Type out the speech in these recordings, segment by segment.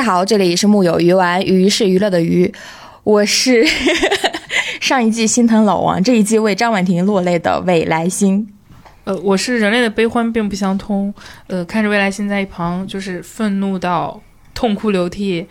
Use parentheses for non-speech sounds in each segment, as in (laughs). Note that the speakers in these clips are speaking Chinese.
大家好，这里是木有鱼丸，鱼是娱乐的鱼，我是 (laughs) 上一季心疼老王，这一季为张婉婷落泪的未来星。呃，我是人类的悲欢并不相通，呃，看着未来星在一旁就是愤怒到痛哭流涕，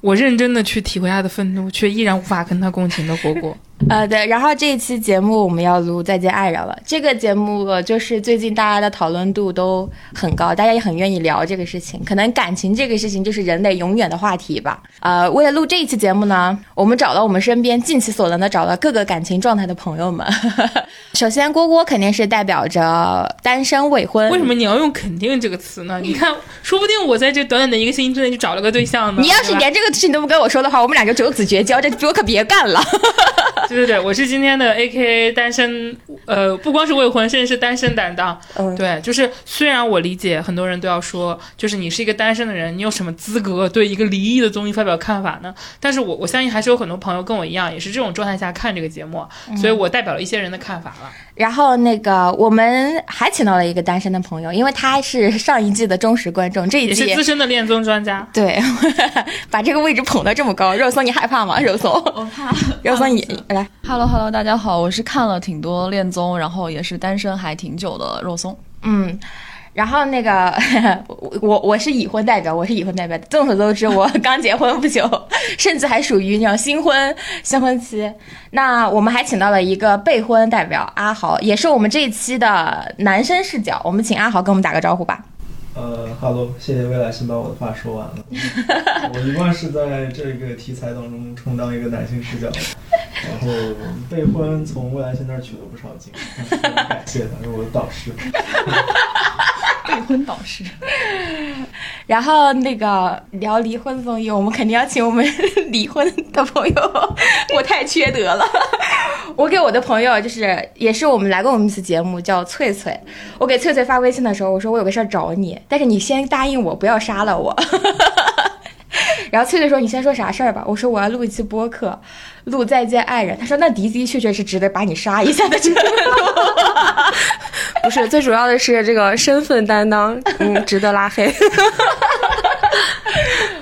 我认真的去体会他的愤怒，却依然无法跟他共情的果果。呃，对，然后这一期节目我们要录《再见爱人》了。这个节目就是最近大家的讨论度都很高，大家也很愿意聊这个事情。可能感情这个事情就是人类永远的话题吧。呃，为了录这一期节目呢，我们找了我们身边尽其所能的找了各个感情状态的朋友们。(laughs) 首先，郭郭肯定是代表着单身未婚。为什么你要用“肯定”这个词呢？你看，说不定我在这短短的一个星期之内就找了个对象呢。你要是连这个事情都不跟我说的话，我们俩就九子绝交，这我可别干了。(laughs) 对对对，我是今天的 A K A 单身，呃，不光是未婚，甚至是单身担当。嗯，对，就是虽然我理解很多人都要说，就是你是一个单身的人，你有什么资格对一个离异的综艺发表看法呢？但是我我相信还是有很多朋友跟我一样，也是这种状态下看这个节目，所以我代表了一些人的看法了。然后那个我们还请到了一个单身的朋友，因为他是上一季的忠实观众，这一也是季资深的恋综专家。对，(laughs) 把这个位置捧得这么高，肉松你害怕吗？肉松，我怕。肉松你来，Hello Hello，大家好，我是看了挺多恋综，然后也是单身还挺久的肉松。嗯。然后那个 (laughs) 我我我是已婚代表，我是已婚代表。众所周知，我刚结婚不久，(laughs) 甚至还属于那种新婚新婚期。那我们还请到了一个备婚代表阿豪，也是我们这一期的男生视角。我们请阿豪跟我们打个招呼吧。呃哈喽，谢谢未来先把我的话说完了。(laughs) 我一贯是在这个题材当中充当一个男性视角，然后备婚从未来先那儿取了不少经，感谢他，是我的导师。备婚导师，(laughs) 然后那个聊离婚综艺，我们肯定要请我们离婚的朋友，(laughs) 我太缺德了。我给我的朋友，就是也是我们来过我们一次节目，叫翠翠。我给翠翠发微信的时候，我说我有个事儿找你，但是你先答应我不要杀了我。(laughs) 然后翠翠说：“你先说啥事儿吧。”我说：“我要录一期播客，录《再见爱人》。”他说：“那的的确确是值得把你杀一下的程度。”不是，最主要的是这个身份担当，嗯，值得拉黑。(laughs)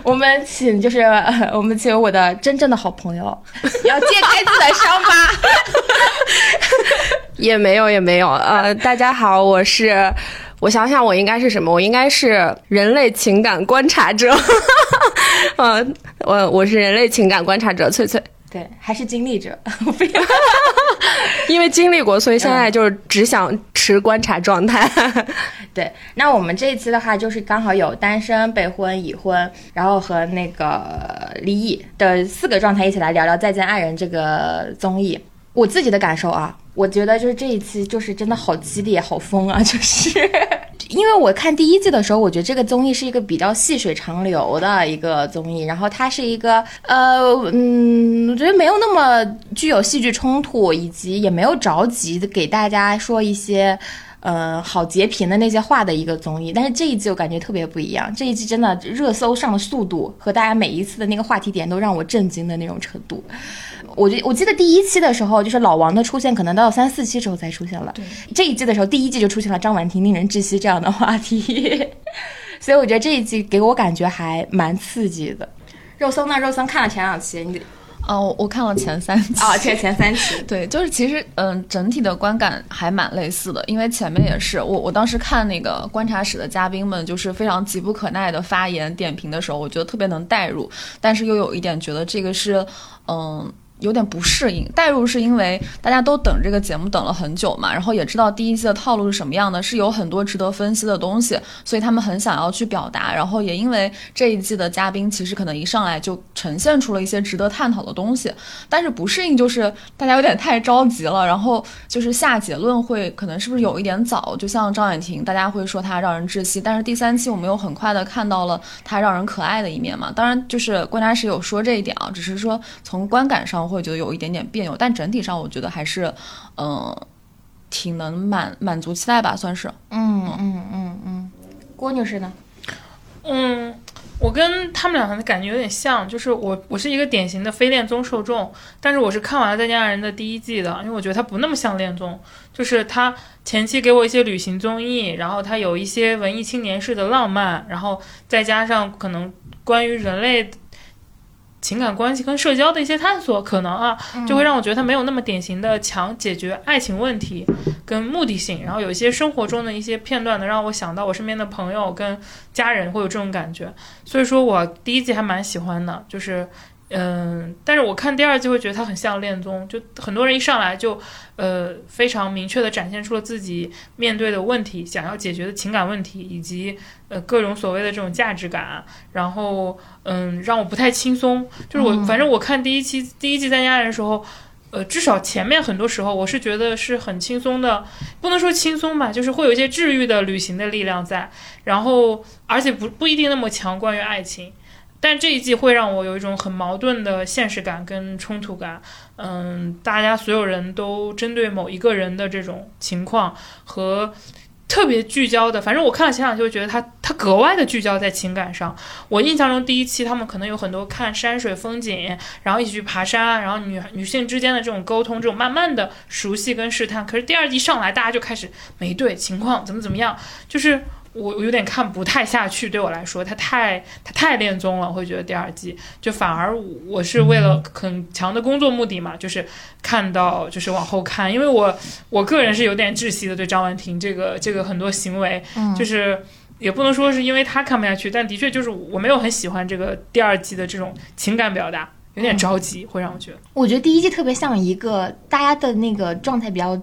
我们请就是呃我们请我的真正的好朋友，要揭开自己的伤疤。(laughs) 也没有，也没有。呃，大家好，我是，我想想，我应该是什么？我应该是人类情感观察者。嗯，(laughs) 我我是人类情感观察者翠翠，对，还是经历者，(laughs) 不要 (laughs) 因为经历过，所以现在就是只想持观察状态。(laughs) 对。那我们这一期的话，就是刚好有单身、备婚、已婚，然后和那个离异的四个状态一起来聊聊《再见爱人》这个综艺。我自己的感受啊，我觉得就是这一期就是真的好激烈、好疯啊！就是因为我看第一季的时候，我觉得这个综艺是一个比较细水长流的一个综艺，然后它是一个呃嗯，我觉得没有那么具有戏剧冲突，以及也没有着急给大家说一些。呃，好截屏的那些话的一个综艺，但是这一季我感觉特别不一样。这一季真的热搜上的速度和大家每一次的那个话题点都让我震惊的那种程度。我觉我记得第一期的时候，就是老王的出现，可能到三四期之后才出现了。这一季的时候，第一季就出现了张婉婷令人窒息这样的话题，(laughs) 所以我觉得这一季给我感觉还蛮刺激的。肉松呢？肉松看了前两期，你哦，我我看了前三集。啊，前前三期，对，就是其实嗯，整体的观感还蛮类似的，因为前面也是我我当时看那个观察室的嘉宾们，就是非常急不可耐的发言点评的时候，我觉得特别能代入，但是又有一点觉得这个是嗯。有点不适应，代入是因为大家都等这个节目等了很久嘛，然后也知道第一季的套路是什么样的，是有很多值得分析的东西，所以他们很想要去表达。然后也因为这一季的嘉宾其实可能一上来就呈现出了一些值得探讨的东西，但是不适应就是大家有点太着急了，然后就是下结论会可能是不是有一点早？就像张婉婷，大家会说她让人窒息，但是第三期我们又很快的看到了她让人可爱的一面嘛。当然就是观察室有说这一点啊，只是说从观感上。会觉得有一点点别扭，但整体上我觉得还是，嗯、挺能满满足期待吧，算是。嗯嗯嗯嗯，郭女士呢？嗯，我跟他们两个的感觉有点像，就是我我是一个典型的非恋综受众，但是我是看完了《再见爱人》的第一季的，因为我觉得它不那么像恋综，就是它前期给我一些旅行综艺，然后它有一些文艺青年式的浪漫，然后再加上可能关于人类情感关系跟社交的一些探索，可能啊，就会让我觉得它没有那么典型的强解决爱情问题跟目的性，然后有一些生活中的一些片段能让我想到我身边的朋友跟家人会有这种感觉，所以说我第一季还蛮喜欢的，就是。嗯，但是我看第二季会觉得它很像恋综，就很多人一上来就，呃，非常明确的展现出了自己面对的问题，想要解决的情感问题，以及呃各种所谓的这种价值感，然后嗯，让我不太轻松。就是我反正我看第一期第一季《再见爱人》的时候，呃，至少前面很多时候我是觉得是很轻松的，不能说轻松吧，就是会有一些治愈的旅行的力量在，然后而且不不一定那么强关于爱情。但这一季会让我有一种很矛盾的现实感跟冲突感，嗯，大家所有人都针对某一个人的这种情况和特别聚焦的，反正我看了前两期，我觉得他他格外的聚焦在情感上。我印象中第一期他们可能有很多看山水风景，然后一起去爬山，然后女女性之间的这种沟通，这种慢慢的熟悉跟试探。可是第二季上来，大家就开始没对情况怎么怎么样，就是。我我有点看不太下去，对我来说，它太它太恋综了，我会觉得第二季。就反而我是为了很强的工作目的嘛，就是看到就是往后看，因为我我个人是有点窒息的，对张婉婷这个这个很多行为，就是也不能说是因为他看不下去，但的确就是我没有很喜欢这个第二季的这种情感表达，有点着急，会让我觉得。我觉得第一季特别像一个大家的那个状态比较。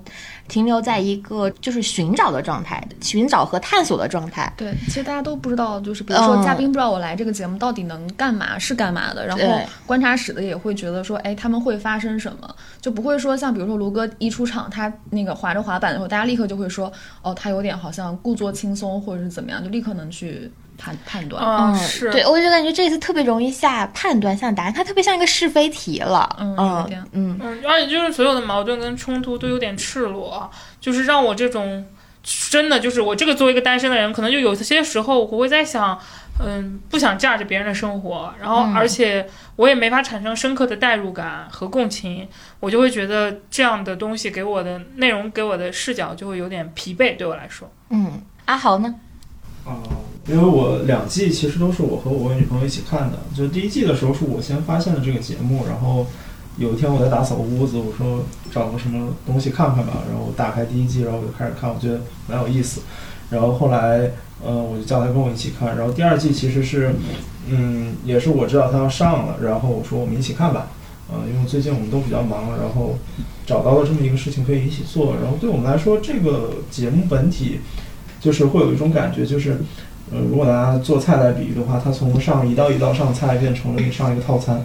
停留在一个就是寻找的状态，寻找和探索的状态。对，其实大家都不知道，就是比如说嘉宾不知道我来这个节目到底能干嘛，是干嘛的。然后观察室的也会觉得说，哎，他们会发生什么，就不会说像比如说卢哥一出场，他那个滑着滑板的时候，大家立刻就会说，哦，他有点好像故作轻松或者是怎么样，就立刻能去。判判断，嗯，是。对，我就感觉这次特别容易下判断，下答案，它特别像一个是非题了，嗯嗯嗯，而且就是所有的矛盾跟冲突都有点赤裸，就是让我这种真的就是我这个作为一个单身的人，可能就有些时候我会在想，嗯，不想架着别人的生活，然后而且我也没法产生深刻的代入感和共情，我就会觉得这样的东西给我的内容给我的视角就会有点疲惫，对我来说，嗯，阿豪呢？啊，因为我两季其实都是我和我女朋友一起看的。就第一季的时候是我先发现的这个节目，然后有一天我在打扫屋子，我说找个什么东西看看吧，然后我打开第一季，然后我就开始看，我觉得蛮有意思。然后后来，呃，我就叫他跟我一起看。然后第二季其实是，嗯，也是我知道他要上了，然后我说我们一起看吧，呃，因为最近我们都比较忙，然后找到了这么一个事情可以一起做。然后对我们来说，这个节目本体。就是会有一种感觉，就是，呃，如果拿做菜来比喻的话，它从上一道一道上菜变成了你上一个套餐，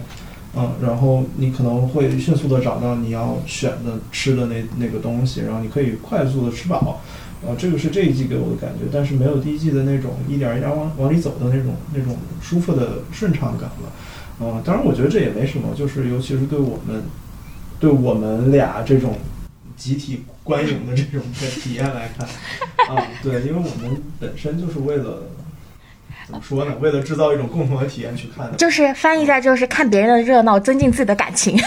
嗯，然后你可能会迅速的找到你要选的吃的那那个东西，然后你可以快速的吃饱，呃，这个是这一季给我的感觉，但是没有第一季的那种一点一点往往里走的那种那种舒服的顺畅感了，嗯，当然我觉得这也没什么，就是尤其是对我们，对我们俩这种。集体观影的这种的体验来看，(laughs) 啊，对，因为我们本身就是为了怎么说呢？为了制造一种共同的体验去看的。就是翻译一下，就是看别人的热闹，增进自己的感情。这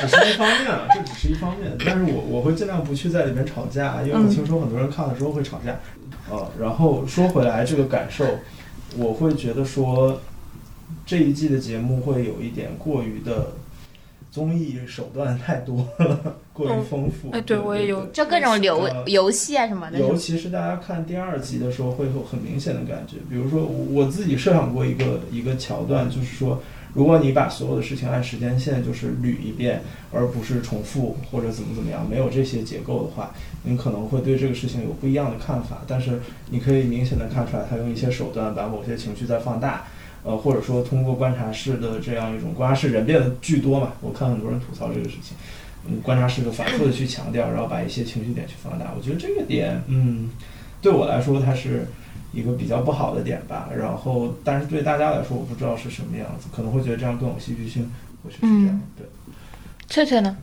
只是一方面啊，这只是一方面。但是我我会尽量不去在里面吵架，因为我听说很多人看了之后会吵架。呃，然后说回来，这个感受，我会觉得说这一季的节目会有一点过于的。综艺手段太多了，(laughs) 过于丰富。哎，对我也有，就各种游游戏啊什么的。尤其是大家看第二集的时候，会有很明显的感觉。比如说，我自己设想过一个一个桥段，就是说，如果你把所有的事情按时间线就是捋一遍，而不是重复或者怎么怎么样，没有这些结构的话，你可能会对这个事情有不一样的看法。但是你可以明显的看出来，他用一些手段把某些情绪在放大。呃，或者说通过观察室的这样一种观察室人变得巨多嘛，我看很多人吐槽这个事情，嗯，观察室就反复的去强调，然后把一些情绪点去放大，我觉得这个点，嗯，对我来说它是一个比较不好的点吧。然后，但是对大家来说，我不知道是什么样子，可能会觉得这样更有戏剧性，或许是这样。对，翠翠呢？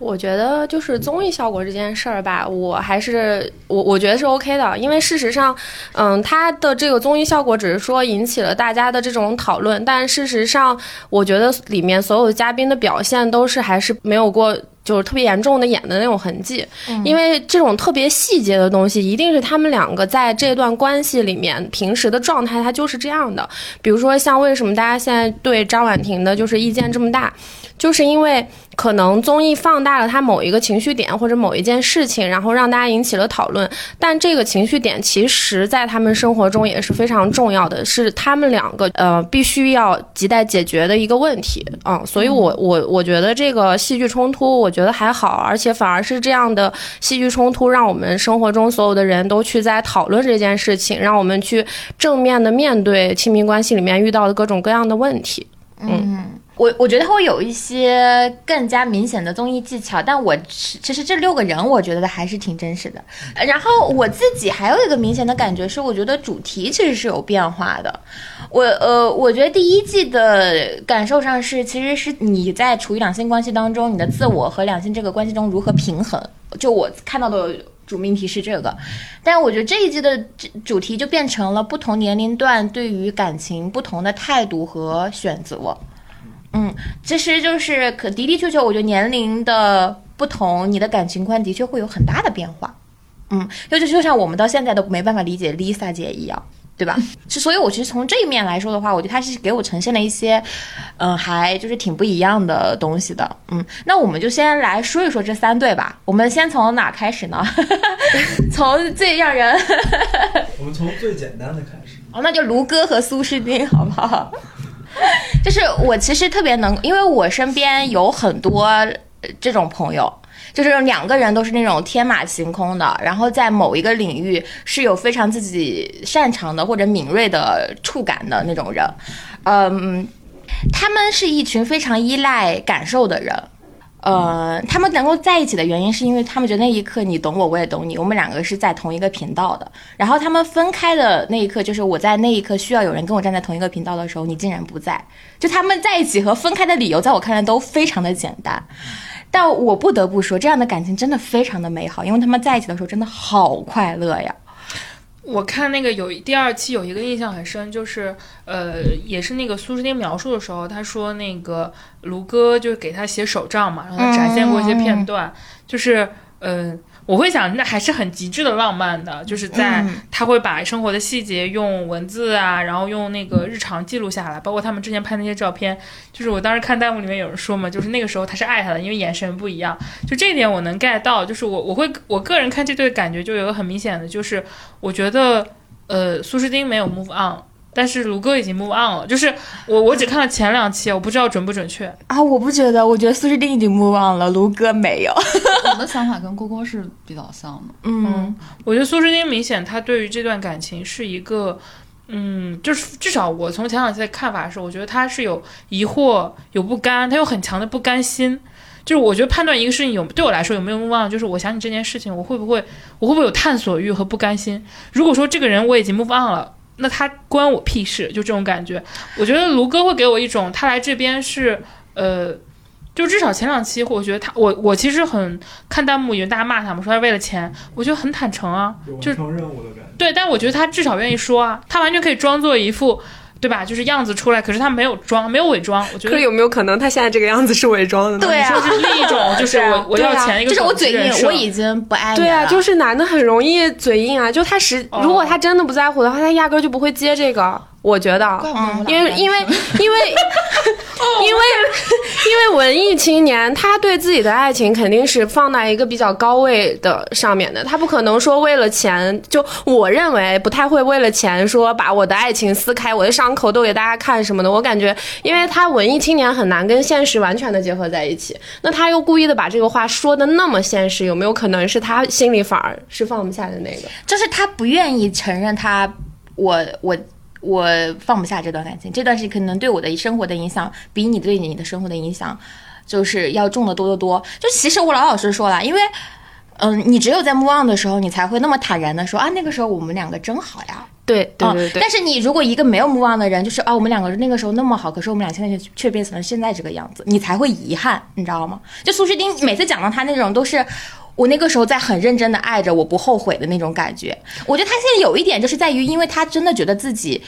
我觉得就是综艺效果这件事儿吧，我还是我我觉得是 OK 的，因为事实上，嗯，它的这个综艺效果只是说引起了大家的这种讨论，但事实上，我觉得里面所有嘉宾的表现都是还是没有过。就是特别严重的演的那种痕迹，因为这种特别细节的东西，一定是他们两个在这段关系里面平时的状态，它就是这样的。比如说，像为什么大家现在对张婉婷的就是意见这么大，就是因为。可能综艺放大了她某一个情绪点或者某一件事情，然后让大家引起了讨论。但这个情绪点其实，在他们生活中也是非常重要的，是他们两个呃必须要亟待解决的一个问题啊。所以，我我我觉得这个戏剧冲突，我觉觉得还好，而且反而是这样的戏剧冲突，让我们生活中所有的人都去在讨论这件事情，让我们去正面的面对亲密关系里面遇到的各种各样的问题。嗯。我我觉得会有一些更加明显的综艺技巧，但我其实这六个人我觉得还是挺真实的。然后我自己还有一个明显的感觉是，我觉得主题其实是有变化的。我呃，我觉得第一季的感受上是，其实是你在处于两性关系当中，你的自我和两性这个关系中如何平衡。就我看到的主命题是这个，但我觉得这一季的主题就变成了不同年龄段对于感情不同的态度和选择。嗯，其实就是可的的确确，我觉得年龄的不同，你的感情观的确会有很大的变化。嗯，就就就像我们到现在都没办法理解 Lisa 姐一样，对吧？是，所以我其实从这一面来说的话，我觉得她是给我呈现了一些，嗯，还就是挺不一样的东西的。嗯，那我们就先来说一说这三对吧。我们先从哪开始呢？(laughs) 从最让人，我们从最简单的开始。(laughs) 哦，那就卢哥和苏诗丁，好不好？(laughs) 就是我其实特别能，因为我身边有很多这种朋友，就是两个人都是那种天马行空的，然后在某一个领域是有非常自己擅长的或者敏锐的触感的那种人，嗯，他们是一群非常依赖感受的人。呃，他们能够在一起的原因，是因为他们觉得那一刻你懂我，我也懂你，我们两个是在同一个频道的。然后他们分开的那一刻，就是我在那一刻需要有人跟我站在同一个频道的时候，你竟然不在。就他们在一起和分开的理由，在我看来都非常的简单。但我不得不说，这样的感情真的非常的美好，因为他们在一起的时候真的好快乐呀。我看那个有第二期有一个印象很深，就是呃，也是那个苏诗丁描述的时候，他说那个卢哥就是给他写手账嘛，然后他展现过一些片段，就是嗯。我会想，那还是很极致的浪漫的，就是在他会把生活的细节用文字啊，然后用那个日常记录下来，包括他们之前拍那些照片。就是我当时看弹幕里面有人说嘛，就是那个时候他是爱他的，因为眼神不一样。就这一点我能 get 到，就是我我会我个人看这对感觉就有个很明显的，就是我觉得呃苏诗丁没有 move on。但是卢哥已经 move on 了，就是我我只看了前两期，我不知道准不准确啊。我不觉得，我觉得苏诗丁已经 move on 了，卢哥没有。(laughs) 我的想法跟郭郭是比较像的。嗯，我觉得苏诗丁明显他对于这段感情是一个，嗯，就是至少我从前两期的看法是，我觉得他是有疑惑、有不甘，他有很强的不甘心。就是我觉得判断一个事情有对我来说有没有 move on，就是我想起这件事情，我会不会我会不会有探索欲和不甘心？如果说这个人我已经 move on 了。那他关我屁事，就这种感觉。我觉得卢哥会给我一种，他来这边是，呃，就至少前两期，我觉得他，我我其实很看弹幕，以为大家骂他们，说他为了钱，我觉得很坦诚啊，就完成任务的感觉。对，但我觉得他至少愿意说啊，他完全可以装作一副。对吧？就是样子出来，可是他没有装，没有伪装。我觉得，可有没有可能他现在这个样子是伪装的呢？对啊，是另一种，(laughs) 就是我我要钱一个，就是我嘴硬，我已经不爱你了。对啊，就是男的很容易嘴硬啊，就他实，如果他真的不在乎的话，他压根就不会接这个。我觉得，因为因为 (laughs) 因为 (laughs) 因为因为文艺青年，他对自己的爱情肯定是放在一个比较高位的上面的，他不可能说为了钱，就我认为不太会为了钱说把我的爱情撕开，我的伤口都给大家看什么的。我感觉，因为他文艺青年很难跟现实完全的结合在一起，那他又故意的把这个话说的那么现实，有没有可能是他心里反而是放不下的那个？就是他不愿意承认他，我我。我放不下这段感情，这段是可能对我的生活的影响，比你对你的生活的影响，就是要重的多得多。就其实我老老实说了，因为，嗯，你只有在 move on 的时候，你才会那么坦然的说啊，那个时候我们两个真好呀。对对嗯对对，但是你如果一个没有 move on 的人，就是啊，我们两个那个时候那么好，可是我们俩现在却却变成了现在这个样子，你才会遗憾，你知道吗？就苏诗丁每次讲到他那种都是。我那个时候在很认真的爱着，我不后悔的那种感觉。我觉得他现在有一点就是在于，因为他真的觉得自己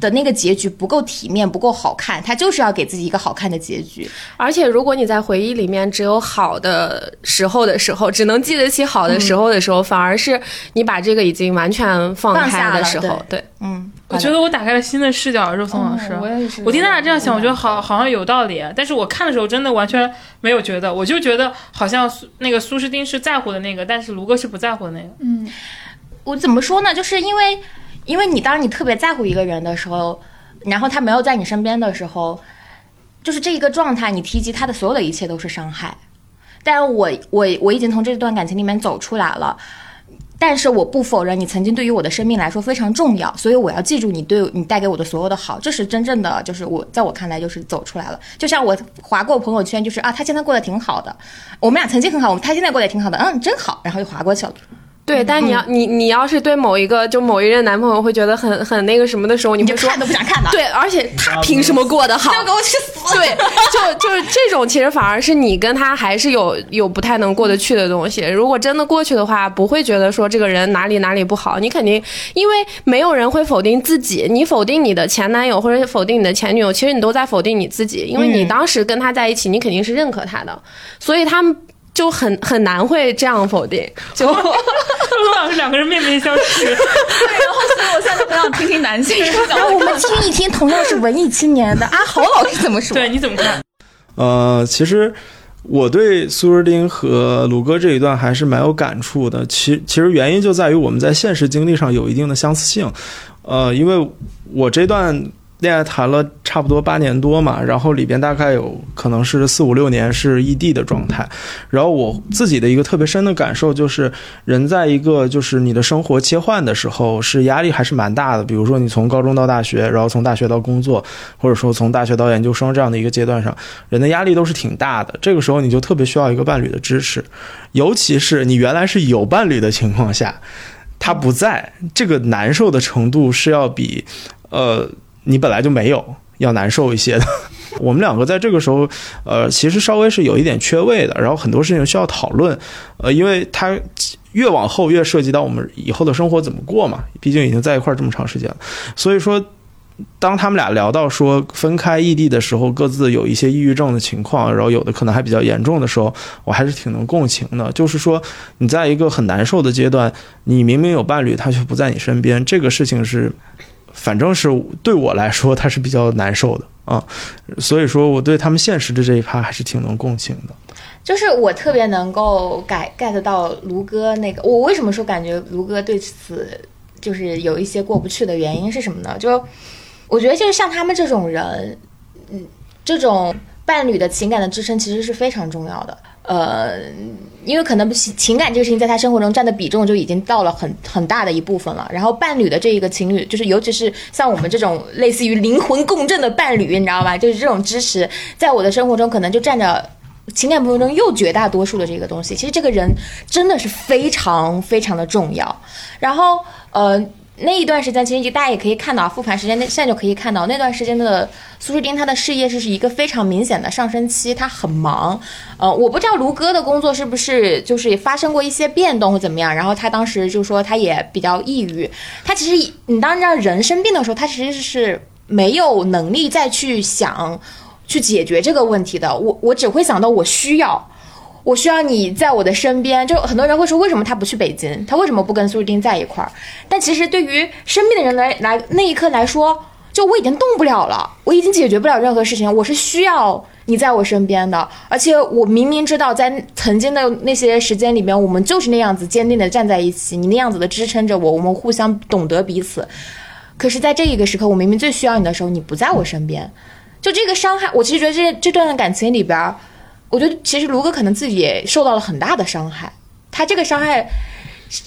的那个结局不够体面，不够好看，他就是要给自己一个好看的结局。而且如果你在回忆里面只有好的时候的时候，只能记得起好的时候的时候，反而是你把这个已经完全放开的时候，对。嗯，我觉得我打开了新的视角，肉松老师。哦我也是我听大家这样想，我觉得好好像有道理，但是我看的时候真的完全没有觉得，我就觉得好像苏那个苏诗丁是在乎的那个，但是卢哥是不在乎的那个。嗯我怎么说呢？就是因为，因为你当你特别在乎一个人的时候，然后他没有在你身边的时候，就是这一个状态，你提及他的所有的一切都是伤害。但我我我已经从这段感情里面走出来了，但是我不否认你曾经对于我的生命来说非常重要，所以我要记住你对你带给我的所有的好，这是真正的，就是我在我看来就是走出来了。就像我划过朋友圈，就是啊，他现在过得挺好的，我们俩曾经很好，他现在过得挺好的，嗯，真好，然后就划过去了。对，但你要、你你要是对某一个就某一任男朋友会觉得很很那个什么的时候，你会说你就看都不想看的，对，而且他凭什么过得好？要给我去死！对，就就是这种，其实反而是你跟他还是有有不太能过得去的东西。如果真的过去的话，不会觉得说这个人哪里哪里不好。你肯定，因为没有人会否定自己，你否定你的前男友或者否定你的前女友，其实你都在否定你自己，因为你嗯当时跟他在一起，你肯定是认可他的，所以他们就很很难会这样否定。(laughs) 就陆老师两个人面面相觑，对，然后所以我现在很想听听男性视角。让我们听一听，同样是文艺青年的阿豪老师怎么说？对，你怎么看？呃，其实我对苏诗丁和鲁哥这一段还是蛮有感触的。其其实原因就在于我们在现实经历上有一定的相似性。呃，因为我这段恋爱谈了差不多八年多嘛，然后里边大概有可能是四五六年是异地的状态。然后我自己的一个特别深的感受就是，人在一个就是你的生活切换的时候，是压力还是蛮大的。比如说你从高中到大学，然后从大学到工作，或者说从大学到研究生这样的一个阶段上，人的压力都是挺大的。这个时候你就特别需要一个伴侣的支持，尤其是你原来是有伴侣的情况下，他不在，这个难受的程度是要比呃你本来就没有要难受一些的。(laughs) 我们两个在这个时候，呃，其实稍微是有一点缺位的，然后很多事情需要讨论，呃，因为它越往后越涉及到我们以后的生活怎么过嘛，毕竟已经在一块儿这么长时间了，所以说。当他们俩聊到说分开异地的时候，各自有一些抑郁症的情况，然后有的可能还比较严重的时候，我还是挺能共情的。就是说，你在一个很难受的阶段，你明明有伴侣，他却不在你身边，这个事情是，反正是对我来说，他是比较难受的啊。所以说，我对他们现实的这一趴还是挺能共情的。就是我特别能够 get get 到卢哥那个，我为什么说感觉卢哥对此就是有一些过不去的原因是什么呢？就我觉得就是像他们这种人，嗯，这种伴侣的情感的支撑其实是非常重要的。呃，因为可能情情感这个事情在他生活中占的比重就已经到了很很大的一部分了。然后伴侣的这一个情侣，就是尤其是像我们这种类似于灵魂共振的伴侣，你知道吧？就是这种支持，在我的生活中可能就占着情感部分中又绝大多数的这个东西。其实这个人真的是非常非常的重要。然后呃。那一段时间，其实就大家也可以看到，复盘时间那现在就可以看到那段时间的苏诗丁，他的事业是是一个非常明显的上升期，他很忙。呃，我不知道卢哥的工作是不是就是发生过一些变动或怎么样，然后他当时就说他也比较抑郁。他其实你当让人生病的时候，他其实是没有能力再去想去解决这个问题的。我我只会想到我需要。我需要你在我的身边，就很多人会说，为什么他不去北京？他为什么不跟苏诗丁在一块儿？但其实对于生病的人来来那一刻来说，就我已经动不了了，我已经解决不了任何事情，我是需要你在我身边的。而且我明明知道，在曾经的那些时间里面，我们就是那样子坚定的站在一起，你那样子的支撑着我，我们互相懂得彼此。可是，在这一个时刻，我明明最需要你的时候，你不在我身边，就这个伤害，我其实觉得这这段感情里边。我觉得其实卢哥可能自己也受到了很大的伤害，他这个伤害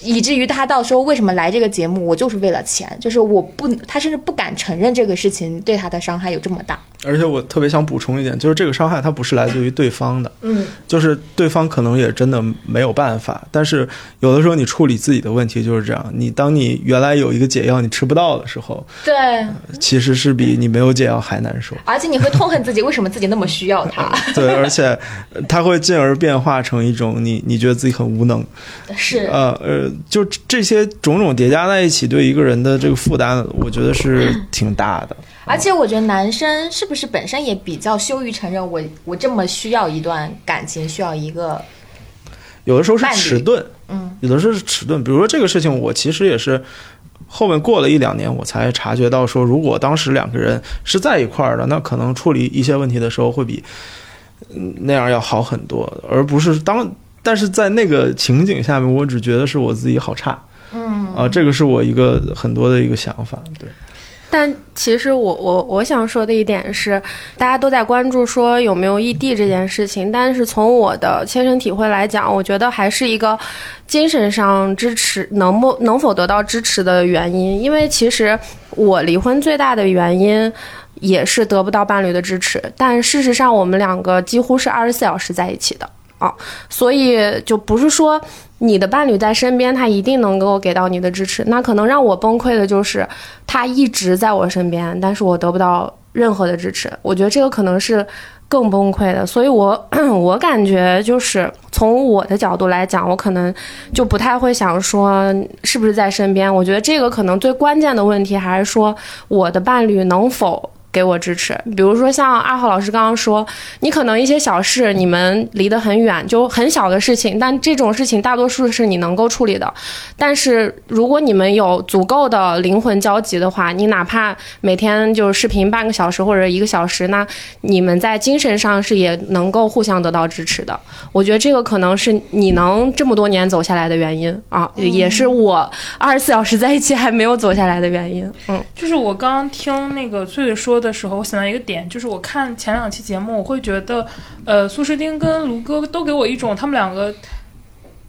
以至于他到时候为什么来这个节目，我就是为了钱，就是我不，他甚至不敢承认这个事情对他的伤害有这么大。而且我特别想补充一点，就是这个伤害它不是来自于对方的，嗯，就是对方可能也真的没有办法，但是有的时候你处理自己的问题就是这样，你当你原来有一个解药你吃不到的时候，对，其实是比你没有解药还难受。而且你会痛恨自己，为什么自己那么需要他？(laughs) 对，而且呃它会进而变化成一种你你觉得自己很无能，是，呃呃，就这些种种叠加在一起，对一个人的这个负担，我觉得是 (coughs) 挺大的。而且我觉得男生是不是本身也比较羞于承认我我这么需要一段感情，需要一个有的时候是迟钝，嗯，有的时候是迟钝。比如说这个事情，我其实也是后面过了一两年，我才察觉到说，如果当时两个人是在一块儿的，那可能处理一些问题的时候会比嗯那样要好很多，而不是当。但是在那个情景下面，我只觉得是我自己好差，嗯啊，这个是我一个很多的一个想法，对。但其实我我我想说的一点是，大家都在关注说有没有异地这件事情，但是从我的切身体会来讲，我觉得还是一个精神上支持能不能否得到支持的原因。因为其实我离婚最大的原因也是得不到伴侣的支持，但事实上我们两个几乎是二十四小时在一起的啊，所以就不是说你的伴侣在身边，他一定能够给到你的支持。那可能让我崩溃的就是他一直在我身边，但是我得不到任何的支持。我觉得这个可能是更崩溃的，所以我 (clears throat) 我感觉就是从我的角度来讲，我可能就不太会想说是不是在身边。我觉得这个可能最关键的问题还是说我的伴侣能否。给我支持，比如说像二号老师刚刚说，你可能一些小事你们离得很远，就很小的事情，但这种事情大多数是你能够处理的。但是如果你们有足够的灵魂交集的话，你哪怕每天就是视频半个小时或者一个小时，那你们在精神上是也能够互相得到支持的。我觉得这个可能是你能这么多年走下来的原因啊，也是我二十四小时在一起还没有走下来的原因。嗯，就是我刚刚听那个翠翠说的时候，我想到一个点，就是我看前两期节目，我会觉得，呃，苏诗丁跟卢哥都给我一种他们两个。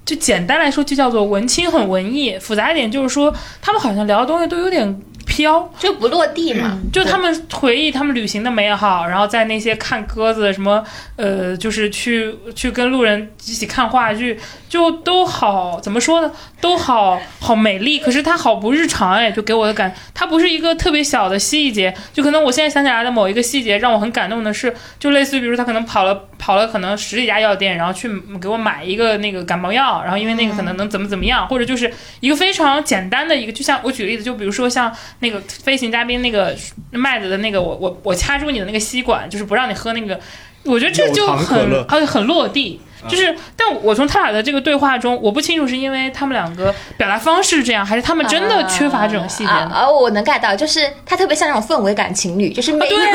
就简单来说，就叫做文青很文艺；复杂一点，就是说他们好像聊的东西都有点飘，就不落地嘛。就他们回忆他们旅行的美好，然后在那些看鸽子什么，呃，就是去去跟路人一起看话剧，就都好怎么说呢？都好好美丽，可是它好不日常哎，就给我的感，它不是一个特别小的细节，就可能我现在想起来的某一个细节让我很感动的是，就类似于比如他可能跑了跑了可能十几家药店，然后去给我买一个那个感冒药，然后因为那个可能能怎么怎么样，或者就是一个非常简单的一个，就像我举例子，就比如说像那个飞行嘉宾那个麦子的那个，我我我掐住你的那个吸管，就是不让你喝那个，我觉得这就很很很落地。就是，但我从他俩的这个对话中，我不清楚是因为他们两个表达方式这样，还是他们真的缺乏这种细节啊我能 get 到，就是他特别像那种氛围感情侣，就是每对，(laughs) 对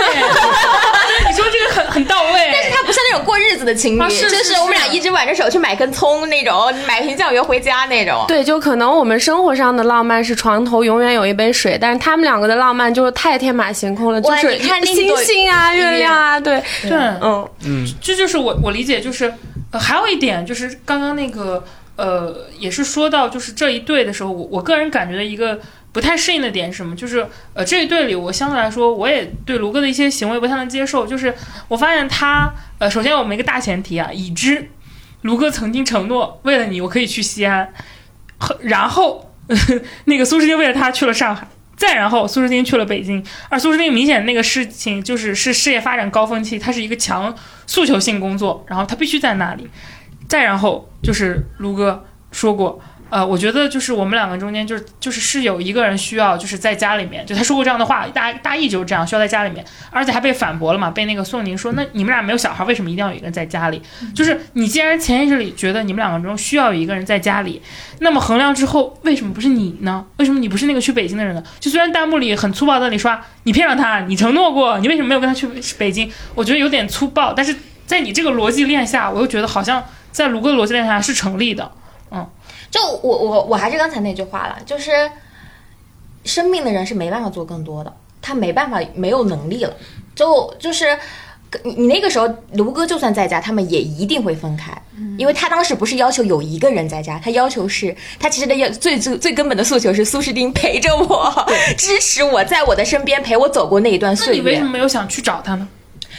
你说这个很很到位。但是他不像那种过日子的情侣，啊是就是是我们俩一直挽着手去买根葱那种，买瓶酱油回家那种。对，就可能我们生活上的浪漫是床头永远有一杯水，但是他们两个的浪漫就是太天马行空了，就是你看那星星啊、月亮啊，对，对，嗯，嗯，这就是我我理解，就是呃，还有一点就是刚刚那个呃，也是说到就是这一对的时候，我我个人感觉的一个不太适应的点是什么？就是呃，这一对里，我相对来说，我也对卢哥的一些行为不太能接受。就是我发现他呃，首先我们一个大前提啊，已知卢哥曾经承诺为了你，我可以去西安，然后 (laughs) 那个苏诗丁为了他去了上海。再然后，苏诗丁去了北京，而苏诗丁明显那个事情就是是事业发展高峰期，他是一个强诉求性工作，然后他必须在那里。再然后就是卢哥说过，呃，我觉得就是我们两个中间就是就是是有一个人需要就是在家里面，就他说过这样的话，大大意就是这样，需要在家里面，而且还被反驳了嘛，被那个宋宁说，那你们俩没有小孩，为什么一定要有一个人在家里？就是你既然潜意识里觉得你们两个中需要有一个人在家里，那么衡量之后，为什么不是你呢？为什么你不是那个去北京的人呢？就虽然弹幕里很粗暴的你刷你骗了他，你承诺过，你为什么没有跟他去北京？我觉得有点粗暴，但是在你这个逻辑链下，我又觉得好像在卢哥的逻辑链下是成立的。就我我我还是刚才那句话了，就是生病的人是没办法做更多的，他没办法没有能力了。就就是你你那个时候卢哥就算在家，他们也一定会分开，因为他当时不是要求有一个人在家，他要求是他其实的要最最最根本的诉求是苏诗丁陪着我，支持我，在我的身边陪我走过那一段岁月那你为什。么没有想去找他呢？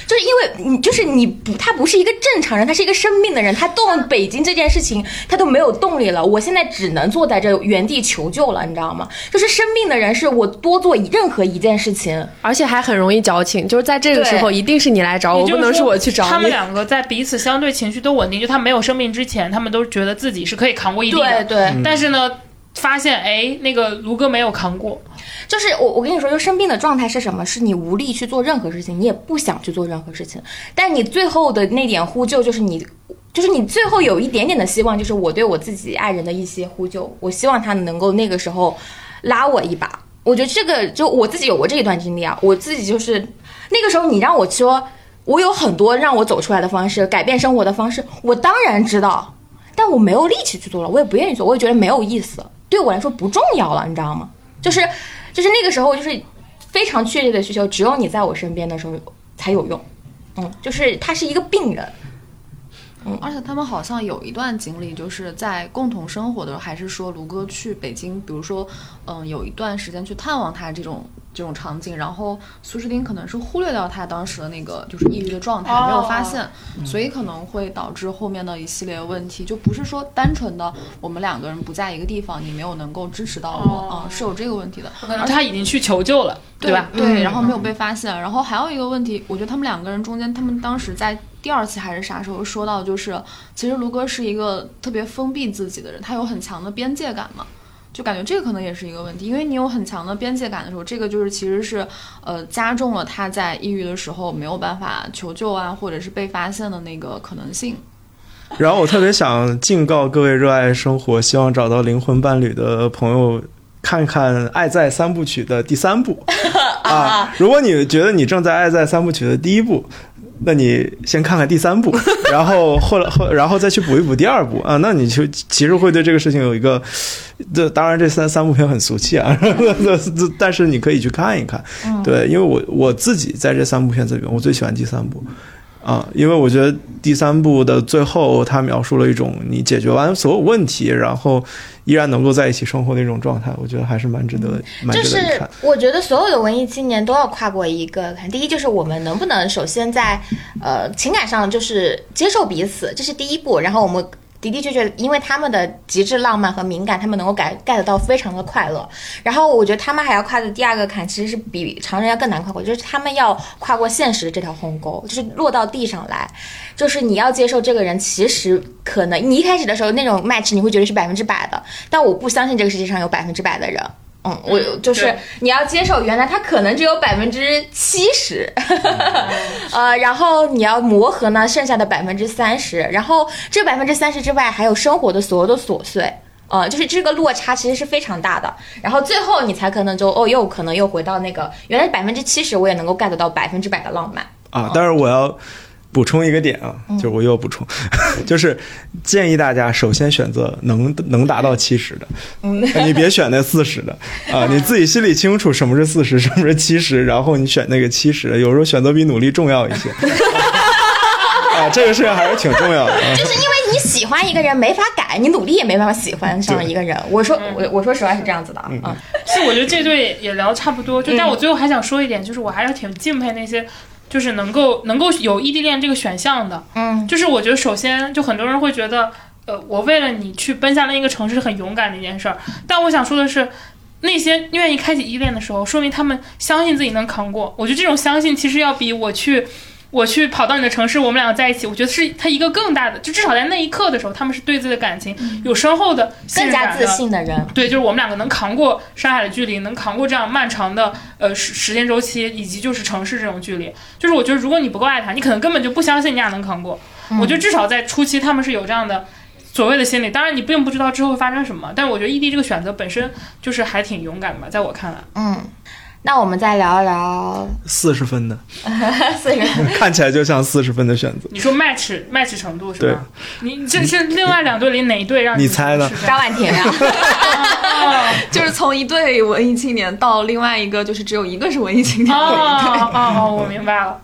就是因为你就是你不，他不是一个正常人，他是一个生病的人，他动北京这件事情他都没有动力了。我现在只能坐在这原地求救了，你知道吗？就是生病的人是我多做任何一件事情，而且还很容易矫情，就是在这个时候一定是你来找我，不能是我去找你。他们两个在彼此相对情绪都稳定，就他没有生病之前，他们都觉得自己是可以扛过一定的。对对，但是呢，发现哎，那个卢哥没有扛过，就是我我跟你说，就生病的状态是什么？是你无力去做任何事情，你也不想去做任何事情，但你最后的那点呼救，就是你。就是你最后有一点点的希望，就是我对我自己爱人的一些呼救，我希望他能够那个时候拉我一把。我觉得这个就我自己有过这一段经历啊，我自己就是那个时候你让我说，我有很多让我走出来的方式，改变生活的方式，我当然知道，但我没有力气去做了，我也不愿意做，我也觉得没有意思，对我来说不重要了，你知道吗？就是就是那个时候就是非常确切的需求，只有你在我身边的时候才有用。嗯，就是他是一个病人，嗯而且他们好像有一段经历，就是在共同生活的时候，还是说卢哥去北京，比如说，嗯，有一段时间去探望他这种这种场景，然后苏诗丁可能是忽略掉他当时的那个就是抑郁的状态，哦没有发现，所以可能会导致后面的一系列问题，就不是说单纯的我们两个人不在一个地方，你没有能够支持到我，哦嗯，是有这个问题的。他已经去求救了，对吧？对，嗯然后没有被发现。然后还有一个问题，我觉得他们两个人中间，他们当时在第二期还是啥时候说到，就是其实卢哥是一个特别封闭自己的人，他有很强的边界感嘛。就感觉这个可能也是一个问题，因为你有很强的边界感的时候，这个就是其实是，呃，加重了他在抑郁的时候没有办法求救啊，或者是被发现的那个可能性。然后我特别想敬告各位热爱生活、希望找到灵魂伴侣的朋友，看看《爱在三部曲》的第三部 (laughs) 啊。如果你觉得你正在《爱在三部曲》的第一部，那你先看看第三部，(laughs) 然后后来后然后再去补一补第二部。啊，那你就其实会对这个事情有一个，这当然这三三部片很俗气啊，(laughs) 但是你可以去看一看，对，因为我我自己在这三部片子里面，我最喜欢第三部。啊，因为我觉得第三部的最后，他描述了一种你解决完所有问题，然后依然能够在一起生活的一种状态，我觉得还是蛮值得、蛮就是。我觉得所有的文艺青年都要跨过一个坎。第一就是我们能不能首先在呃情感上就是接受彼此，这是第一步。然后我们的的确确，因为他们的极致浪漫和敏感，他们能够改 get 到非常的快乐。然后我觉得他们还要跨的第二个坎，其实是比常人要更难跨过，就是他们要跨过现实这条鸿沟，就是落到地上来。就是你要接受这个人，其实可能你一开始的时候那种 match 你会觉得是百分之百的，但我不相信这个世界上有百分之百的人。嗯，我就是你要接受，原来他可能只有百分之七十，(laughs) 呃，然后你要磨合呢，剩下的百分之三十，然后这百分之三十之外，还有生活的所有的琐碎。呃，就是这个落差其实是非常大的，然后最后你才可能就哦，又可能又回到那个原来百分之七十我也能够 get 到百分之百的浪漫。啊，但是我要补充一个点啊，就是我又要补充，(laughs) 就是建议大家首先选择能能达到七十的，你别选那四十的啊，(laughs) 你自己心里清楚什么是四十，什么是七十，然后你选那个七十的，有时候选择比努力重要一些。(laughs) 啊，这个事情还是挺重要的啊。就是因为你喜欢一个人没法改，你努力也没办法喜欢上一个人。我说我我说实话是这样子的啊，嗯是，我觉得这对也也聊差不多。就但我最后还想说一点，就是我还是挺敬佩那些，就是能够能够有异地恋这个选项的。嗯，就是我觉得首先就很多人会觉得，呃，我为了你去奔向另一个城市是很勇敢的一件事儿。但我想说的是。那些愿意开启依恋的时候，说明他们相信自己能扛过。我觉得这种相信其实要比我去，我去跑到你的城市，我们两个在一起，我觉得是他一个更大的，就至少在那一刻的时候，他们是对自己的感情有深厚的信更加自。信的人，对，就是我们两个能扛过山海的距离，能扛过这样漫长的呃时时间周期，以及就是城市这种距离。就是我觉得，如果你不够爱他，你可能根本就不相信你俩能扛过。我觉得至少在初期，他们是有这样的所谓的心理。当然，你并不知道之后会发生什么，但是我觉得异地这个选择本身就是还挺勇敢的吧，在我看来。嗯。那我们再聊一聊四十分的，(laughs) 四十 (laughs) 看起来就像四十分的选择。你说 match match 程度是对吧？你这是另外两队里哪一队让你猜呢是这样张婉婷啊，(laughs) 就是从一队文艺青年到另外一个，就是只有一个是文艺青年的一对。哦哦哦，我明白了。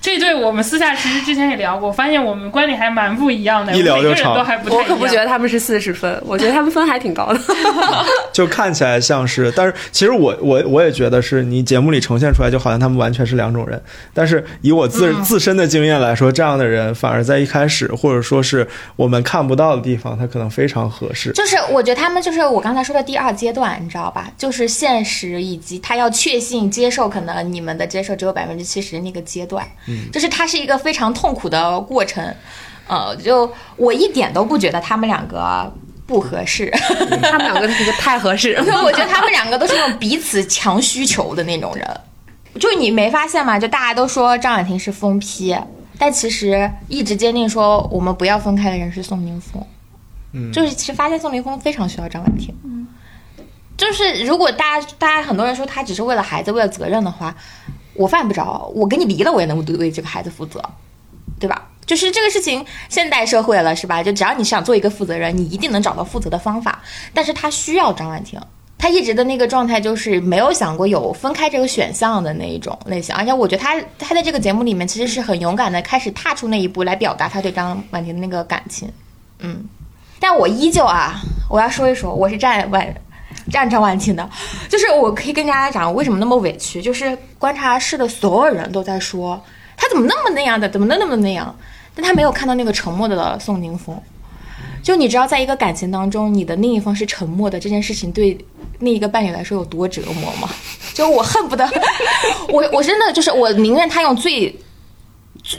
这对我们私下其实之前也聊过，发现我们观点还蛮不一样的，一聊就长每个人都还不太一样。我可不觉得他们是四十分，我觉得他们分还挺高的。(laughs) 就看起来像是，但是其实我我我也觉得是你节目里呈现出来，就好像他们完全是两种人。但是以我自、自身的经验来说，这样的人反而在一开始或者说是我们看不到的地方，他可能非常合适。就是我觉得他们就是我刚才说的第二阶段，你知道吧？就是现实以及他要确信接受，可能你们的接受只有百分之七十那个阶段，嗯，就是它是一个非常痛苦的过程。呃，就我一点都不觉得他们两个不合适，(laughs) 他们两个这个太合适。因为我觉得他们两个都是那种彼此强需求的那种人。就你没发现吗？就大家都说张婉婷是疯批，但其实一直坚定说我们不要分开的人是宋宁峰。嗯，就是其实发现宋宁峰非常需要张婉婷。嗯，就是如果大家大家很多人说他只是为了孩子为了责任的话，我犯不着，我跟你离了我也能对为这个孩子负责，对吧？就是这个事情，现代社会了是吧？就只要你想做一个负责人，你一定能找到负责的方法。但是他需要张婉婷，他一直的那个状态就是没有想过有分开这个选项的那一种类型。而且我觉得他他在这个节目里面其实是很勇敢的，开始踏出那一步来表达他对张婉婷的那个感情。嗯，但我依旧啊，我要说一说，我是站婉站张婉婷的，就是我可以跟大家讲为什么那么委屈，就是观察室的所有人都在说他怎么那么那样的，怎么那么那样。但他没有看到那个沉默的宋宁峰，就你知道，在一个感情当中，你的另一方是沉默的这件事情，对另一个伴侣来说有多折磨吗？就我恨不得，(laughs) 我我真的就是我宁愿他用最，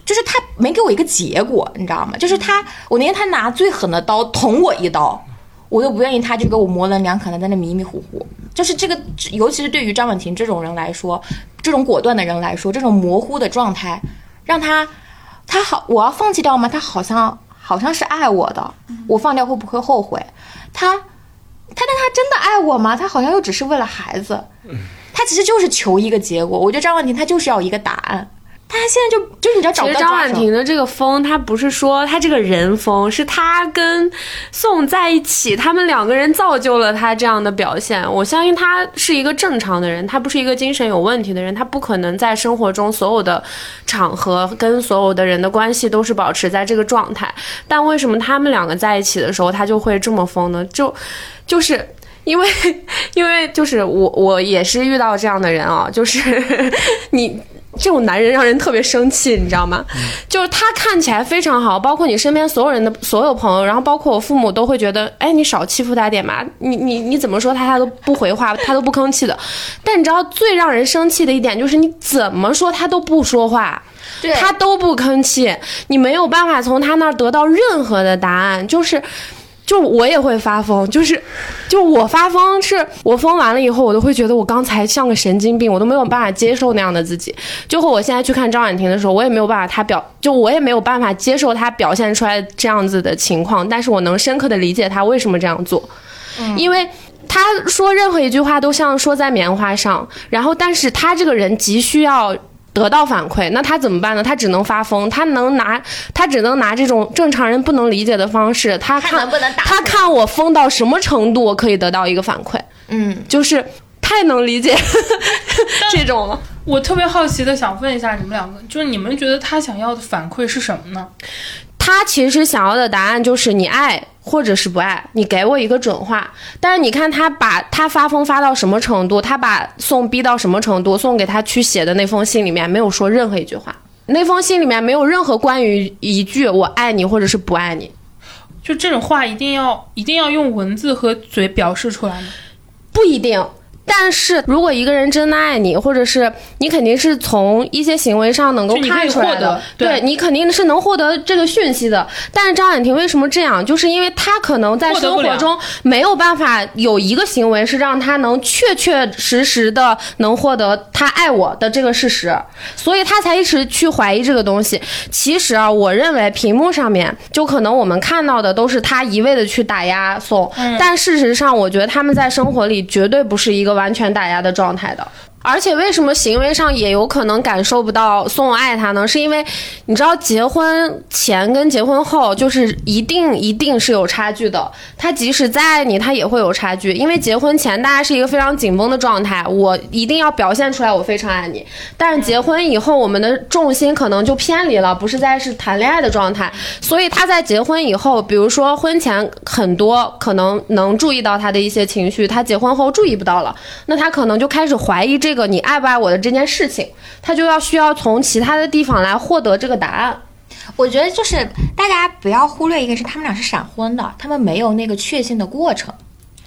就是他没给我一个结果，你知道吗？就是他，我宁愿他拿最狠的刀捅我一刀，我都不愿意他就给我模棱两可的在那迷迷糊糊。就是这个，尤其是对于张婉婷这种人来说，这种果断的人来说，这种模糊的状态，让他。他好，我要放弃掉吗？他好像好像是爱我的，我放掉会不会后悔？他，他但他真的爱我吗？他好像又只是为了孩子，他其实就是求一个结果。我觉得张婉婷她就是要一个答案。他现在就就是你知道找不到张婉婷的这个疯，他不是说他这个人疯，是他跟宋在一起，他们两个人造就了他这样的表现。我相信他是一个正常的人，他不是一个精神有问题的人，他不可能在生活中所有的场合跟所有的人的关系都是保持在这个状态。但为什么他们两个在一起的时候，他就会这么疯呢？就就是因为 (laughs) 因为就是我我也是遇到这样的人啊，就是 (laughs) 你。这种男人让人特别生气，你知道吗？就是他看起来非常好，包括你身边所有人的所有朋友，然后包括我父母都会觉得，哎，你少欺负他点嘛，你你你怎么说他他都不回话，他都不吭气的。但你知道最让人生气的一点就是你怎么说他都不说话，他都不吭气，你没有办法从他那儿得到任何的答案，就是。就我也会发疯，就是，就我发疯是，我疯完了以后，我都会觉得我刚才像个神经病，我都没有办法接受那样的自己。就和我现在去看张婉婷的时候，我也没有办法，她表，就我也没有办法接受她表现出来这样子的情况，但是我能深刻的理解她为什么这样做，因为她说任何一句话都像说在棉花上，然后，但是她这个人急需要。得到反馈，那他怎么办呢？他只能发疯，他能拿，他只能拿这种正常人不能理解的方式，他看能不能打，他看我疯到什么程度，我可以得到一个反馈。嗯，就是太能理解 (laughs) 这种了。我特别好奇的想问一下你们两个，就是你们觉得他想要的反馈是什么呢？他其实想要的答案就是你爱或者是不爱，你给我一个准话。但是你看他把他发疯发到什么程度，他把宋逼到什么程度，宋给他去写的那封信里面没有说任何一句话，那封信里面没有任何关于一句我爱你或者是不爱你，就这种话一定要一定要用文字和嘴表示出来吗？不一定。但是如果一个人真的爱你，或者是你肯定是从一些行为上能够看出来的，对你肯定是能获得这个讯息的。但是张婉婷为什么这样？就是因为她可能在生活中没有办法有一个行为是让她能确确实实的能获得他爱我的这个事实，所以她才一直去怀疑这个东西。其实啊，我认为屏幕上面就可能我们看到的都是她一味的去打压宋，但事实上，我觉得他们在生活里绝对不是一个。完全打压的状态的，而且为什么行为上也有可能感受不到宋爱他呢？是因为你知道结婚前跟结婚后就是一定一定是有差距的。他即使再爱你，他也会有差距，因为结婚前大家是一个非常紧绷的状态，我一定要表现出来我非常爱你。但是结婚以后，我们的重心可能就偏离了，不是在是谈恋爱的状态。所以他在结婚以后，比如说婚前很多可能能注意到他的一些情绪，他结婚后注意不到了，那他可能就开始怀疑这个你爱不爱我的这件事情，他就要需要从其他的地方来获得这个答案。我觉得就是大家不要忽略一个是他们俩是闪婚的，他们没有那个确信的过程。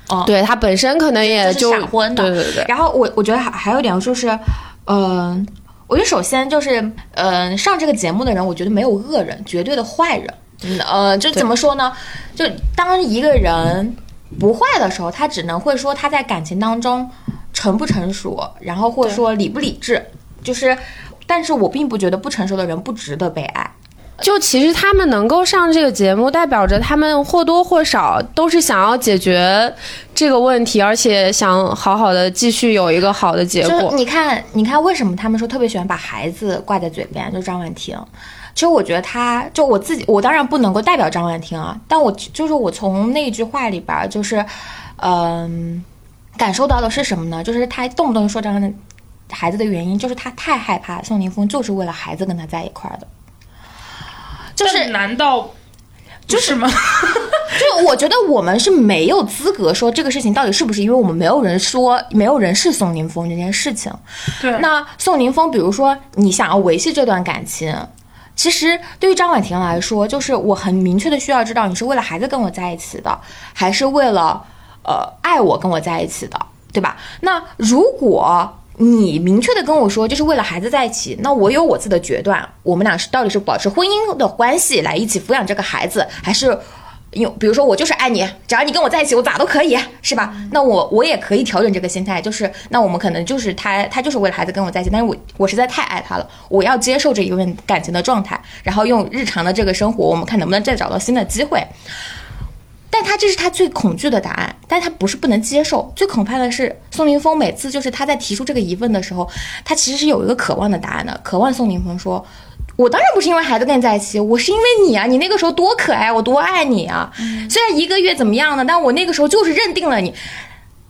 哦，对他本身可能也就闪婚的对对对。然后我我觉得还还有一点就是，嗯、我觉得首先就是，嗯、上这个节目的人，我觉得没有恶人，绝对的坏人。嗯，呃，就怎么说呢？就当一个人不坏的时候，他只能会说他在感情当中成不成熟，然后或者说理不理智。就是，但是我并不觉得不成熟的人不值得被爱。就其实他们能够上这个节目，代表着他们或多或少都是想要解决这个问题，而且想好好的继续有一个好的结果。你看，你看，为什么他们说特别喜欢把孩子挂在嘴边？就张婉婷，其实我觉得他，就我自己，我当然不能够代表张婉婷啊，但我就是我从那句话里边儿，就是，嗯、感受到的是什么呢？就是他动不动说这样的孩子的原因，就是他太害怕宋宁峰就是为了孩子跟他在一块儿的，就是难道就是吗？就我觉得我们是没有资格说这个事情到底是不是因为我们没有人说，没有人是宋宁峰这件事情。对，那宋宁峰，比如说你想要维系这段感情，其实对于张婉婷来说，就是我很明确的需要知道你是为了孩子跟我在一起的，还是为了呃爱我跟我在一起的，对吧？那如果你明确的跟我说，就是为了孩子在一起，那我有我自己的决断，我们俩是到底是保持婚姻的关系来一起抚养这个孩子，还是？因为比如说我就是爱你，只要你跟我在一起，我咋都可以，是吧？那我我也可以调整这个心态，就是那我们可能就是他他就是为了孩子跟我在一起，但是我我实在太爱他了，我要接受这一份感情的状态，然后用日常的这个生活，我们看能不能再找到新的机会。但他这是他最恐惧的答案，但他不是不能接受。最可怕的是宋宁峰每次就是他在提出这个疑问的时候，他其实是有一个渴望的答案的，渴望宋宁峰说。我当然不是因为孩子跟你在一起，我是因为你啊！你那个时候多可爱，我多爱你啊！虽然一个月怎么样呢，但我那个时候就是认定了你。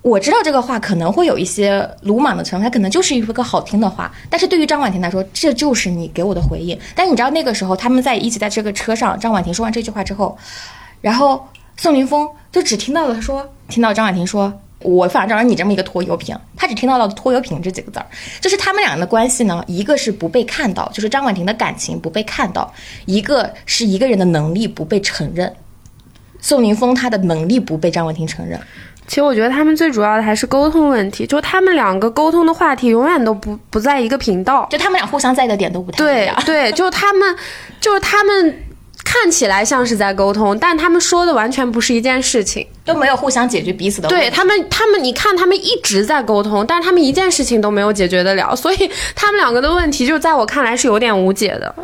我知道这个话可能会有一些鲁莽的成分，它可能就是一个好听的话，但是对于张婉婷来说，这就是你给我的回应。但你知道那个时候他们在一起在这个车上，张婉婷说完这句话之后，然后宋宁峰就只听到了说，听到张婉婷说。我反正让你这么一个拖油瓶，他只听到了“拖油瓶”这几个字儿，就是他们俩的关系呢，一个是不被看到，就是张婉婷的感情不被看到；一个是一个人的能力不被承认。宋宁峰他的能力不被张婉婷承认，其实我觉得他们最主要的还是沟通问题，就他们两个沟通的话题永远都不不在一个频道。就他们俩互相在意的点都不太。对对，就他们，就是他们看起来像是在沟通，但他们说的完全不是一件事情。都没有互相解决彼此的问题。对他们，他们你看，他们一直在沟通，但是他们一件事情都没有解决得了，所以他们两个的问题，就在我看来是有点无解的。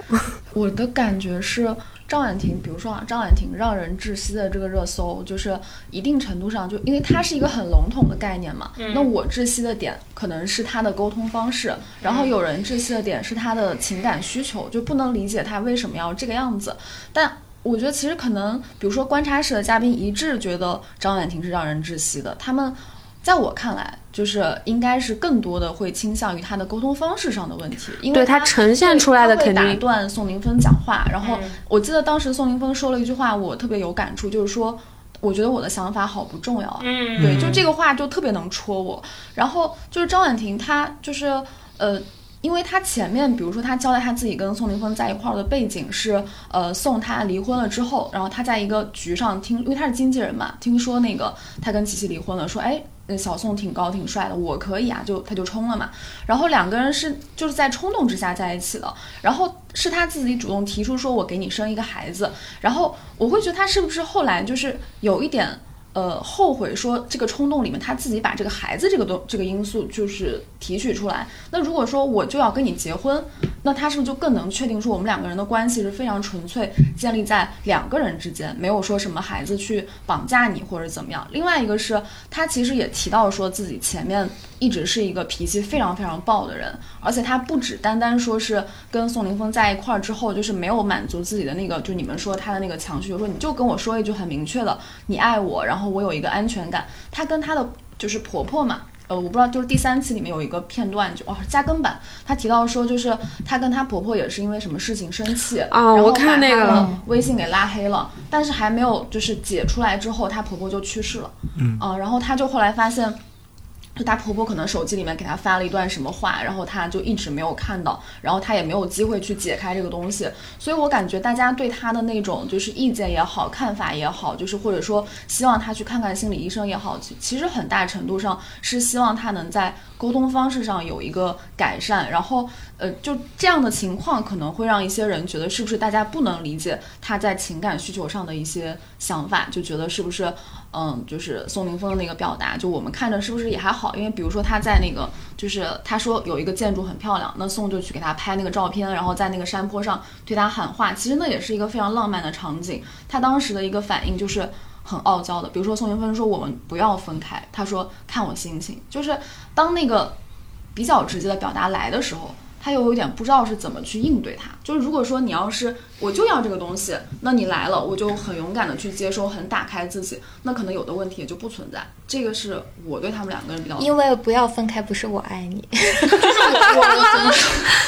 我的感觉是，张婉婷，比如说啊，张婉婷让人窒息的这个热搜，就是一定程度上就因为它是一个很笼统的概念嘛。那我窒息的点可能是他的沟通方式，然后有人窒息的点是他的情感需求，就不能理解他为什么要这个样子。但我觉得其实可能，比如说观察室的嘉宾一致觉得张婉婷是让人窒息的，他们。在我看来，就是应该是更多的会倾向于他的沟通方式上的问题，因为对他呈现出来的肯定打断宋宁峰讲话。然后我记得当时宋宁峰说了一句话，我特别有感触，就是说，我觉得我的想法好不重要啊。嗯对，就这个话就特别能戳我。然后就是张婉婷，她就是呃。因为她前面，比如说她交代她自己跟宋宁峰在一块儿的背景是，呃，宋她离婚了之后，然后她在一个局上听，因为她是经纪人嘛，听说那个她跟琪琪离婚了，说，哎，那小宋挺高挺帅的，我可以啊，就他就冲了嘛。然后两个人是就是在冲动之下在一起的，然后是他自己主动提出说，我给你生一个孩子，然后我会觉得他是不是后来就是有一点。呃，后悔说这个冲动里面，他自己把这个孩子这个东这个因素就是提取出来。那如果说我就要跟你结婚，那他是不是就更能确定说我们两个人的关系是非常纯粹，建立在两个人之间，没有说什么孩子去绑架你或者怎么样？另外一个是他其实也提到说自己前面一直是一个脾气非常非常暴的人，而且他不只单单说是跟宋凌峰在一块儿之后，就是没有满足自己的那个，就你们说他的那个强需求，说你就跟我说一句很明确的，你爱我，然后我有一个安全感。他跟他的就是婆婆嘛。呃，我不知道，就是第三期里面有一个片段，就哦加更版，她提到说，就是她跟她婆婆也是因为什么事情生气，啊然后我看那个把她的微信给拉黑了，但是还没有就是解出来之后，她婆婆就去世了，嗯啊，然后她就后来发现。就她婆婆可能手机里面给她发了一段什么话，然后她就一直没有看到，然后她也没有机会去解开这个东西，所以我感觉大家对她的那种就是意见也好，看法也好，就是或者说希望她去看看心理医生也好，其实很大程度上是希望她能在沟通方式上有一个改善，然后呃，就这样的情况可能会让一些人觉得是不是大家不能理解他在情感需求上的一些想法，就觉得是不是嗯，就是宋凌峰的那个表达，就我们看着是不是也还好？因为比如说他在那个，就是他说有一个建筑很漂亮，那宋就去给他拍那个照片，然后在那个山坡上对他喊话，其实那也是一个非常浪漫的场景。他当时的一个反应就是很傲娇的，比如说宋云芬说我们不要分开，他说看我心情，就是当那个比较直接的表达来的时候。他又有点不知道是怎么去应对它，就是如果说你要是我就要这个东西，那你来了，我就很勇敢的去接收，很打开自己，那可能有的问题也就不存在。这个是我对他们两个人比较，因为不要分开，不是我爱你。(laughs) 就是我我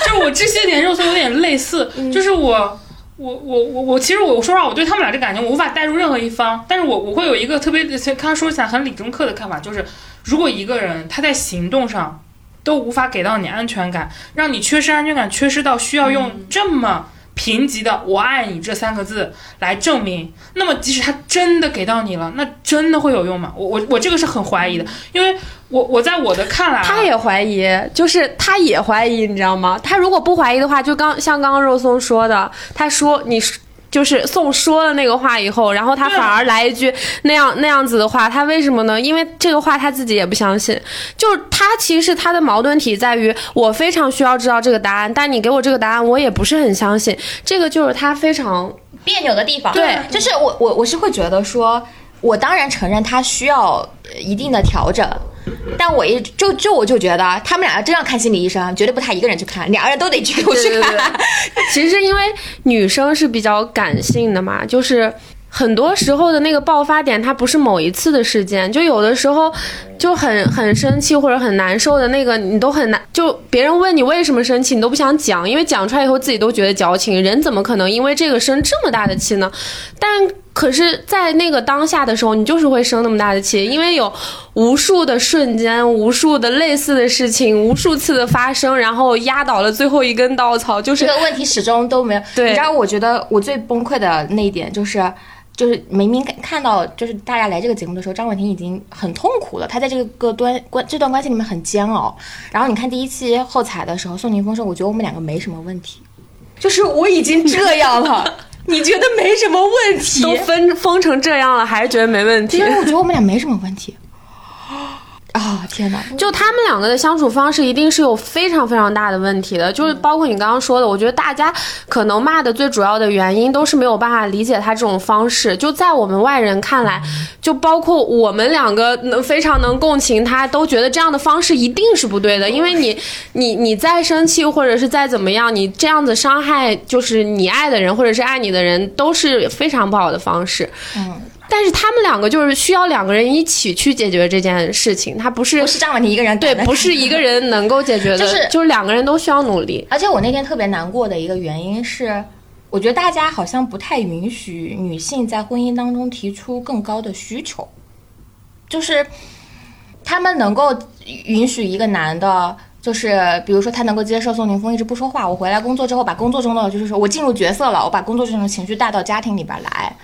就是我这些年肉搜有点类似，就是我。我我我我，其实我我说实话，我对他们俩这感情，我无法带入任何一方。但是我我会有一个特别，他说起来很理中客的看法，就是如果一个人他在行动上都无法给到你安全感，让你缺失安全感，缺失到需要用这么贫瘠的“我爱你”这三个字来证明，那么即使他真的给到你了，那真的会有用吗？我我我这个是很怀疑的，因为我我在我的看来，他也怀疑，就是他也怀疑，你知道吗？他如果不怀疑的话，就刚像刚刚肉松说的，他说你就是宋说了那个话以后，然后他反而来一句那样那样子的话，他为什么呢？因为这个话他自己也不相信，就是他其实他的矛盾体在于，我非常需要知道这个答案，但你给我这个答案，我也不是很相信，这个就是他非常别扭的地方。对。就是我我我是会觉得说，我当然承认他需要呃一定的调整，(laughs) 但我一就就我就觉得他们俩要真要看心理医生，绝对不他一个人去看，两个人都得去给我去对对看。(laughs) 其实因为女生是比较感性的嘛，就是很多时候的那个爆发点，它不是某一次的事件，就有的时候就很很生气或者很难受的那个，你都很难，就别人问你为什么生气，你都不想讲，因为讲出来以后自己都觉得矫情，人怎么可能因为这个生这么大的气呢？但可是，在那个当下的时候，你就是会生那么大的气，因为有无数的瞬间、无数的类似的事情、无数次的发生，然后压倒了最后一根稻草，就是这个问题始终都没有。对你知道，我觉得我最崩溃的那一点就是。就是明明看到，就是大家来这个节目的时候，张婉婷已经很痛苦了，她在这个端关这段关系里面很煎熬。然后你看第一期后采的时候，宋宁峰说：“我觉得我们两个没什么问题，就是我已经这样了，(laughs) 你觉得没什么问题？都分 (laughs) 封成这样了，还是觉得没问题因。为我觉得我们俩没什么问题。(laughs) 啊、天哪！就他们两个的相处方式一定是有非常非常大的问题的，就是包括你刚刚说的，我觉得大家可能骂的最主要的原因都是没有办法理解他这种方式。就在我们外人看来，就包括我们两个能非常能共情他，都觉得这样的方式一定是不对的，因为你你你再生气或者是再怎么样，你这样子伤害就是你爱的人或者是爱你的人，都是非常不好的方式。嗯，但是他们两个就是需要两个人一起去解决这件事情，他不是不是张婉婷一个人对，不是一个人能够解决的，(laughs) 就是就是两个人都需要努力。而且我那天特别难过的一个原因是，我觉得大家好像不太允许女性在婚姻当中提出更高的需求，就是他们能够允许一个男的。就是比如说，他能够接受宋宁峰一直不说话，我回来工作之后，把工作中的就是说我进入角色了，我把工作中的情绪带到家庭里边来，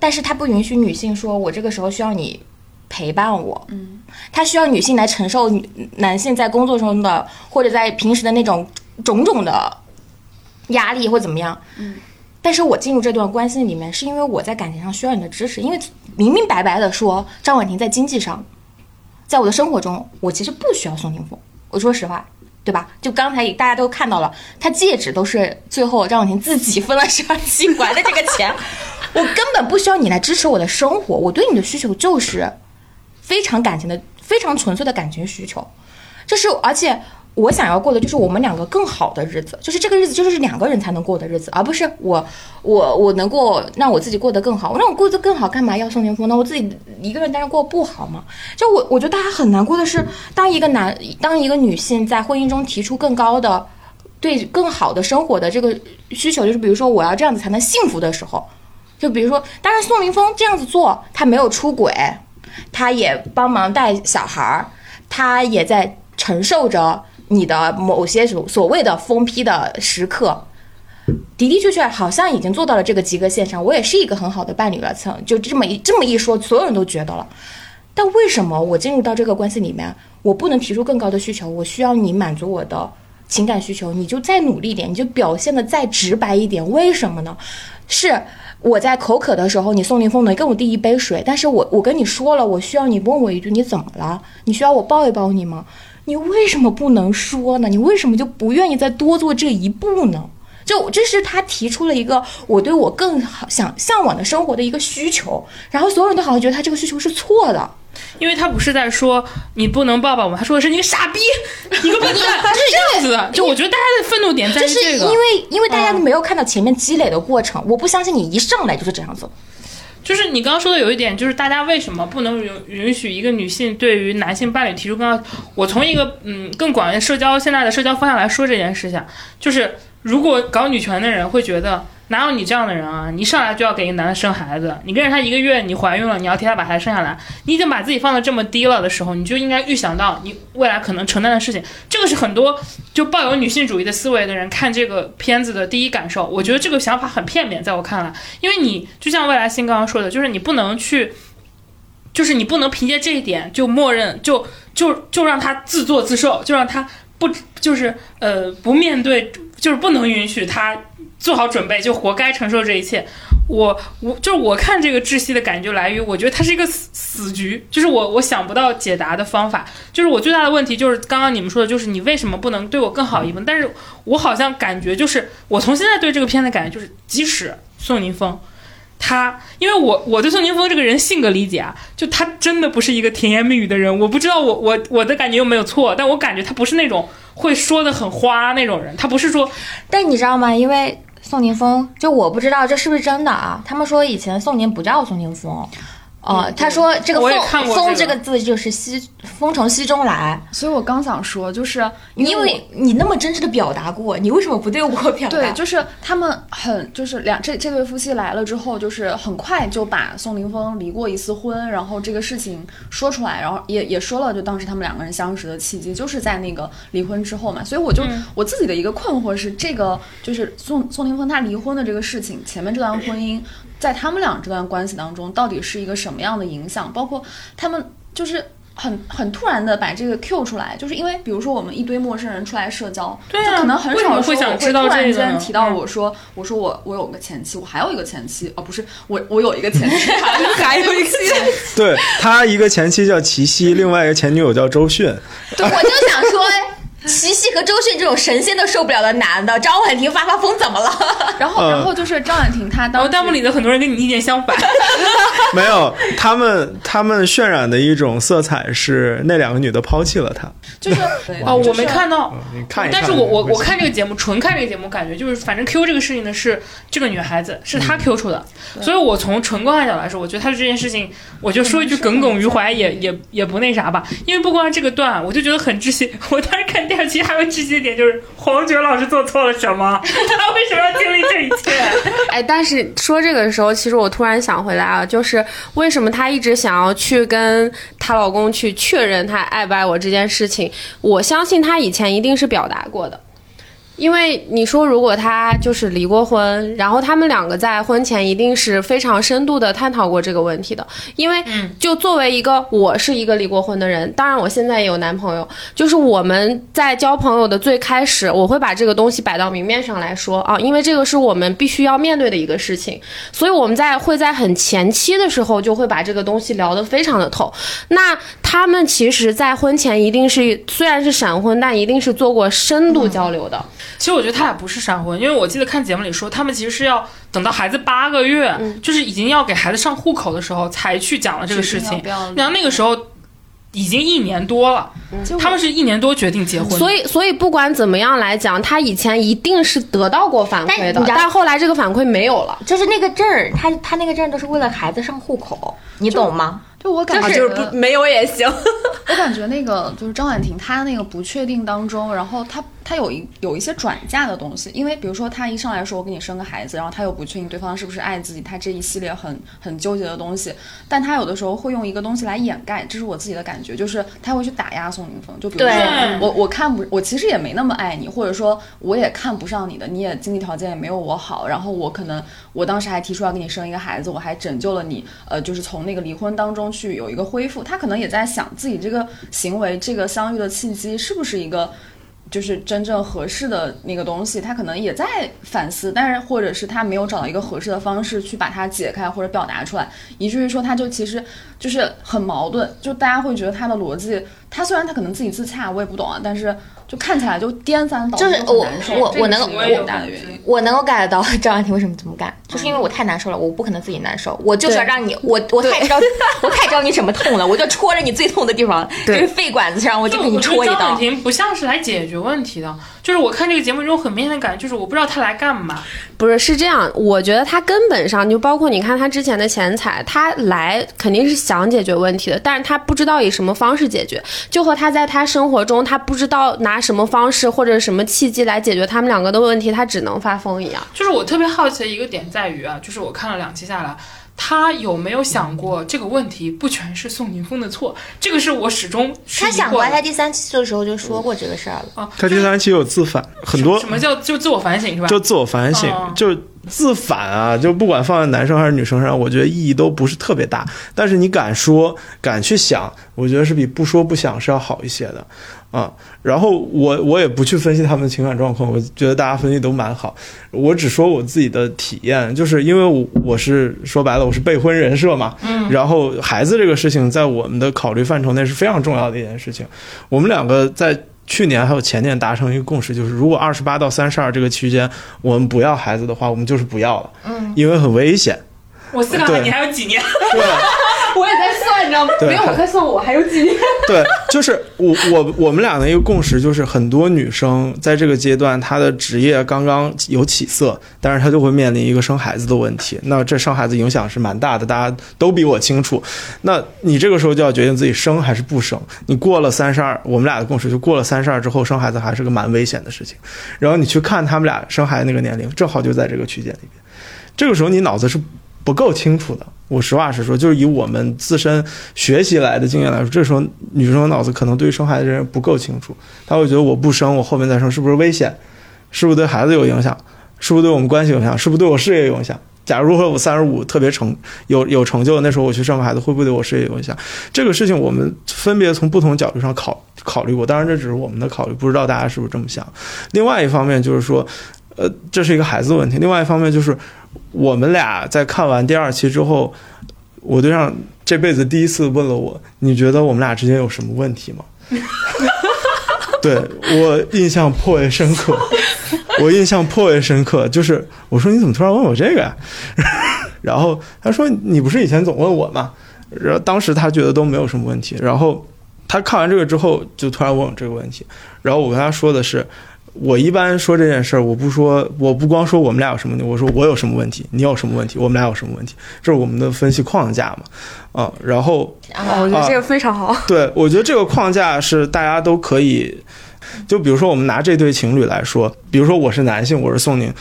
但是他不允许女性说，我这个时候需要你陪伴我，嗯，他需要女性来承受男性在工作中的或者在平时的那种种种的压力或怎么样，嗯，但是我进入这段关系里面，是因为我在感情上需要你的支持，因为明明白白的说，张婉婷在经济上，在我的生活中，我其实不需要宋宁峰，我说实话。对吧？就刚才大家都看到了，他戒指都是最后张婉婷自己分了十二期还的这个钱，我根本不需要你来支持我的生活，我对你的需求就是非常感情的、非常纯粹的感情需求，这是而且。我想要过的就是我们两个更好的日子，就是这个日子就是两个人才能过的日子，而不是我我我能过让我自己过得更好，那我过得更好干嘛要宋宁峰呢？我自己一个人单着过不好吗？就我我觉得大家很难过的是，当一个男当一个女性在婚姻中提出更高的对更好的生活的这个需求，就是比如说我要这样子才能幸福的时候，就比如说，当然宋宁峰这样子做，他没有出轨，他也帮忙带小孩儿，他也在承受着。你的某些所所谓的疯批的时刻，的的确确好像已经做到了这个及格线上。我也是一个很好的伴侣了，曾就这么一这么一说，所有人都觉得了。但为什么我进入到这个关系里面，我不能提出更高的需求？我需要你满足我的情感需求，你就再努力一点，你就表现的再直白一点。为什么呢？是我在口渴的时候，你送林峰能给我递一杯水，但是我我跟你说了，我需要你问我一句，你怎么了？你需要我抱一抱你吗？你为什么不能说呢？你为什么就不愿意再多做这一步呢？就这是他提出了一个我对我更好想向往的生活的一个需求，然后所有人都好像觉得他这个需求是错的，因为他不是在说你不能抱抱我，他说的是你个傻逼，你个笨蛋，他是这样子的。就我觉得大家的愤怒点在于这个，因为因为大家都没有看到前面积累的过程，我不相信你一上来就是这样子。就是你刚刚说的有一点，就是大家为什么不能允允许一个女性对于男性伴侣提出更高？我从一个嗯更广的社交现在的社交方向来说这件事情，就是如果搞女权的人会觉得。哪有你这样的人啊！你一上来就要给一个男的生孩子，你跟着他一个月，你怀孕了，你要替他把孩子生下来，你已经把自己放的这么低了的时候，你就应该预想到你未来可能承担的事情。这个是很多就抱有女性主义的思维的人看这个片子的第一感受。我觉得这个想法很片面，在我看来，因为你就像未来星刚刚说的，就是你不能去，就是你不能凭借这一点就默认，就就就让他自作自受，就让他不就是呃不面对，就是不能允许他。做好准备就活该承受这一切。我我就是我看这个窒息的感觉来于，我觉得它是一个死死局，就是我我想不到解答的方法。就是我最大的问题就是刚刚你们说的，就是你为什么不能对我更好一分？但是我好像感觉就是我从现在对这个片的感觉就是，即使宋宁峰他，因为我我对宋宁峰这个人性格理解啊，就他真的不是一个甜言蜜语的人。我不知道我我我的感觉有没有错，但我感觉他不是那种会说的很花那种人。他不是说，但你知道吗？因为。宋宁峰，就我不知道这是不是真的啊？他们说以前宋宁不叫宋宁峰。哦，他说这个“风”风这个字就是西风从西中来，所以我刚想说，就是因为你那么真实的表达过，你为什么不对我表达？对，就是他们很就是两这这对夫妻来了之后，就是很快就把宋凌峰离过一次婚，然后这个事情说出来，然后也也说了，就当时他们两个人相识的契机就是在那个离婚之后嘛。所以我就我自己的一个困惑是，这个就是宋宋凌峰他离婚的这个事情，前面这段婚姻。在他们俩这段关系当中，到底是一个什么样的影响？包括他们就是很很突然的把这个 Q 出来，就是因为比如说我们一堆陌生人出来社交，就可能很少会想突然间提到我说我说我我有个前妻，我还有一个前妻哦，不是我我有一个前妻，还有一个前妻，(laughs) 对他一个前妻叫齐溪，另外一个前女友叫周迅，对，我就想说。齐溪和周迅这种神仙都受不了的男的，张婉婷发发疯怎么了？(laughs) 然后，然后就是张婉婷她当，然后弹幕里的很多人跟你意见相反。(laughs) (laughs) 没有，他们他们渲染的一种色彩是那两个女的抛弃了他。就是哦，我没看到，你看，但是我我我看这个节目，纯看这个节目，感觉就是反正 Q 这个事情呢是这个女孩子是她 Q 出的，所以我从纯观看角度来说，我觉得她的这件事情，我就说一句耿耿于怀也也也不那啥吧，因为不光这个段，我就觉得很窒息。我当时看第二期还有窒息点，就是黄觉老师做错了什么？(laughs) 他为什么要经历这一切？(laughs) 哎，但是说这个的时候，其实我突然想回来啊，就是为什么她一直想要去跟她老公去确认她爱不爱我这件事情？我相信她以前一定是表达过的。因为你说，如果他就是离过婚，然后他们两个在婚前一定是非常深度的探讨过这个问题的。因为就作为一个我是一个离过婚的人，当然我现在也有男朋友，就是我们在交朋友的最开始，我会把这个东西摆到明面上来说啊，因为这个是我们必须要面对的一个事情，所以我们在会在很前期的时候就会把这个东西聊得非常的透。那他们其实，在婚前一定是虽然是闪婚，但一定是做过深度交流的。其实我觉得他俩不是闪婚，因为我记得看节目里说，他们其实是要等到孩子八个月，就是已经要给孩子上户口的时候，才去讲了这个事情。然后那个时候已经一年多了，他们是一年多决定结婚。所以，所以不管怎么样来讲，他以前一定是得到过反馈的，但但后来这个反馈没有了。就是那个证儿，他他那个证都是为了孩子上户口，你懂吗？就我感觉，就是不没有也行。(laughs) 我感觉那个就是张婉婷，她那个不确定当中，然后她她有一有一些转嫁的东西，因为比如说她一上来说我给你生个孩子，然后她又不确定对方是不是爱自己，她这一系列很很纠结的东西，但她有的时候会用一个东西来掩盖，这是我自己的感觉，就是她会去打压宋宁峰，就比如说我我看不我其实也没那么爱你，或者说我也看不上你的，你也经济条件也没有我好，然后我可能我当时还提出要给你生一个孩子，我还拯救了你，呃，就是从那个离婚当中去有一个恢复，他可能也在想自己这个行为。这个相遇的契机是不是一个，就是真正合适的那个东西？他可能也在反思，但是或者是他没有找到一个合适的方式去把它解开或者表达出来，以至于说他就其实就是很矛盾，就大家会觉得他的逻辑，他虽然他可能自己自洽，我也不懂啊，但是。就看起来就颠三倒四，就是我我我能我很大的原因，我能够 get 到 (laughs) 张婉婷为什么这么干，就是因为我太难受了，我不可能自己难受，我就是要让你，我我太知道 (laughs) 我太知道你什么痛了，我就戳着你最痛的地方，就是肺管子上，我就给你戳一刀。张婉婷不像是来解决问题的。就是我看这个节目，这种很明显的感觉就是我不知道他来干嘛。不是，是这样，我觉得他根本上就包括你看他之前的钱财，他来肯定是想解决问题的，但是他不知道以什么方式解决，就和他在他生活中他不知道拿什么方式或者什么契机来解决他们两个的问题，他只能发疯一样。就是我特别好奇的一个点在于啊，就是我看了两期下来。他有没有想过这个问题不全是宋宁峰的错？这个是我始终他想过，他第三期的时候就说过这个事儿了。啊，他第三期有自反，很多什么叫就自我反省是吧？就自我反省，就自反啊！就不管放在男生还是女生上，我觉得意义都不是特别大。但是你敢说，敢去想，我觉得是比不说不想是要好一些的。啊，然后我我也不去分析他们的情感状况，我觉得大家分析都蛮好。我只说我自己的体验，就是因为我我是说白了我是备婚人设嘛，嗯，然后孩子这个事情在我们的考虑范畴内是非常重要的一件事情。我们两个在去年还有前年达成一个共识，就是如果二十八到三十二这个区间我们不要孩子的话，我们就是不要了，嗯，因为很危险。我思考下，你还有几年？对。我也在算，你知道吗？没有我在算，我还有几年。(laughs) 对，就是我我我们俩的一个共识，就是很多女生在这个阶段，她的职业刚刚有起色，但是她就会面临一个生孩子的问题。那这生孩子影响是蛮大的，大家都比我清楚。那你这个时候就要决定自己生还是不生。你过了三十二，我们俩的共识就过了三十二之后生孩子还是个蛮危险的事情。然后你去看他们俩生孩子那个年龄，正好就在这个区间里边。这个时候你脑子是不够清楚的。我实话实说，就是以我们自身学习来的经验来说，这时候女生的脑子可能对生孩子这人不够清楚，她会觉得我不生，我后面再生是不是危险？是不是对孩子有影响？是不是对我们关系有影响？是不是对我事业有影响？假如说我三十五特别成有 (laughs) 有成就，那时候我去生个孩子，会不会对我事业有影响？这个事情我们分别从不同角度上考考虑过，当然这只是我们的考虑，不知道大家是不是这么想。另外一方面就是说，呃，这是一个孩子的问题。另外一方面就是。我们俩在看完第二期之后，我对象这辈子第一次问了我：“你觉得我们俩之间有什么问题吗？” (laughs) 对我印象颇为深刻，我印象颇为深刻。就是我说：“你怎么突然问我这个呀？” (laughs) 然后他说：“你不是以前总问我吗？”然后当时他觉得都没有什么问题。然后他看完这个之后，就突然问我这个问题。然后我跟他说的是。我一般说这件事儿，我不说，我不光说我们俩有什么问题，我说我有什么问题，你有什么问题，我们俩有什么问题，这是我们的分析框架嘛，啊，然后，啊，我觉得这个非常好。对，我觉得这个框架是大家都可以，就比如说我们拿这对情侣来说，比如说我是男性，我是宋宁，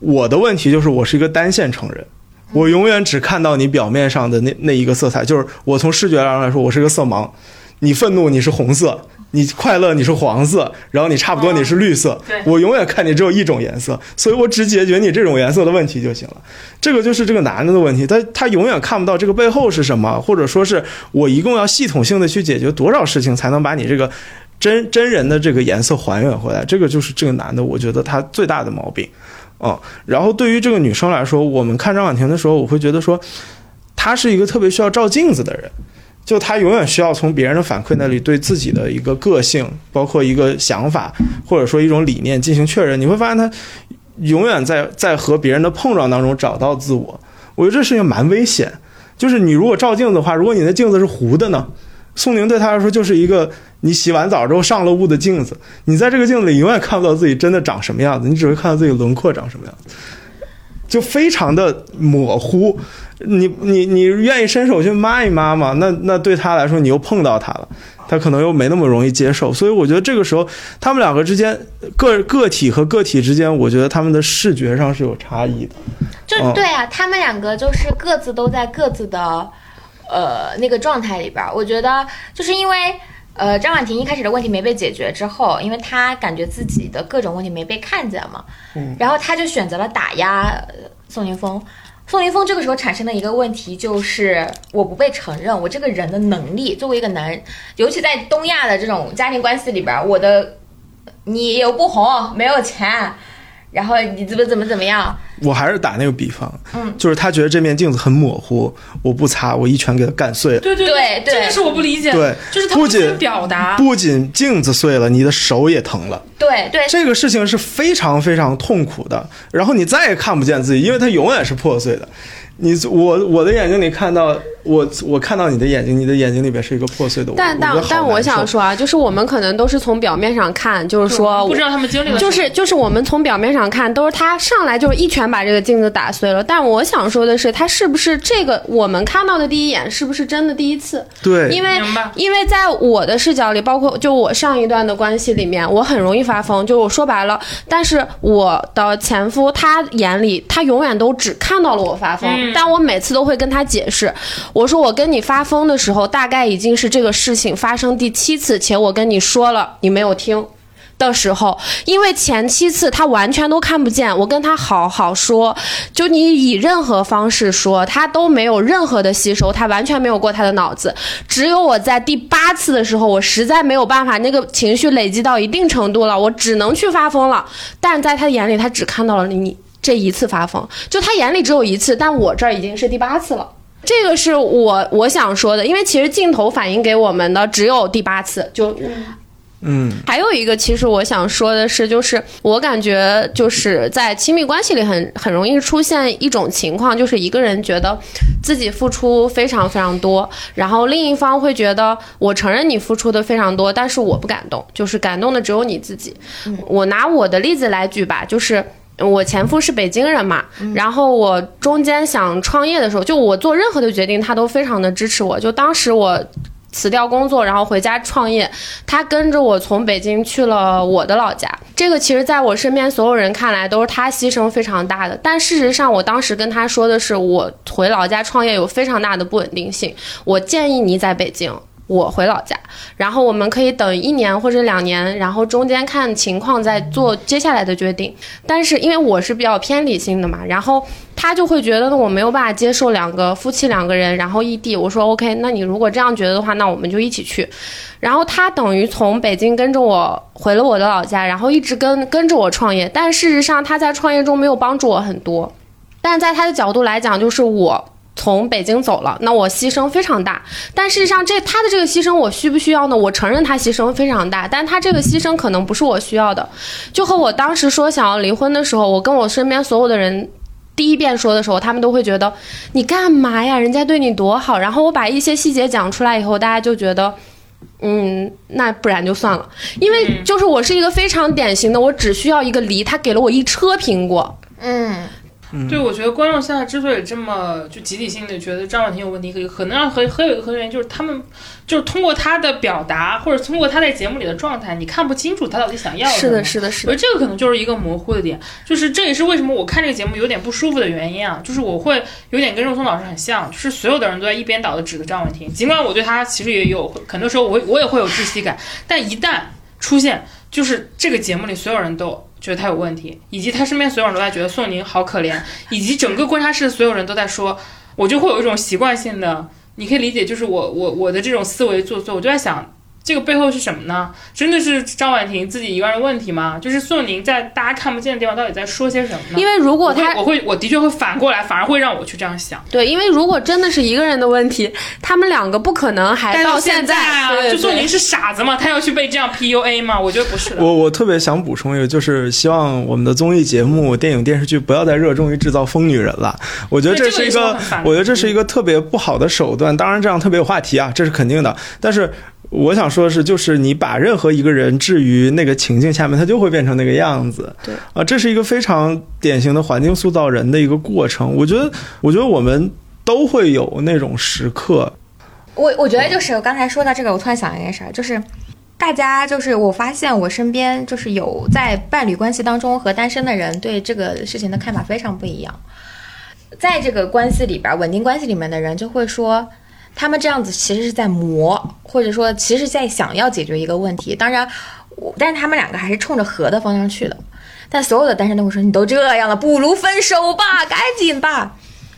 我的问题就是我是一个单线成人，我永远只看到你表面上的那那一个色彩，就是我从视觉上来说，我是个色盲，你愤怒你是红色。你快乐你是黄色，然后你差不多你是绿色，对我永远看你只有一种颜色，所以我只解决你这种颜色的问题就行了。这个就是这个男的的问题，他他永远看不到这个背后是什么，或者说是我一共要系统性的去解决多少事情才能把你这个真真人的这个颜色还原回来，这个就是这个男的，我觉得他最大的毛病。嗯，然后对于这个女生来说，我们看张婉婷的时候，我会觉得说，她是一个特别需要照镜子的人。就他永远需要从别人的反馈那里对自己的一个个性，包括一个想法，或者说一种理念进行确认。你会发现他永远在在和别人的碰撞当中找到自我。我觉得这事情蛮危险。就是你如果照镜子的话，如果你的镜子是糊的呢？宋宁对他来说就是一个你洗完澡之后上了雾的镜子，你在这个镜子里永远看不到自己真的长什么样子，你只会看到自己轮廓长什么样子，就非常的模糊。你你你愿意伸手去抹一抹吗？那那对他来说，你又碰到他了，他可能又没那么容易接受。所以我觉得这个时候，他们两个之间个个体和个体之间，我觉得他们的视觉上是有差异的。就哦对啊，他们两个就是各自都在各自的呃那个状态里边儿。我觉得就是因为呃张婉婷一开始的问题没被解决之后，因为她感觉自己的各种问题没被看见嘛，嗯然后她就选择了打压呃宋宁峰。宋宁峰这个时候产生的一个问题就是，我不被承认，我这个人的能力，作为一个男人，尤其在东亚的这种家庭关系里边儿，我的你又不红，没有钱，然后你怎么怎么怎么样，我还是打那个比方，嗯，就是他觉得这面镜子很模糊，我不擦，我一拳给他干碎了。对对对对这个是我不理解的，对就是他不仅表达，不仅镜子碎了，你的手也疼了。对对，这个事情是非常非常痛苦的，然后你再也看不见自己，因为它永远是破碎的。你我我的眼睛里看到我我看到你的眼睛，你的眼睛里边是一个破碎的我。但但但我想说啊，就是我们可能都是从表面上看，就是说不知道他们经历了，就是就是我们从表面上看，都是他上来就是一拳把这个镜子打碎了。但我想说的是，他是不是这个我们看到的第一眼，是不是真的第一次？对，因为因为在我的视角里，包括就我上一段的关系里面，我很容易发疯。就我说白了，但是我的前夫他眼里，他永远都只看到了我发疯，嗯但我每次都会跟他解释，我说我跟你发疯的时候，大概已经是这个事情发生第七次，且我跟你说了，你没有听。的时候，因为前七次他完全都看不见，我跟他好好说，就你以任何方式说，他都没有任何的吸收，他完全没有过他的脑子。只有我在第八次的时候，我实在没有办法，那个情绪累积到一定程度了，我只能去发疯了。但在他眼里，他只看到了你这一次发疯，就他眼里只有一次，但我这儿已经是第八次了。这个是我我想说的，因为其实镜头反映给我们的只有第八次，就嗯还有一个，其实我想说的是，就是我感觉就是在亲密关系里很很容易出现一种情况，就是一个人觉得自己付出非常非常多，然后另一方会觉得我承认你付出的非常多，但是我不感动，就是感动的只有你自己。我拿我的例子来举吧，就是。我前夫是北京人嘛，然后我中间想创业的时候，就我做任何的决定，他都非常的支持我。就当时我辞掉工作，然后回家创业，他跟着我从北京去了我的老家。这个其实在我身边所有人看来都是他牺牲非常大的，但事实上我当时跟他说的是，我回老家创业有非常大的不稳定性，我建议你在北京。我回老家，然后我们可以等一年或者两年，然后中间看情况再做接下来的决定。但是因为我是比较偏理性的嘛，然后他就会觉得我没有办法接受两个夫妻两个人然后异地。我说 OK，那你如果这样觉得的话，那我们就一起去。然后他等于从北京跟着我回了我的老家，然后一直跟跟着我创业。但事实上他在创业中没有帮助我很多，但在他的角度来讲，就是我。从北京走了，那我牺牲非常大，但事实上这他的这个牺牲我需不需要呢？我承认他牺牲非常大，但他这个牺牲可能不是我需要的。就和我当时说想要离婚的时候，我跟我身边所有的人第一遍说的时候，他们都会觉得你干嘛呀？人家对你多好。然后我把一些细节讲出来以后，大家就觉得。嗯，那不然就算了，因为就是我是一个非常典型的，我只需要一个梨，他给了我一车苹果，嗯，嗯对，我觉得观众现在之所以这么就集体性的觉得张婉婷有问题，可可能和还有一个核心原因就是他们就是通过她的表达，或者通过她在节目里的状态，你看不清楚她到底想要什么。是的，是的，是的。我觉得这个可能就是一个模糊的点，就是这也是为什么我看这个节目有点不舒服的原因啊，就是我会有点跟肉松老师很像，就是所有的人都在一边倒的指责张婉婷，尽管我对她其实也有很多时候我我也会有窒息感，但一旦出现就是这个节目里所有人都觉得他有问题，以及他身边所有人都在觉得宋宁好可怜，以及整个观察室所有人都在说，我就会有一种习惯性的，你可以理解，就是我我我的这种思维做作，我就在想。这个背后是什么呢？真的是张婉婷自己一个人的问题吗？就是宋宁在大家看不见的地方到底在说些什么呢？因为如果我会他我会我的确会反过来，反而会让我去这样想。对，因为如果真的是一个人的问题，他们两个不可能还但到现在啊，对对就宋宁是傻子吗？他要去被这样 PUA 吗？我觉得不是的。我我特别想补充一个，就是希望我们的综艺节目、电影电视剧不要再热衷于制造疯女人了。我觉得这是一个我觉得这是一个特别不好的手段。当然，这样特别有话题啊，这是肯定的。但是我想说的是，就是你把任何一个人置于那个情境下面，他就会变成那个样子。对啊，这是一个非常典型的环境塑造人的一个过程。我觉得，我觉得我们都会有那种时刻，我我觉得就是我刚才说到这个，我突然想到一件事儿，就是大家就是我发现我身边就是有在伴侣关系当中和单身的人对这个事情的看法非常不一样。在这个关系里边，稳定关系里面的人就会说，他们这样子其实是在磨，或者说其实在想要解决一个问题。当然，我但是他们两个还是冲着和的方向去的。但所有的单身都会说，你都这样了，不如分手吧，(laughs) 赶紧吧。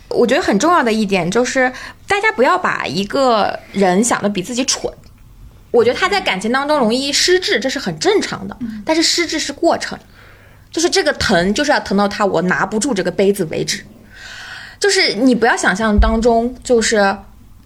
我觉得很重要的一点就是，大家不要把一个人想的比自己蠢。我觉得他在感情当中容易失智，这是很正常的。但是失智是过程，就是这个疼就是要疼到他我拿不住这个杯子为止。就是你不要想象当中，就是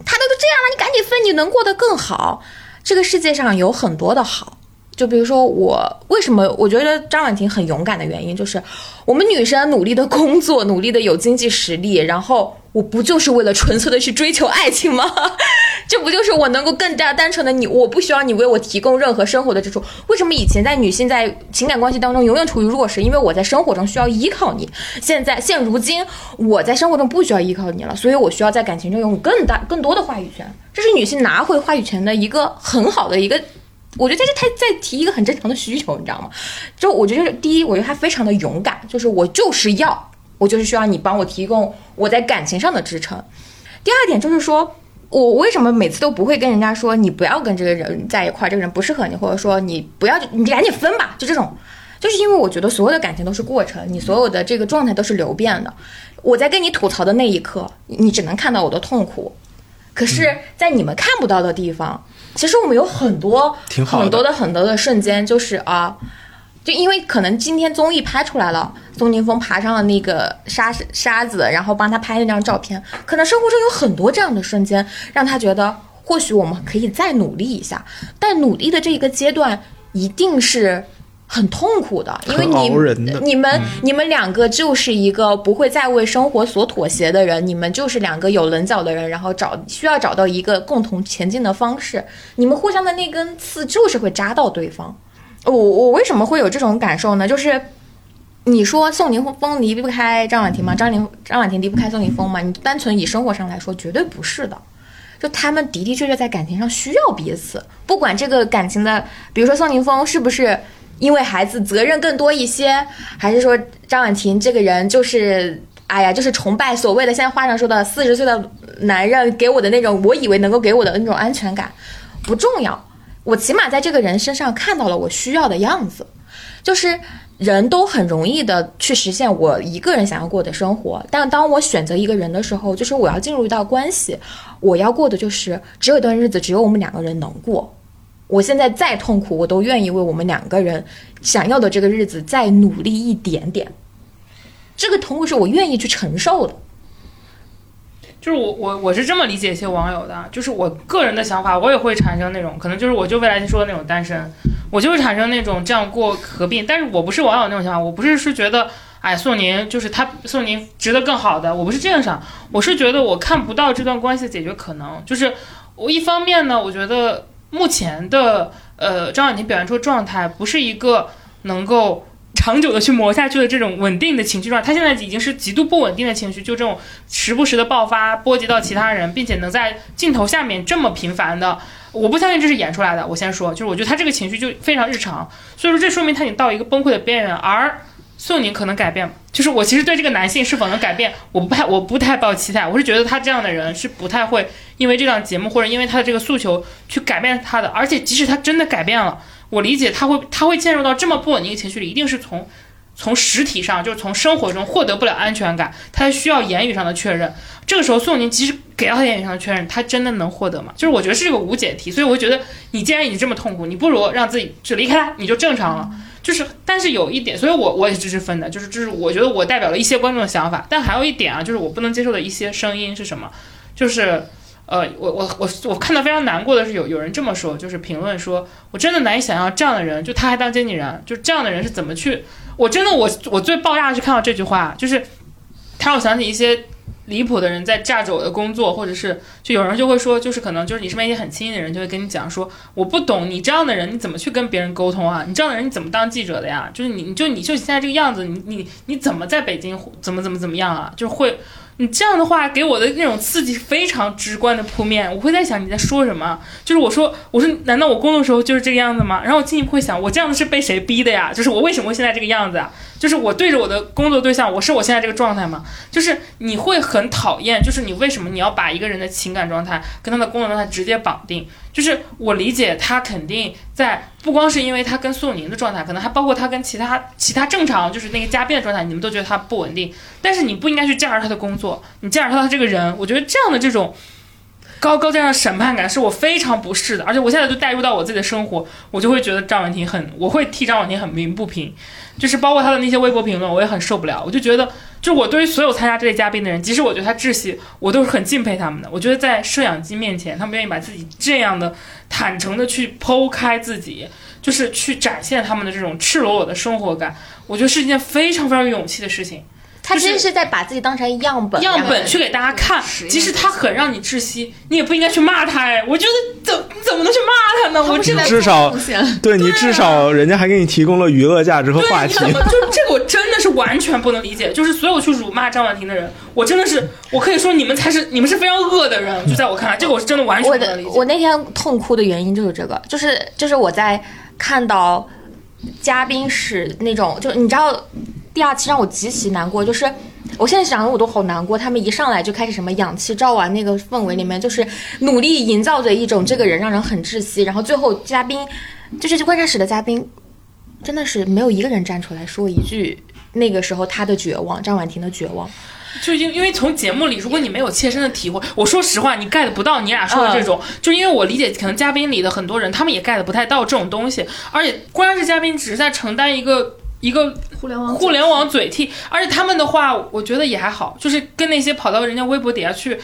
他都都这样了，你赶紧分，你能过得更好。这个世界上有很多的好，就比如说我为什么我觉得张婉婷很勇敢的原因，就是我们女生努力的工作，努力的有经济实力，然后我不就是为了纯粹的去追求爱情吗？(laughs) 这不就是我能够更加单纯的你，我不需要你为我提供任何生活的支出。为什么以前在女性在情感关系当中永远处于弱势？因为我在生活中需要依靠你。现在现如今我在生活中不需要依靠你了，所以我需要在感情中拥有更大更多的话语权。这是女性拿回话语权的一个很好的一个。我觉得这是他在提一个很正常的需求，你知道吗？就我觉得就是第一，我觉得他非常的勇敢，就是我就是要，我就是需要你帮我提供我在感情上的支撑。第二点就是说，我为什么每次都不会跟人家说你不要跟这个人在一块儿，这个人不适合你，或者说你不要你赶紧分吧，就这种，就是因为我觉得所有的感情都是过程，你所有的这个状态都是流变的。我在跟你吐槽的那一刻，你只能看到我的痛苦，可是，在你们看不到的地方，其实我们有很多挺好的很多的很多的瞬间，就是啊。就因为可能今天综艺拍出来了，宋宁峰爬上了那个沙沙子，然后帮他拍那张照片。可能生活中有很多这样的瞬间，让他觉得或许我们可以再努力一下。但努力的这一个阶段一定是很痛苦的，因为你你们你们两个就是一个不会再为生活所妥协的人，你们就是两个有棱角的人，然后找需要找到一个共同前进的方式。你们互相的那根刺就是会扎到对方。我我为什么会有这种感受呢？就是你说宋宁峰离不开张婉婷吗？张宁张婉婷离不开宋宁峰吗？你单纯以生活上来说，绝对不是的。就他们的的确确在感情上需要彼此，不管这个感情的，比如说宋宁峰是不是因为孩子责任更多一些，还是说张婉婷这个人就是。哎呀，就是崇拜所谓的现在话上说的四十岁的男人给我的那种，我以为能够给我的那种安全感，不重要。我起码在这个人身上看到了我需要的样子，就是人都很容易的去实现我一个人想要过的生活，但当我选择一个人的时候，就是我要进入一道关系，我要过的就是只有一段日子，只有我们两个人能过。我现在再痛苦，我都愿意为我们两个人想要的这个日子再努力一点点。这个痛苦是我愿意去承受的。就是我我我是这么理解一些网友的，就是我个人的想法，我也会产生那种可能就是我就未来说的那种单身，我就会产生那种这样过合并，但是我不是网友那种想法，我不是是觉得哎宋宁就是他宋宁值得更好的，我不是这样想，我是觉得我看不到这段关系的解决可能，就是我一方面呢，我觉得目前的呃张婉婷表现出的状态不是一个能够。长久的去磨下去的这种稳定的情绪状态，她现在已经是极度不稳定的情绪，就这种时不时的爆发，波及到其他人，并且能在镜头下面这么频繁的，我不相信这是演出来的。我先说，就是我觉得他这个情绪就非常日常，所以说这说明他已经到一个崩溃的边缘，而宋宁可能改变。就是我其实对这个男性是否能改变，我不太我不太抱期待，我是觉得他这样的人是不太会因为这档节目或者因为他的这个诉求去改变他的，而且即使他真的改变了。我理解他会，他会陷入到这么不稳定的情绪里，一定是从从实体上，就是从生活中获得不了安全感，他需要言语上的确认。这个时候，宋宁即使给到他言语上的确认，他真的能获得吗？就是我觉得是这个无解题。所以我觉得，你既然已经这么痛苦，你不如让自己就离开他，你就正常了。就是，但是有一点，所以我我也支持分的，就是就是我觉得我代表了一些观众的想法，但还有一点啊，就是我不能接受的一些声音是什么？就是。呃，我我我我看到非常难过的是，有有人这么说，就是评论说，我真的难以想象这样的人，就他还当经纪人，就这样的人是怎么去？我真的，我我最爆炸的是看到这句话，就是他让我想起一些离谱的人在榨着我的工作，或者是就有人就会说，就是可能就是你身边一些很亲近的人就会跟你讲说，我不懂你这样的人你怎么去跟别人沟通啊？你这样的人你怎么当记者的呀？就是你你就你就现在这个样子，你你你怎么在北京怎么怎么怎么样啊？就是会。你这样的话给我的那种刺激非常直观的扑面，我会在想你在说什么？就是我说我说难道我工作的时候就是这个样子吗？然后我进一步会想，我这样子是被谁逼的呀？就是我为什么会现在这个样子啊？就是我对着我的工作对象，我是我现在这个状态吗？就是你会很讨厌，就是你为什么你要把一个人的情感状态跟他的工作状态直接绑定？就是我理解他肯定在不光是因为他跟宋宁的状态，可能还包括他跟其他其他正常就是那个嘉宾的状态，你们都觉得他不稳定，但是你不应该去架着他的工作，你架着他的这个人，我觉得这样的这种。高高在上的审判感是我非常不适的，而且我现在就带入到我自己的生活，我就会觉得张婉婷很，我会替张婉婷很鸣不平，就是包括他的那些微博评论，我也很受不了。我就觉得，就我对于所有参加这类嘉宾的人，即使我觉得他窒息，我都是很敬佩他们的。我觉得在摄像机面前，他们愿意把自己这样的坦诚的去剖开自己，就是去展现他们的这种赤裸裸的生活感，我觉得是一件非常非常有勇气的事情。他其实是在把自己当成样本，样本去给大家看。即使他很让你窒息，你也不应该去骂他。哎，我觉得怎你怎么能去骂他呢？我至少对你至少人家还给你提供了娱乐价值和话题。就这个我真的是完全不能理解。就是所有去辱骂张婉婷的人，我真的是我可以说你们才是你们是非常恶的人。就在我看来，这个我是真的完全不能理解。我那天痛哭的原因就是这个，就是就是我在看到嘉宾是那种，就你知道。第二期让我极其难过，就是我现在想的我都好难过。他们一上来就开始什么氧气罩啊，那个氛围里面就是努力营造着一种这个人让人很窒息。然后最后嘉宾就是观察室的嘉宾，真的是没有一个人站出来说一句那个时候他的绝望，张婉婷的绝望。就因因为从节目里，如果你没有切身的体会，我说实话，你 get 不到你俩说的这种。就因为我理解，可能嘉宾里的很多人他们也 get 不太到这种东西，而且观察室嘉宾只是在承担一个。一个互联网互联网嘴替，而且他们的话，我觉得也还好，就是跟那些跑到人家微博底下去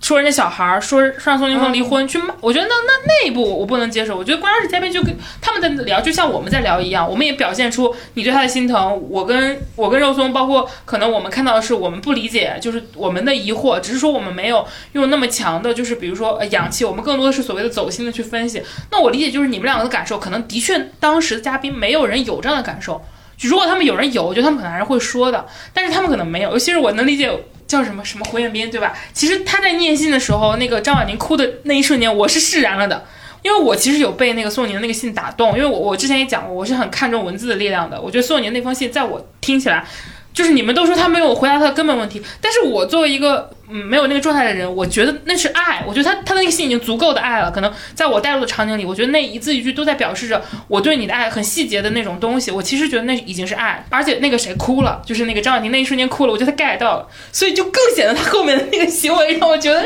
说人家小孩儿，说让宋宁峰离婚去骂，我觉得那那那一步我不能接受。我觉得关键是嘉宾就跟他们在聊，就像我们在聊一样，我们也表现出你对他的心疼。我跟我跟肉松，包括可能我们看到的是我们不理解，就是我们的疑惑，只是说我们没有用那么强的，就是比如说氧气，我们更多的是所谓的走心的去分析。那我理解就是你们两个的感受，可能的确当时的嘉宾没有人有这样的感受。如果他们有人有，我觉得他们可能还是会说的，但是他们可能没有。尤其是我能理解叫什么什么胡彦斌，对吧？其实他在念信的时候，那个张婉宁哭的那一瞬间，我是释然了的，因为我其实有被那个宋宁的那个信打动，因为我我之前也讲过，我是很看重文字的力量的。我觉得宋宁那封信，在我听起来。就是你们都说他没有回答他的根本问题，但是我作为一个嗯没有那个状态的人，我觉得那是爱。我觉得他他的那个心已经足够的爱了。可能在我带入的场景里，我觉得那一字一句都在表示着我对你的爱，很细节的那种东西。我其实觉得那已经是爱，而且那个谁哭了，就是那个张婉婷那一瞬间哭了，我觉得他 get 到了，所以就更显得他后面的那个行为让我觉得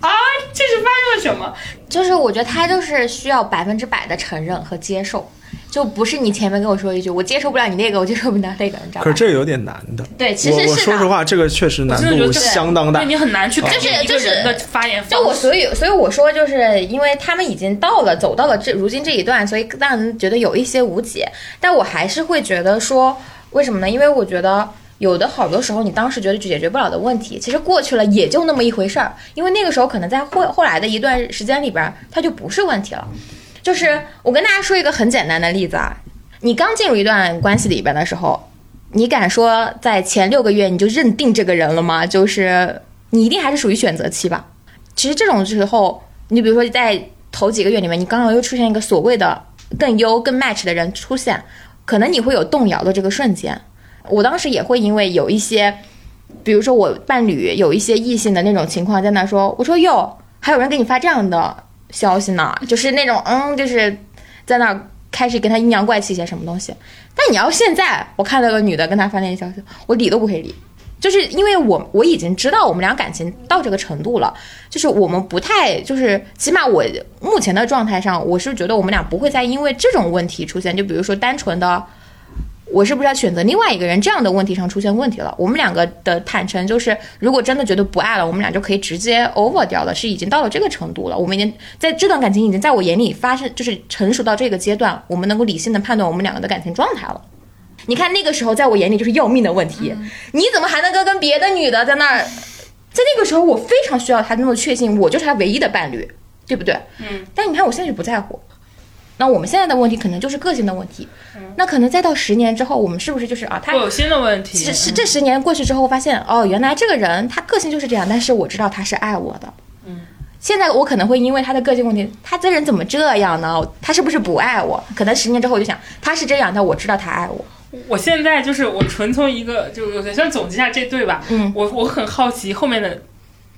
啊，这是发生了什么？就是我觉得他就是需要百分之百的承认和接受。就不是你前面跟我说一句，我接受不了你那个，我接受不了那个，你知道吗？可是这有点难的。对，其实是我说实话，这个确实难度相当大。对你很难去就是一个人的发言。就我所以所以我说，就是因为他们已经到了走到了这如今这一段，所以让人觉得有一些无解。但我还是会觉得说，为什么呢？因为我觉得有的好多时候，你当时觉得解决不了的问题，其实过去了也就那么一回事儿。因为那个时候可能在后后来的一段时间里边，它就不是问题了。就是我跟大家说一个很简单的例子啊，你刚进入一段关系里边的时候，你敢说在前六个月你就认定这个人了吗？就是你一定还是属于选择期吧。其实这种时候，你比如说在头几个月里面，你刚刚又出现一个所谓的更优、更 match 的人出现，可能你会有动摇的这个瞬间。我当时也会因为有一些，比如说我伴侣有一些异性的那种情况，在那说，我说哟，还有人给你发这样的消息呢，就是那种嗯，就是在那开始跟他阴阳怪气些什么东西。但你要现在我看到个女的跟他发那些消息，我理都不会理，就是因为我我已经知道我们俩感情到这个程度了，就是我们不太就是起码我目前的状态上，我是觉得我们俩不会再因为这种问题出现，就比如说单纯的。我是不是要选择另外一个人？这样的问题上出现问题了。我们两个的坦诚就是，如果真的觉得不爱了，我们俩就可以直接 over 掉了，是已经到了这个程度了。我们已经在这段感情已经在我眼里发生，就是成熟到这个阶段，我们能够理性的判断我们两个的感情状态了。你看那个时候，在我眼里就是要命的问题。你怎么还能够跟别的女的在那儿？在那个时候，我非常需要他那么确信，我就是他唯一的伴侣，对不对？嗯。但你看我现在就不在乎。那我们现在的问题可能就是个性的问题，那可能再到十年之后，我们是不是就是啊？他会有新的问题。是是，这十年过去之后，发现哦，原来这个人他个性就是这样，但是我知道他是爱我的。嗯。现在我可能会因为他的个性问题，他这人怎么这样呢？他是不是不爱我？可能十年之后我就想，他是这样，但我知道他爱我。我现在就是我纯从一个，就先总结一下这对吧？嗯。我我很好奇后面的。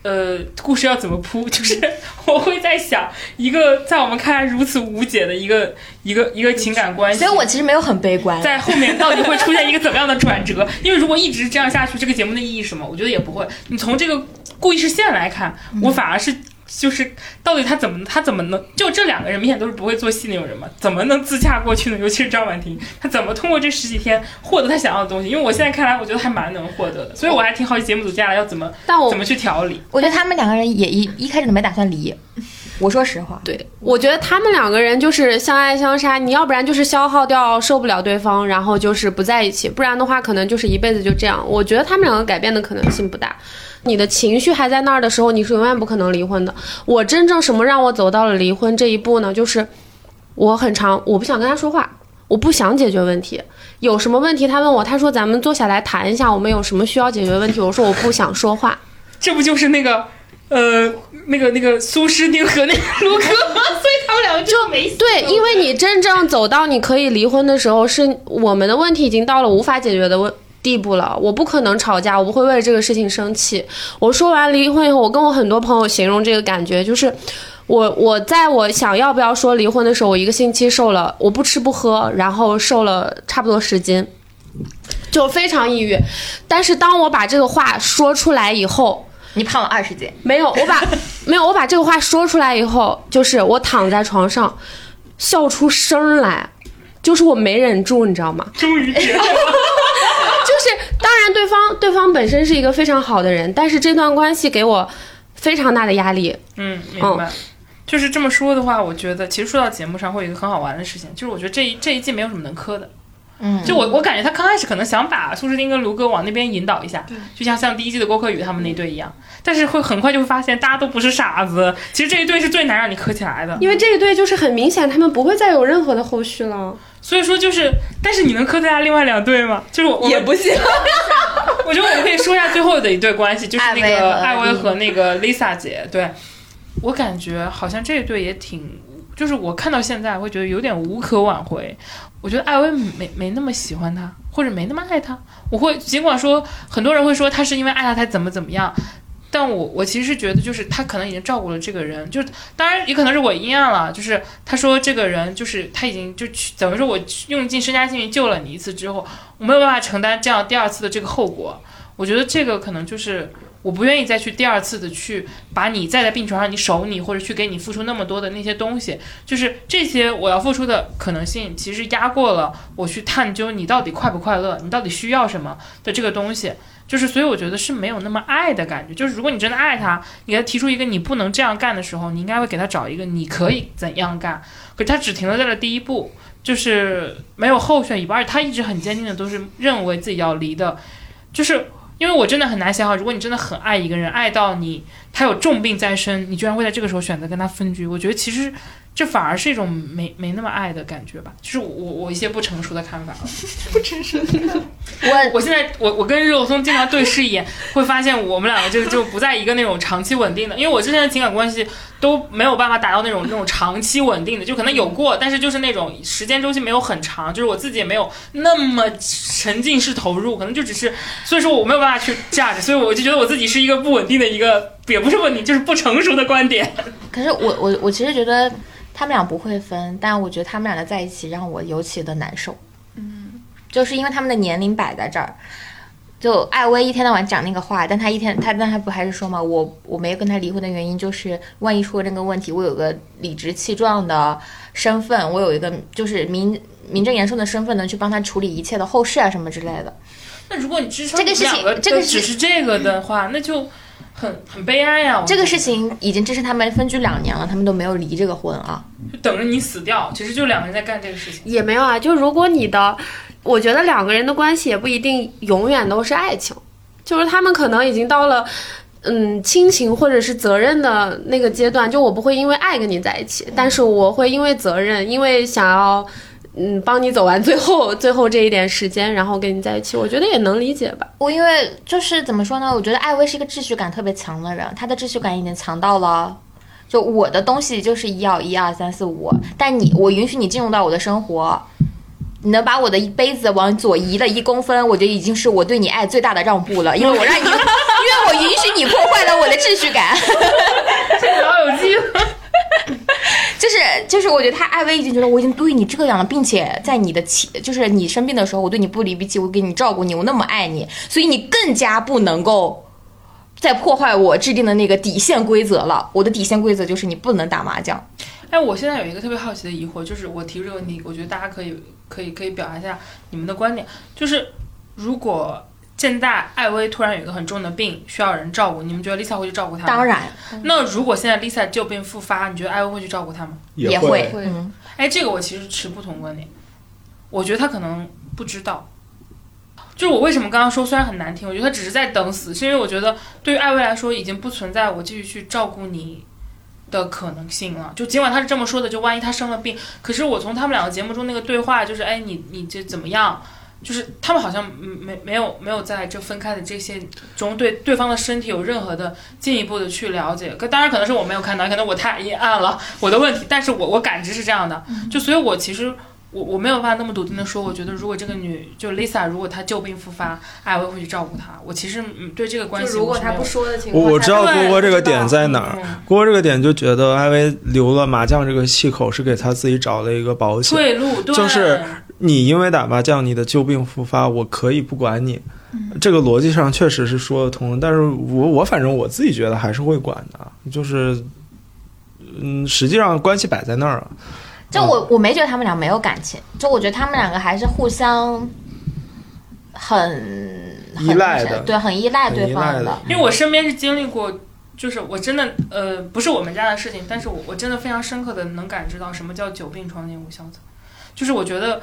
呃，故事要怎么铺？(laughs) 就是我会在想，一个在我们看来如此无解的一个一个一个情感关系，所以我其实没有很悲观，在后面到底会出现一个怎么样的转折？(laughs) 因为如果一直这样下去，这个节目的意义是什么？我觉得也不会。你从这个故事线来看，我反而是。就是到底他怎么他怎么能就这两个人明显都是不会做戏那种人嘛？怎么能自洽过去呢？(laughs) 尤其是张婉婷，她怎么通过这十几天获得她想要的东西？因为我现在看来，我觉得还蛮能获得的，所以我还挺好奇节目组接下来要怎么但我怎么去调理。我觉得他们两个人也一一开始都没打算离。我说实话，对，我觉得他们两个人就是相爱相杀。你要不然就是消耗掉受不了对方，然后就是不在一起；不然的话，可能就是一辈子就这样。我觉得他们两个改变的可能性不大。你的情绪还在那儿的时候，你是永远不可能离婚的。我真正什么让我走到了离婚这一步呢？就是我很长，我不想跟他说话，我不想解决问题。有什么问题他问我，他说咱们坐下来谈一下，我们有什么需要解决问题？我说我不想说话。这不就是那个呃那个那个苏诗丁和那个卢哥？(laughs) 所以他们两个就没对，因为你真正走到你可以离婚的时候，是我们的问题已经到了无法解决的问。地步了，我不可能吵架，我不会为了这个事情生气。我说完离婚以后，我跟我很多朋友形容这个感觉，就是我我在我想要不要说离婚的时候，我一个星期瘦了，我不吃不喝，然后瘦了差不多十斤，就非常抑郁。但是当我把这个话说出来以后，你胖了二十斤？没有，我把 (laughs) 没有我把这个话说出来以后，就是我躺在床上笑出声来，就是我没忍住，你知道吗？(laughs) 终于解了。(laughs) 就是当然，对方对方本身是一个非常好的人，但是这段关系给我非常大的压力。嗯，明白。就是这么说的话，我觉得其实说到节目上会有一个很好玩的事情，就是我觉得这一这一季没有什么能磕的。嗯，就我我感觉他刚开始可能想把苏诗丁跟卢哥往那边引导一下，就像像第一季的郭柯宇他们那对一样，但是会很快就会发现大家都不是傻子，其实这一对是最难让你磕起来的，因为这一对就是很明显他们不会再有任何的后续了。所以说就是，但是你能磕在下另外两对吗？就是我也不行。(laughs) 我觉得我们可以说一下最后的一对关系，就是那个艾薇和那个 Lisa 姐。对我感觉好像这一对也挺，就是我看到现在会觉得有点无可挽回。我觉得艾薇没没那么喜欢他，或者没那么爱他。我会尽管说很多人会说他是因为爱他才怎么怎么样。但我我其实是觉得，就是他可能已经照顾了这个人，就是当然也可能是我阴暗了。就是他说这个人，就是他已经就去等于说我用尽身家性命救了你一次之后，我没有办法承担这样第二次的这个后果。我觉得这个可能就是我不愿意再去第二次的去把你再在病床上你守你，或者去给你付出那么多的那些东西，就是这些我要付出的可能性，其实压过了我去探究你到底快不快乐，你到底需要什么的这个东西。就是，所以我觉得是没有那么爱的感觉。就是，如果你真的爱他，你给他提出一个你不能这样干的时候，你应该会给他找一个你可以怎样干。可是他只停留在了第一步，就是没有后续一步，而且他一直很坚定的都是认为自己要离的。就是因为我真的很难想象，如果你真的很爱一个人，爱到你他有重病在身，你居然会在这个时候选择跟他分居。我觉得其实这反而是一种没没那么爱的感觉吧，就是我我一些不成熟的看法。(laughs) 不成熟的，我我现在我我跟肉松经常对视一眼，会发现我们两个就就不在一个那种长期稳定的，因为我之前的情感关系都没有办法达到那种那种长期稳定的，就可能有过，但是就是那种时间周期没有很长，就是我自己也没有那么沉浸式投入，可能就只是，所以说我没有办法去 judge，所以我就觉得我自己是一个不稳定的一个，也不是稳定，就是不成熟的观点。可是我我我其实觉得。他们俩不会分，但我觉得他们俩的在一起让我尤其的难受。嗯，就是因为他们的年龄摆在这儿，就艾薇一天到晚讲那个话，但他一天他但他不还是说嘛，我我没有跟他离婚的原因就是万一出了这个问题，我有个理直气壮的身份，我有一个就是名名正言顺的身份，能去帮他处理一切的后事啊什么之类的。那如果你支撑这个事情，这个只是这个的话，那就。很很悲哀呀！这个事情已经支持他们分居两年了，他们都没有离这个婚啊，就等着你死掉。其实就两个人在干这个事情，也没有啊。就如果你的，我觉得两个人的关系也不一定永远都是爱情，就是他们可能已经到了嗯亲情或者是责任的那个阶段。就我不会因为爱跟你在一起，但是我会因为责任，因为想要。嗯，帮你走完最后 (laughs) 最后这一点时间，然后跟你在一起，我觉得也能理解吧。我因为就是怎么说呢？我觉得艾薇是一个秩序感特别强的人，她的秩序感已经强到了，就我的东西就是一要一二三四五，但你我允许你进入到我的生活，你能把我的一杯子往左移了一公分，我觉得已经是我对你爱最大的让步了，(laughs) 因为我让你，因为我允许你破坏了我的秩序感。(laughs) 这老有机会。就是就是，我觉得他艾薇已经觉得我已经对你这样了，并且在你的起，就是你生病的时候，我对你不离不弃，我给你照顾你，我那么爱你，所以你更加不能够再破坏我制定的那个底线规则了。我的底线规则就是你不能打麻将。哎，我现在有一个特别好奇的疑惑，就是我提出这个问题，我觉得大家可以可以可以表达一下你们的观点，就是如果。现在艾薇突然有一个很重的病，需要人照顾，你们觉得 Lisa 会去照顾她吗？当然。那如果现在 Lisa 旧病复发，你觉得艾薇会去照顾她吗？也会。嗯。哎，这个我其实持不同观点。我觉得他可能不知道。就是我为什么刚刚说虽然很难听，我觉得他只是在等死，是因为我觉得对于艾薇来说已经不存在我继续去照顾你的可能性了。就尽管他是这么说的，就万一他生了病，可是我从他们两个节目中那个对话，就是哎，你你这怎么样？就是他们好像没没有没有在这分开的这些中对对方的身体有任何的进一步的去了解，可当然可能是我没有看到，可能我太阴暗了我的问题，但是我我感知是这样的，就所以，我其实我我没有办法那么笃定的说，我觉得如果这个女就 Lisa 如果她旧病复发，艾薇会去照顾她，我其实对这个关系，如果她不说的情况，我我知道郭郭这个点在哪儿，郭郭这个点就觉得艾薇留了麻将这个气口是给她自己找了一个保险退路，就是。你因为打麻将，你的旧病复发，我可以不管你，这个逻辑上确实是说得通。但是我我反正我自己觉得还是会管的，就是，嗯，实际上关系摆在那儿了。就我我没觉得他们俩没有感情，就我觉得他们两个还是互相很依赖的，对，很依赖对方的。因为我身边是经历过，就是我真的呃，不是我们家的事情，但是我我真的非常深刻的能感知到什么叫久病床前无孝子，就是我觉得。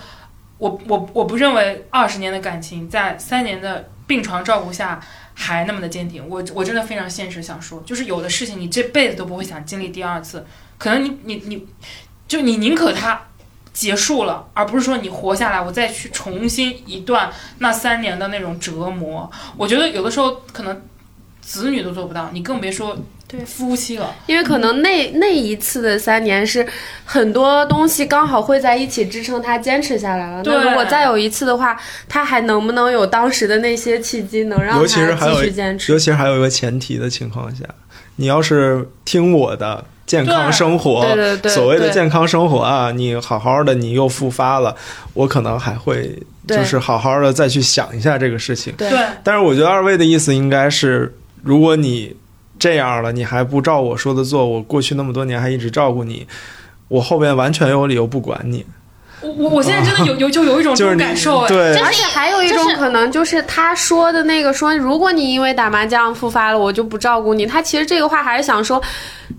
我我我不认为二十年的感情在三年的病床照顾下还那么的坚挺。我我真的非常现实，想说，就是有的事情你这辈子都不会想经历第二次。可能你你你，就你宁可它结束了，而不是说你活下来，我再去重新一段那三年的那种折磨。我觉得有的时候可能子女都做不到，你更别说。对夫妻了，因为可能那那一次的三年是很多东西刚好会在一起支撑他坚持下来了。那如果再有一次的话，他还能不能有当时的那些契机，能让他继续坚持？尤其是还有一个前提的情况下，你要是听我的健康生活，对对对，所谓的健康生活啊，你好好的，你又复发了，我可能还会就是好好的再去想一下这个事情。对，但是我觉得二位的意思应该是，如果你。这样了，你还不照我说的做？我过去那么多年还一直照顾你，我后边完全有理由不管你。我我我现在真的有有就有一种这种感受，对，而且还有一种可能就是他说的那个说，如果你因为打麻将复发了，我就不照顾你。他其实这个话还是想说，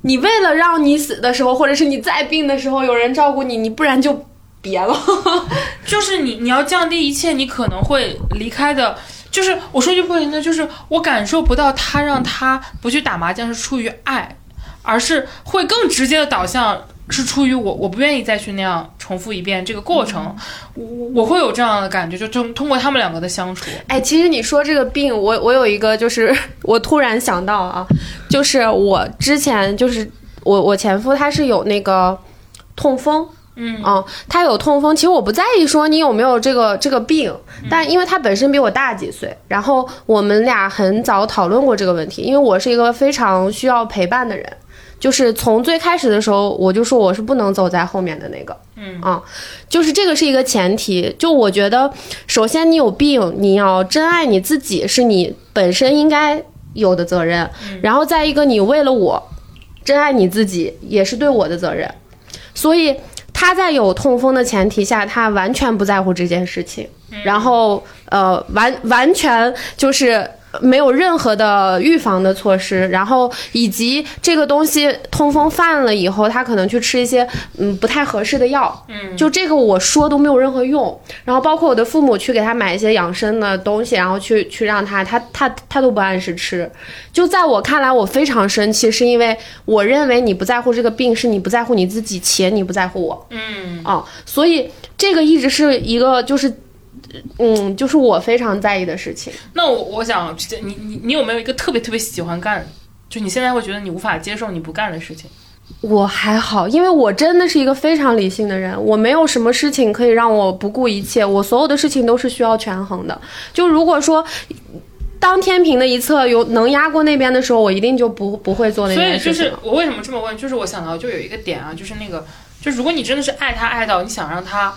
你为了让你死的时候，或者是你再病的时候有人照顾你，你不然就别了。(laughs) 就是你你要降低一切你可能会离开的。就是我说句不行的，就是我感受不到他让他不去打麻将是出于爱，而是会更直接的导向是出于我我不愿意再去那样重复一遍这个过程，我我会有这样的感觉，就通通过他们两个的相处，哎，其实你说这个病，我我有一个，就是我突然想到啊，就是我之前就是我我前夫他是有那个痛风。嗯嗯，他有痛风，其实我不在意说你有没有这个这个病，但因为他本身比我大几岁，然后我们俩很早讨论过这个问题，因为我是一个非常需要陪伴的人，就是从最开始的时候我就说我是不能走在后面的那个，嗯。啊，就是这个是一个前提，就我觉得首先你有病，你要珍爱你自己是你本身应该有的责任，然后再一个你为了我珍爱你自己也是对我的责任，所以。他在有痛风的前提下，他完全不在乎这件事情，然后呃，完完全就是没有任何的预防的措施，然后以及这个东西痛风犯了以后，他可能去吃一些嗯不太合适的药，嗯，就这个我说都没有任何用。然后包括我的父母去给他买一些养生的东西，然后去去让他他他他都不按时吃。就在我看来，我非常生气，是因为我认为你不在乎这个病，是你不在乎你自己，且你不在乎我。嗯啊，所以这个一直是一个就是，嗯，就是我非常在意的事情。那我我想你你你有没有一个特别特别喜欢干，就你现在会觉得你无法接受你不干的事情？我还好，因为我真的是一个非常理性的人，我没有什么事情可以让我不顾一切，我所有的事情都是需要权衡的。就如果说。当天平的一侧有能压过那边的时候，我一定就不不会做那所以就件事情了。是我为什么这么问，就是我想到就有一个点啊，就是那个，就如果你真的是爱他爱到你想让他，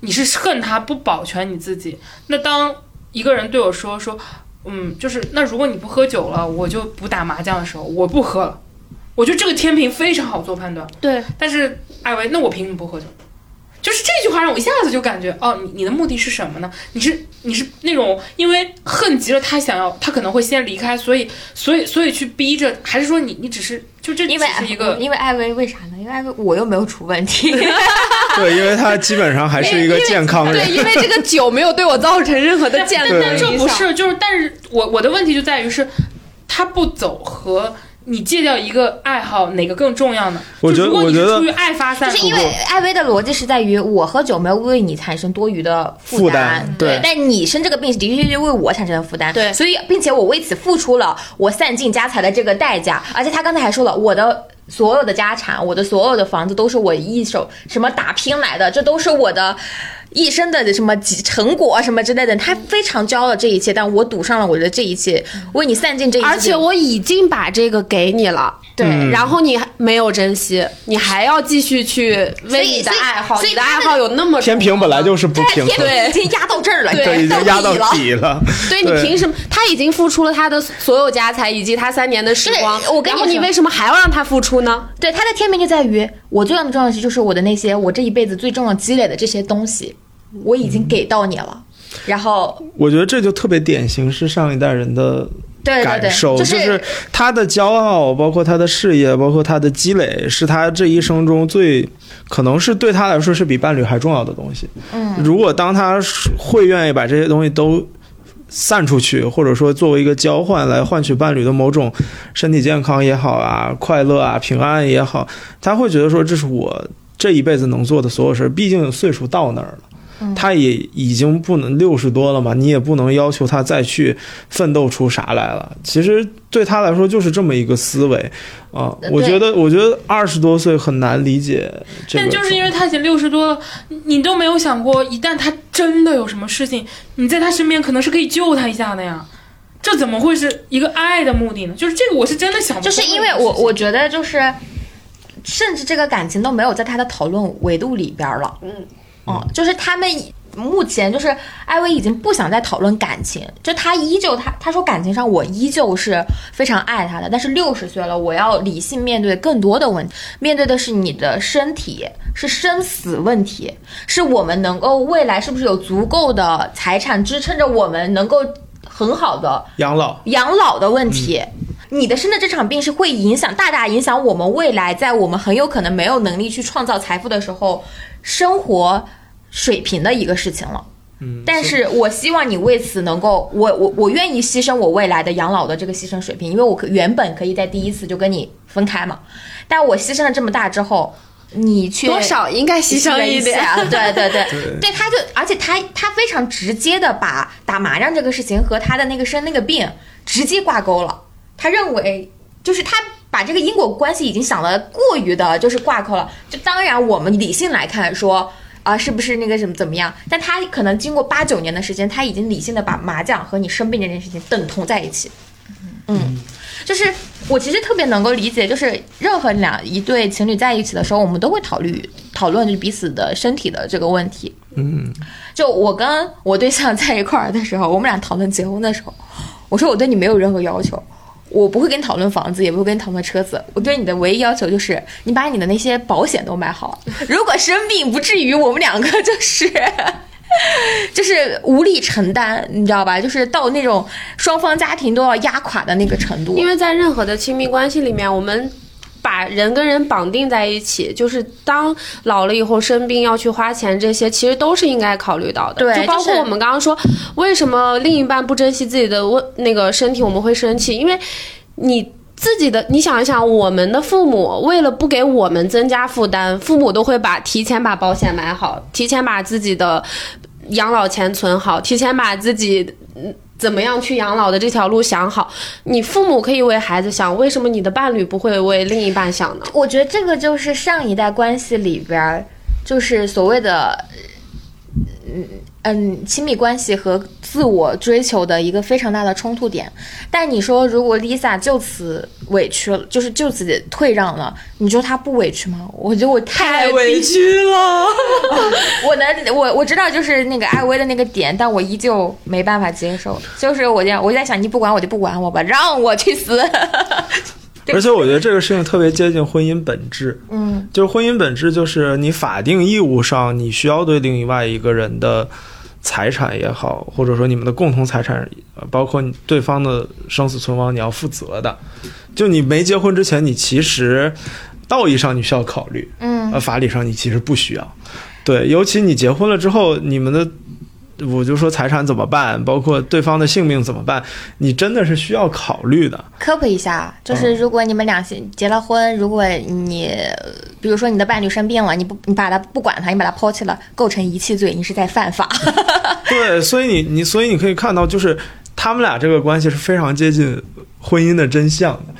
你是恨他不保全你自己，那当一个人对我说说，嗯，就是那如果你不喝酒了，我就不打麻将的时候，我不喝了，我觉得这个天平非常好做判断。对，但是艾薇，那我凭什么不喝酒？就是这句话让我一下子就感觉，哦，你你的目的是什么呢？你是你是那种因为恨极了他想要，他可能会先离开，所以所以所以去逼着，还是说你你只是就这只因为是一个因为艾薇为啥呢？因为艾薇我又没有出问题，(laughs) 对，因为他基本上还是一个健康人对，。因为这个 (laughs) 酒没有对我造成任何的健康但但这影响。不是，就是但是我我的问题就在于是，他不走和你戒掉一个爱好哪个更重要呢？我觉得就如果你我觉得是出于爱发散，就是因为艾薇的逻辑是在于我喝酒没有为你产生多余的负担，担对但你生这个病的确确为我产生了负担，对所以并且我为此付出了我散尽家财的这个代价，而且他刚才还说了我的。所有的家产，我的所有的房子都是我一手什么打拼来的，这都是我的一生的什么成果什么之类的。他非常骄傲这一切，但我赌上了我的这一切，为你散尽这一切。而且我已经把这个给你了，对嗯然后你还没有珍惜，你还要继续去为你的爱好，你的爱好有那么天平本来就是不平衡，对已经压到这儿了，对，已经压到底了。对你凭什么？他已经付出了他的所有家财以及他三年的时光，对我跟你说然后你为什么还要让他付出呢？对他的天平就在于我最重要的重要的就是我的那些我这一辈子最重要积累的这些东西，我已经给到你了。然后，我觉得这就特别典型是上一代人的对对对，感受，就就是他的骄傲，包括他的事业，包括他的积累，是他这一生中最可能是对他来说是比伴侣还重要的东西。嗯，如果当他会愿意把这些东西都散出去，或者说作为一个交换来换取伴侣的某种身体健康也好啊、快乐啊、平安也好，他会觉得说这是我这一辈子能做的所有事儿。毕竟岁数到那儿了。他也已经不能六十多了嘛，你也不能要求他再去奋斗出啥来了。其实对他来说就是这么一个思维啊、对我觉得，我觉得二十多岁很难理解这个。但就是因为他已经六十多了，你你都没有想过，一旦他真的有什么事情，你在他身边可能是可以救他一下的呀。这怎么会是一个爱的目的呢？就是这个，我是真的想不通就是因为我我觉得就是，甚至这个感情都没有在他的讨论维度里边了。嗯，哦、就是他们目前就是艾薇已经不想再讨论感情，就他依旧他他说感情上我依旧是非常爱他的，但是六十岁了，我要理性面对更多的问题，面对的是你的身体，是生死问题，是我们能够未来是不是有足够的财产支撑着我们能够很好的养老，养老的问题。你的生的这场病是会影响大大影响我们未来，在我们很有可能没有能力去创造财富的时候，生活水平的一个事情了。嗯，但是我希望你为此能够，我我我愿意牺牲我未来的养老的这个牺牲水平，因为我可原本可以在第一次就跟你分开嘛，但我牺牲了这么大之后，你去多少应该牺牲一点。对对对对对，(laughs) 他就而且他他非常直接的把打麻将这个事情和他的那个生那个病直接挂钩了。他认为就是他把这个因果关系已经想的过于的就是挂钩了。就当然我们理性来看说。啊，是不是那个什么怎么样？但他可能经过八九年的时间，他已经理性的把麻将和你生病这件事情等同在一起。嗯，就是我其实特别能够理解，就是任何两一对情侣在一起的时候，我们都会考虑讨论就是彼此的身体的这个问题。嗯，就我跟我对象在一块儿的时候，我们俩讨论结婚的时候，我说我对你没有任何要求，我不会跟你讨论房子，也不会跟你讨论车子。我对你的唯一要求就是你把你的那些保险都买好，如果生病不至于我们两个就是。(laughs) 就是无力承担，你知道吧？就是到那种双方家庭都要压垮的那个程度。因为在任何的亲密关系里面，我们把人跟人绑定在一起，就是当老了以后生病要去花钱，这些其实都是应该考虑到的。对就包括我们刚刚说，为什么另一半不珍惜自己的问那个身体，我们会生气，因为你。自己的，你想一想，我们的父母为了不给我们增加负担，父母都会把提前把保险买好，提前把自己的养老钱存好，提前把自己嗯怎么样去养老的这条路想好。你父母可以为孩子想，为什么你的伴侣不会为另一半想呢？我觉得这个就是上一代关系里边，就是所谓的，嗯嗯，亲密关系和自我追求的一个非常大的冲突点。但你说，如果 Lisa 就此委屈了，就是就此退让了，你说她不委屈吗？我觉得我太委屈了。(laughs) 我能，我我知道就是那个艾薇的那个点，但我依旧没办法接受。就是我这样，我在想，你不管我就不管我吧，让我去死。(laughs) 而且我觉得这个事情特别接近婚姻本质，嗯，就是婚姻本质就是你法定义务上你需要对另外一个人的财产也好，或者说你们的共同财产，呃包括对方的生死存亡，你要负责的。就你没结婚之前，你其实道义上你需要考虑，嗯呃，法理上你其实不需要。对，尤其你结婚了之后，你们的。我就说财产怎么办，包括对方的性命怎么办，你真的是需要考虑的。科普一下，就是如果你们俩结结了婚，如果你比如说你的伴侣生病了，你不你把他不管他，你把他抛弃了，构成遗弃罪，你是在犯法。(laughs) 对，所以你你所以你可以看到，就是他们俩这个关系是非常接近婚姻的真相的。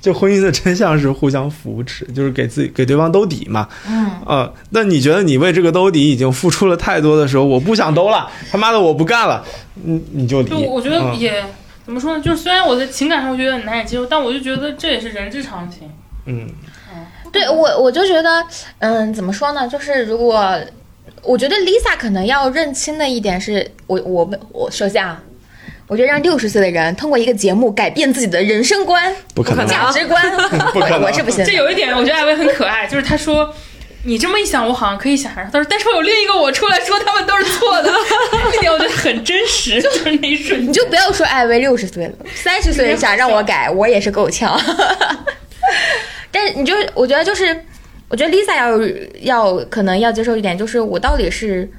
就婚姻的真相是互相扶持，就是给自己给对方兜底嘛。嗯，呃，那你觉得你为这个兜底已经付出了太多的时候，我不想兜了，他妈的我不干了，你你就离。就我觉得嗯也、怎么说呢？就是虽然我在情感上我觉得很难以接受，但我就觉得这也是人之常情。嗯，对我我就觉得，嗯，怎么说呢？就是如果我觉得 Lisa 可能要认清的一点是，我我们我首先啊。我觉得让六十岁的人通过一个节目改变自己的人生观、不可能价值观，(laughs) 不可能我我是不行的。这有一点，我觉得艾薇很可爱，就是她说。你这么一想，我好像可以想象。她说：“但是我有另一个我出来说他们都是错的，(laughs) 这点我觉得很真实，就是那一瞬间。你就不要说艾薇六十岁了，三十岁想让我改，我也是够呛。(laughs) 但是你就我觉得就是，我觉得 Lisa 要要可能要接受一点，就是我到底是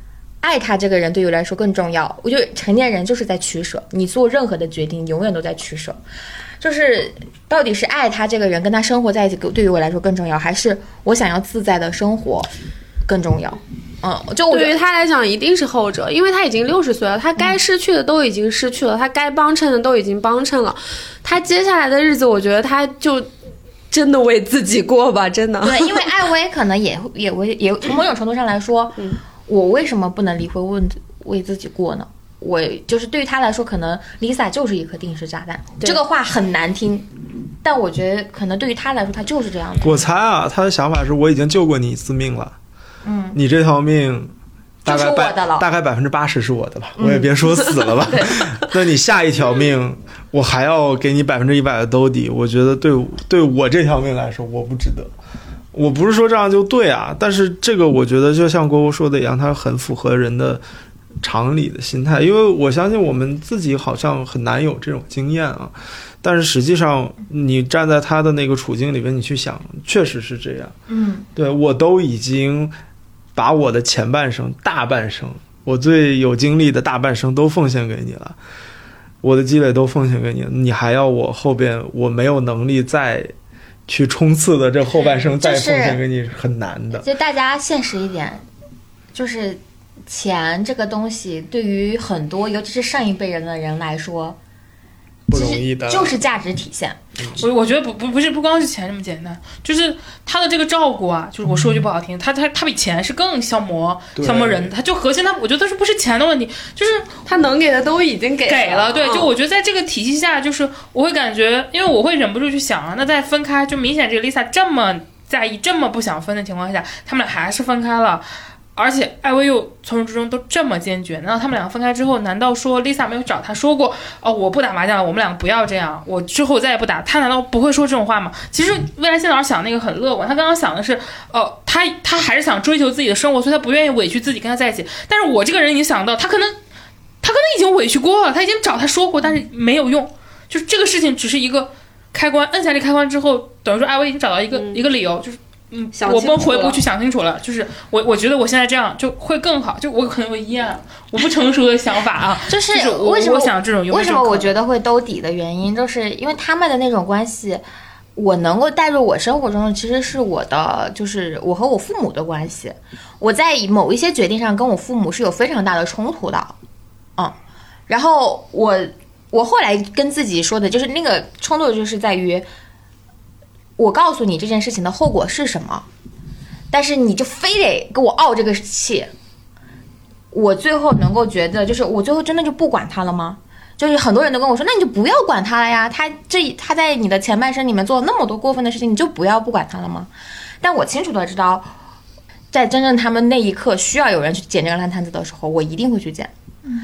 爱他这个人对于我来说更重要。我觉得成年人就是在取舍，你做任何的决定永远都在取舍。就是到底是爱他这个人，跟他生活在一起，对于我来说更重要，还是我想要自在的生活更重要？嗯，就我对于他来讲，一定是后者，因为他已经六十岁了，他该失去的都已经失去了，他该帮衬的都已经帮衬了，他接下来的日子，我觉得他就真的为自己过吧，真的。对，因为艾薇可能也会也为也从某种程度上来说，我为什么不能离婚问为自己过呢？我就是对于他来说，可能 Lisa 就是一颗定时炸弹。这个话很难听，但我觉得可能对于他来说，他就是这样的。我猜啊，他的想法是我已经救过你一次命了，嗯，你这条命大就是概百大概百分之八十是我的吧，我也别说死了吧。(laughs) (laughs) 那你下一条命，我还要给你百分之一百的兜底，我觉得对对我这条命来说，我不值得。我不是说这样就对啊，但是这个我觉得就像郭郭说的一样，它很符合人的常理的心态，因为我相信我们自己好像很难有这种经验啊。但是实际上，你站在他的那个处境里边，你去想，确实是这样。嗯，对我都已经把我的前半生、大半生，我最有精力的大半生都奉献给你了，我的积累都奉献给你了，你还要我后边我没有能力再去冲刺的这后半生再就是奉献给你是很难的。就大家现实一点，就是钱这个东西，对于很多尤其是上一辈人的人来说，不容易的，就是价值体现。我我觉得不不不是不光是钱这么简单，就是他的这个照顾啊，就是我说句不好听，他他他比钱是更消磨消磨人的，他就核心他我觉得是不是钱的问题，就是他能给的都已经给给了，对，嗯就我觉得在这个体系下，就是我会感觉，因为我会忍不住去想啊，那再分开，就明显这个 Lisa 这么在意、这么不想分的情况下，他们俩还是分开了。而且艾薇又从始至终都这么坚决，难道他们两个分开之后，难道说 Lisa 没有找他说过哦，我不打麻将了，我们两个不要这样，我之后再也不打？他难道不会说这种话吗？其实未来线老师想那个很乐观，他刚刚想的是，哦，他他还是想追求自己的生活，所以他不愿意委屈自己跟他在一起。但是我这个人已经想到，他可能他可能已经委屈过了，他已经找他说过，但是没有用，就是这个事情只是一个开关，摁下这开关之后，等于说艾薇已经找到一个、一个理由，就是。嗯，想我们回不去想清楚了，就是我我觉得我现在这样就会更好，就我可能有一样我不成熟的想法啊，(laughs) 就是为什么我想这种为什么我觉得得会兜底的原因，就是因为他们的那种关系，我能够带入我生活中的，其实是我的，就是我和我父母的关系。我在某一些决定上跟我父母是有非常大的冲突的，嗯，然后我我后来跟自己说的就是那个冲突就是在于，我告诉你这件事情的后果是什么，但是你就非得给我怄这个气。我最后能够觉得，就是我最后真的就不管他了吗？就是很多人都跟我说，那你就不要管他了呀，他这他在你的前半生里面做了那么多过分的事情，你就不要不管他了吗？但我清楚的知道，在真正他们那一刻需要有人去捡这个烂摊子的时候，我一定会去捡。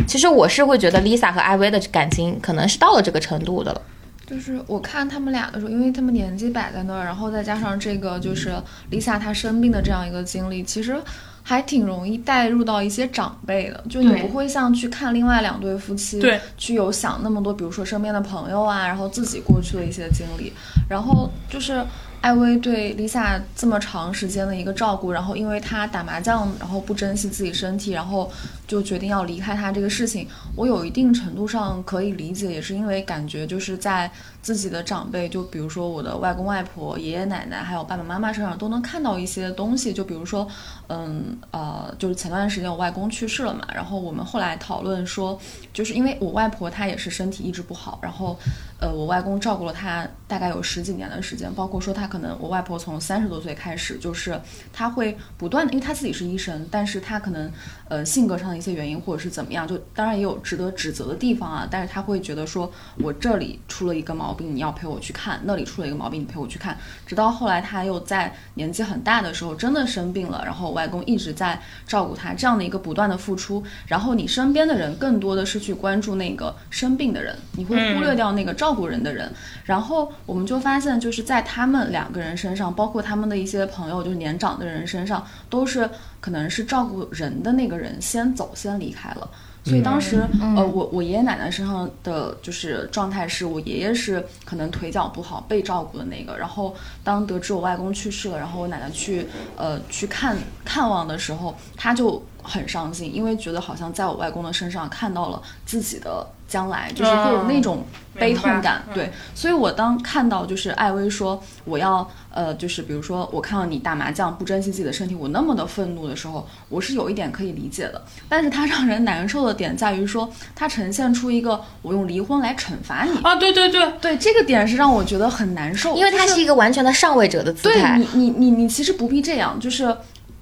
其实我是会觉得 Lisa 和艾薇的感情可能是到了这个程度的了。就是我看他们俩的时候，因为他们年纪摆在那儿，然后再加上这个就是 Lisa 她生病的这样一个经历，其实还挺容易带入到一些长辈的，就你不会像去看另外两对夫妻，对，去有想那么多，比如说身边的朋友啊，然后自己过去的一些经历，然后就是艾薇对 Lisa 这么长时间的一个照顾，然后因为她打麻将，然后不珍惜自己身体，然后就决定要离开她这个事情，我有一定程度上可以理解，也是因为感觉就是在自己的长辈，就比如说我的外公外婆、爷爷奶奶，还有爸爸妈妈身上都能看到一些东西，就比如说，嗯呃，就是前段时间我外公去世了嘛，然后我们后来讨论说，就是因为我外婆她也是身体一直不好，然后呃我外公照顾了她大概有十几年的时间，包括说她可能我外婆从三十多岁开始，就是她会不断的，因为她自己是医生，但是她可能呃性格上的一些原因或者是怎么样，就当然也有值得指责的地方啊，但是她会觉得说我这里出了一个毛病，你要陪我去看；那里出了一个毛病，你陪我去看。直到后来他又在年纪很大的时候真的生病了，然后我外公一直在照顾他，这样的一个不断的付出，然后你身边的人更多的是去关注那个生病的人，你会忽略掉那个照顾人的人。然后我们就发现，就是在他们两个人身上，包括他们的一些朋友，就是年长的人身上，都是可能是照顾人的那个人先走，先离开了。所以当时，呃，我我爷爷奶奶身上的就是状态是，我爷爷是可能腿脚不好被照顾的那个。然后当得知我外公去世了，然后我奶奶去呃去看看望的时候，他就很伤心，因为觉得好像在我外公的身上看到了自己的将来，就是会有那种悲痛感。对，所以我当看到就是艾薇说我要呃，就是比如说我看到你打麻将不珍惜自己的身体，我那么的愤怒的时候，我是有一点可以理解的。但是它让人难受的点在于说，它呈现出一个我用离婚来惩罚你。啊，对对对，对这个点是让我觉得很难受，因为它是一个完全的上位者的姿态。对你，你，你，你其实不必这样，就是。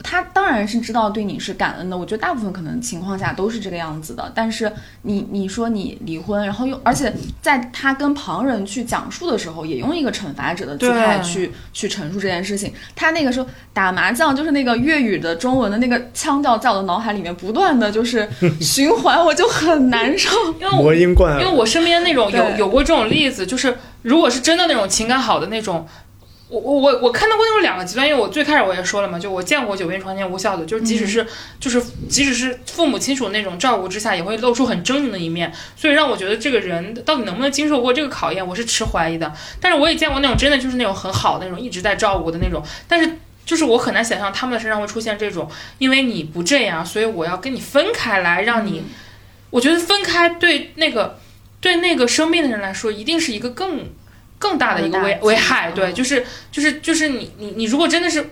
他当然是知道对你是感恩的，我觉得大部分可能情况下都是这个样子的。但是你你说你离婚，然后又而且在他跟旁人去讲述的时候，也用一个惩罚者的姿态去去陈述这件事情。他那个时候打麻将，就是那个粤语的中文的那个腔调，在我的脑海里面不断的就是循环，我就很难受。因为我魔音贯。因为我身边那种有有过这种例子，就是如果是真的那种情感好的那种。我我我我看到过那种两个极端，因为我最开始我也说了嘛，就我见过久病床前无孝子，就是即使是、就是即使是父母亲属那种照顾之下，也会露出很狰狞的一面，所以让我觉得这个人到底能不能经受过这个考验，我是持怀疑的。但是我也见过那种真的就是那种很好的那种一直在照顾的那种，但是就是我很难想象他们的身上会出现这种，因为你不这样，所以我要跟你分开来，让你，我觉得分开对那个对那个生病的人来说，一定是一个更更大的一个危危害。对，就是就是就是你你你如果真的是，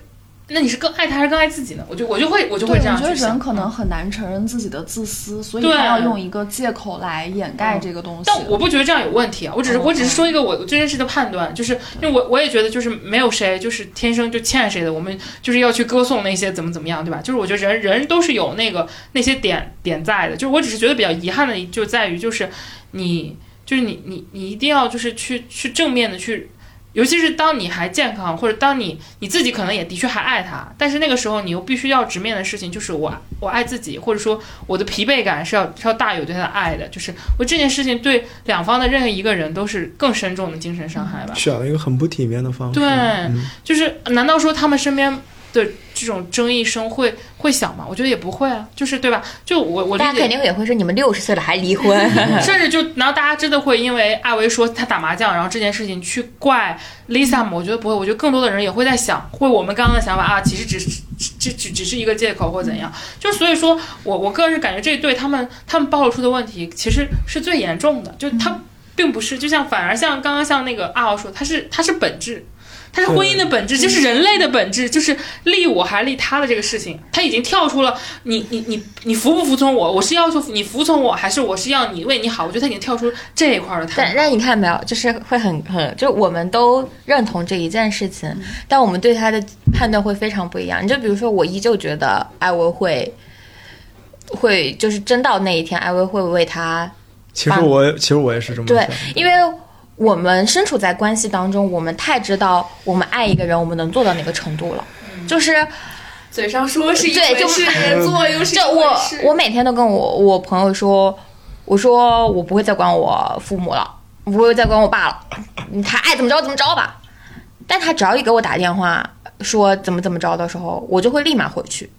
那你是更爱他还是更爱自己呢？我就我就会我就会，这样我觉得。人可能很难承认自己的自私，所以对他要用一个借口来掩盖这个东西。但我不觉得这样有问题啊，我只是嗯我只是说一个我这件事的判断，就是因为我我也觉得就是没有谁就是天生就欠谁的，我们就是要去歌颂那些怎么怎么样，对吧？就是我觉得人人都是有那个那些点点在的，就是我只是觉得比较遗憾的就在于就是你就是你你你一定要就是去去正面的去。尤其是当你还健康，或者当你你自己可能也的确还爱他，但是那个时候你又必须要直面的事情就是我我爱自己，或者说我的疲惫感是要是要大于对他的爱的，就是我这件事情对两方的任何一个人都是更深重的精神伤害吧。选了一个很不体面的方式。对嗯就是难道说他们身边的这种争议声会会小吗？我觉得也不会啊，就是对吧？就我我理大家肯。定也会说你们六十岁了还离婚，(laughs) (laughs) 甚至就，然后大家真的会因为艾维说他打麻将，然后这件事情去怪 Lisa 吗？我觉得不会，我觉得更多的人也会在想，会我们刚刚的想法啊，其实只是只只只是一个借口或怎样。就所以说我我个人是感觉这对他们他们暴露出的问题其实是最严重的，就他并不是，就像反而像刚刚像那个阿豪说，他是他是本质。它是婚姻的本质，就是人类的本质，就是利我还利他的这个事情，他已经跳出了你你你你服不服从我，我是要求你服从我，还是我是要你为你好？我觉得他已经跳出这一块了但谈。但你看没有，就是会很很，就我们都认同这一件事情，但我们对他的判断会非常不一样。你就比如说，我依旧觉得艾薇会会就是真到那一天，艾薇会为他其实我其实我也是这么对想。，因为我们身处在关系当中，我们太知道我们爱一个人，我们能做到哪个程度了。就是嘴上说是一对就回事，做又是一就我回事。我每天都跟我我朋友说，我说我不会再管我父母了，我不会再管我爸了，他爱怎么着怎么着吧。但他只要一给我打电话说怎么怎么着的时候，我就会立马回去。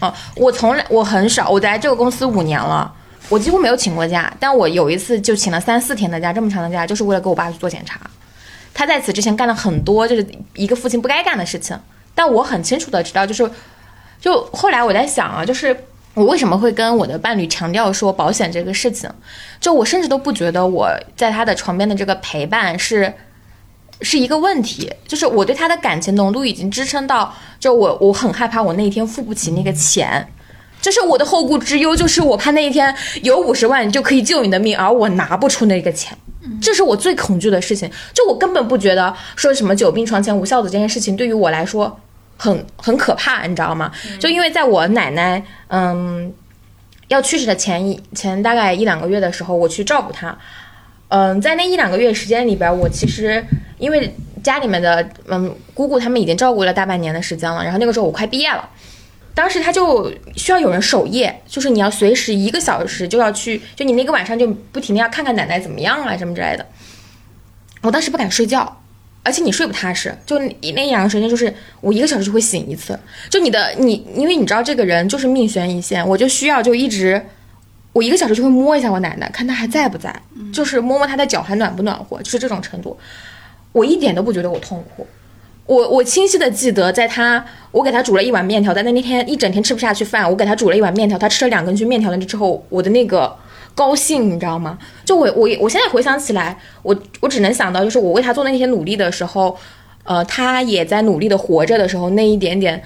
嗯，我从来我很少，我在这个公司五年了，我几乎没有请过假，但我有一次就请了三四天的假，这么长的假，就是为了给我爸去做检查。他在此之前干了很多就是一个父亲不该干的事情，但我很清楚的知道，就是就后来我在想啊，就是我为什么会跟我的伴侣强调说保险这个事情？就我甚至都不觉得我在他的床边的这个陪伴是是一个问题，就是我对他的感情浓度已经支撑到，就我我很害怕我那一天付不起那个钱。就是我的后顾之忧，就是我怕那一天有五十万就可以救你的命，而我拿不出那个钱，这是我最恐惧的事情。就我根本不觉得说什么久病床前无孝子这件事情对于我来说很很可怕，你知道吗？就因为在我奶奶嗯要去世的前一前大概一两个月的时候，我去照顾她。嗯，在那一两个月时间里边，我其实因为家里面的嗯姑姑他们已经照顾了大半年的时间了，然后那个时候我快毕业了。当时他就需要有人守夜，就是你要随时一个小时就要去，就你那个晚上就不停的要看看奶奶怎么样啊什么之类的。我当时不敢睡觉，而且你睡不踏实，就那一两个时间就是我一个小时就会醒一次，就你的你，因为你知道这个人就是命悬一线，我就需要就一直，我一个小时就会摸一下我奶奶，看她还在不在，就是摸摸她的脚还暖不暖和，就是这种程度，我一点都不觉得我痛苦。我我清晰的记得，在他我给他煮了一碗面条，但那那天一整天吃不下去饭，我给他煮了一碗面条，他吃了两根菌面条了之后，我的那个高兴，你知道吗？就我我我现在回想起来，我我只能想到，就是我为他做那些努力的时候，呃，他也在努力的活着的时候，那一点点，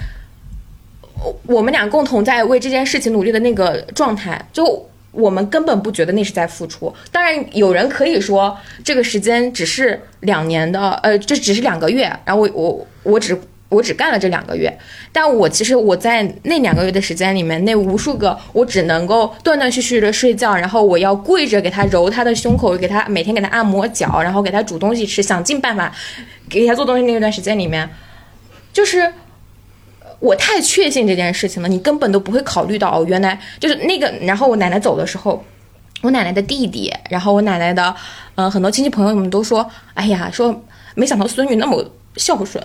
我我们俩共同在为这件事情努力的那个状态，就我们根本不觉得那是在付出。当然，有人可以说这个时间只是两年的，呃，这只是两个月，然后我我我只我只干了这两个月，但我其实我在那两个月的时间里面，那无数个我只能够断断续续的睡觉，然后我要跪着给他揉他的胸口，给他每天给他按摩脚，然后给他煮东西吃，想尽办法给他做东西那段时间里面，就是。我太确信这件事情了，你根本都不会考虑到哦，原来就是那个。然后我奶奶走的时候，我奶奶的弟弟，然后我奶奶的，嗯、很多亲戚朋友们都说，哎呀，说没想到孙女那么孝顺，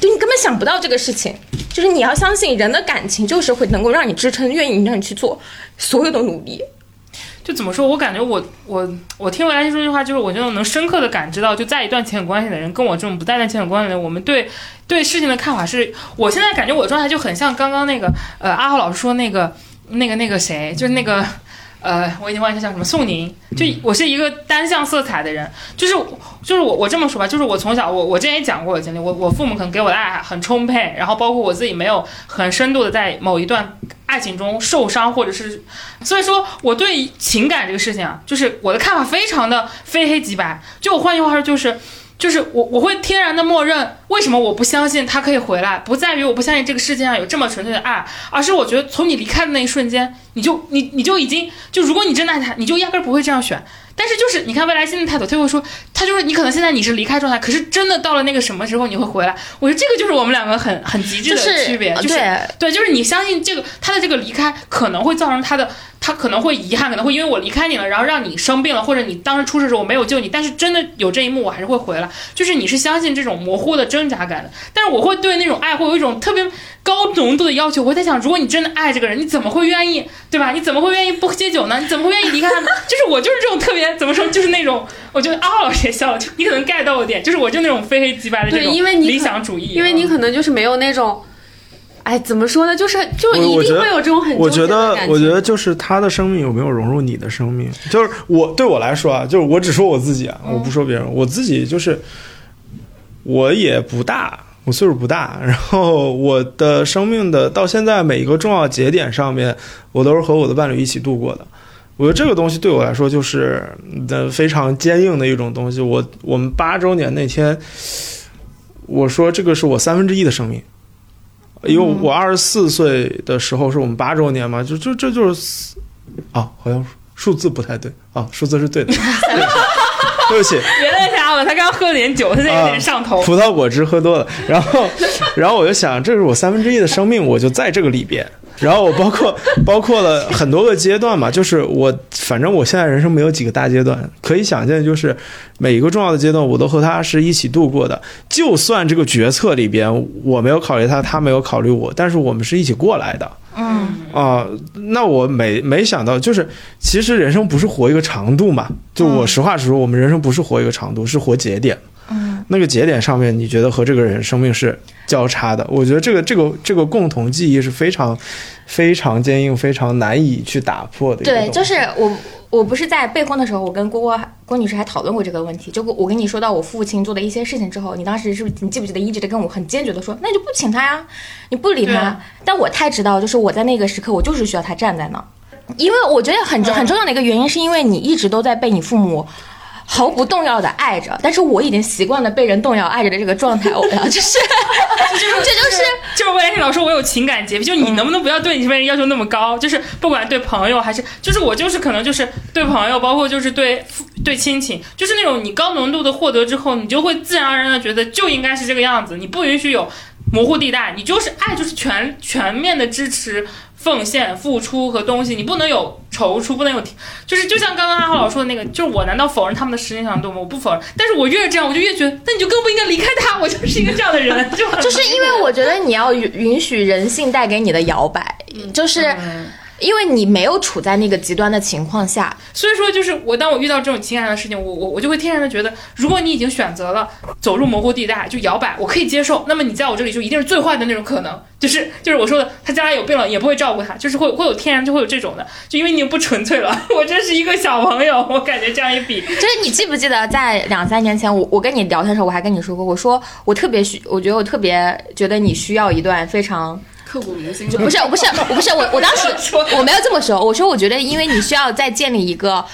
就你根本想不到这个事情。就是你要相信人的感情，就是会能够让你支撑，愿意让你去做所有的努力。就怎么说？我感觉我我我听完安心说这句话，就是我觉得能深刻的感知到，就在一段情感关系的人，跟我这种不在一段情感关系的人，我们对对事情的看法是，我现在感觉我的状态就很像刚刚那个呃阿浩老师说那个那个那个谁，就是那个。呃，我已经忘记叫什么宋宁，就我是一个单向色彩的人，就是就是我我这么说吧，就是我从小我我之前也讲过我的经历，我我父母可能给我的爱很充沛，然后包括我自己没有很深度的在某一段爱情中受伤，或者是，所以说我对情感这个事情啊，就是我的看法非常的非黑即白，就我换句话说就是。就是我我会天然的默认，为什么我不相信他可以回来？不在于我不相信这个世界上有这么纯粹的爱，而是我觉得从你离开的那一瞬间，你就你你就已经就如果你真的爱他，你就压根儿不会这样选。但是就是你看未来新的态度，他会说，他就是你可能现在你是离开状态，可是真的到了那个什么时候你会回来？我觉得这个就是我们两个很很极致的就是区别，就是对对，就是你相信这个他的这个离开可能会造成他的，他可能会遗憾，可能会因为我离开你了，然后让你生病了，或者你当时出事的时候我没有救你，但是真的有这一幕我还是会回来，就是你是相信这种模糊的挣扎感的，但是我会对那种爱会有一种特别高浓度的要求，我在想，如果你真的爱这个人，你怎么会愿意，对吧？你怎么会愿意不戒酒呢？你怎么会愿意离开他呢？(laughs) 就是我就是这种特别怎么说，就是那种，我觉得阿浩老师也笑了，就你可能 get 到我点，就是我就那种非黑即白的这对种理想主义，因为你可能就是没有那种，哎，怎么说呢？就是就一定会有这种很我觉得我觉得就是他的生命有没有融入你的生命，就是我对我来说啊，就是我只说我自己啊，我不说别人，我自己就是我也不大，我岁数不大，然后我的生命的到现在每一个重要节点上面，我都是和我的伴侣一起度过的。我觉得这个东西对我来说就是的非常坚硬的一种东西。我我们八周年那天，我说这个是我三分之一的生命。因为我二十四岁的时候是我们八周年嘛，就就这就是四啊，好像数字不太对啊，数字是对的，(laughs) 对不起，原来家伙，他刚喝了点酒，他现在有点上头。葡萄果汁喝多了，然后然后我就想，这是我三分之一的生命，我就在这个里边。然后我包括包括了很多个阶段嘛，就是我反正我现在人生没有几个大阶段，可以想见，就是每一个重要的阶段我都和他是一起度过的。就算这个决策里边我没有考虑他，他没有考虑我，但是我们是一起过来的。嗯，啊、那我没没想到，就是其实人生不是活一个长度嘛，就我实话实说，我们人生不是活一个长度，是活节点。嗯，那个节点上面，你觉得和这个人生命是交叉的？我觉得这个这个这个共同记忆是非常非常坚硬、非常难以去打破的对，就是我，我不是在备婚的时候，我跟郭郭郭女士还讨论过这个问题。就我跟你说到我父亲做的一些事情之后，你当时是不是你记不记得一直的跟我很坚决的说，那你就不请他呀，你不理他啊。但我太知道，就是我在那个时刻，我就是需要他站在那儿，因为我觉得很很重要的一个原因，是因为你一直都在被你父母。毫不动摇的爱着，但是我已经习惯了被人动摇爱着的这个状态，(laughs) 我要就是，(laughs) 这就是就是魏延老说，我有情感洁癖，就你能不能不要对你身边人要求那么高？就是不管对朋友还是，就是我就是可能就是对朋友，包括就是对父对亲情，就是那种你高浓度的获得之后，你就会自然而然的觉得就应该是这个样子，你不允许有模糊地带，你就是爱就是全全面的支持。奉献、付出和东西，你不能有踌躇，不能有，就是就像刚刚阿浩老师说的那个，就是我难道否认他们的时间长度吗？我不否认，但是我越这样，我就越觉得，那你就更不应该离开他，我就是一个这样的人，就 (laughs) 很就是因为我觉得你要允允许人性带给你的摇摆，就是嗯因为你没有处在那个极端的情况下，所以说，就是我当我遇到这种情感的事情，我我我就会天然的觉得，如果你已经选择了走入模糊地带，就摇摆，我可以接受。那么你在我这里就一定是最坏的那种可能，就是就是我说的，他将来有病了也不会照顾他，就是会会有天然就会有这种的，就因为你不纯粹了。我真是一个小朋友，我感觉这样一比，(laughs) 就是你记不记得在两三年前，我我跟你聊天的时候，我还跟你说过，我说我特别需，我觉得我特别觉得你需要一段非常刻骨铭心 (laughs) 不是，我不是，我不是，我我当时 (laughs) 我没有这么说，我说我觉得因为你需要再建立一个。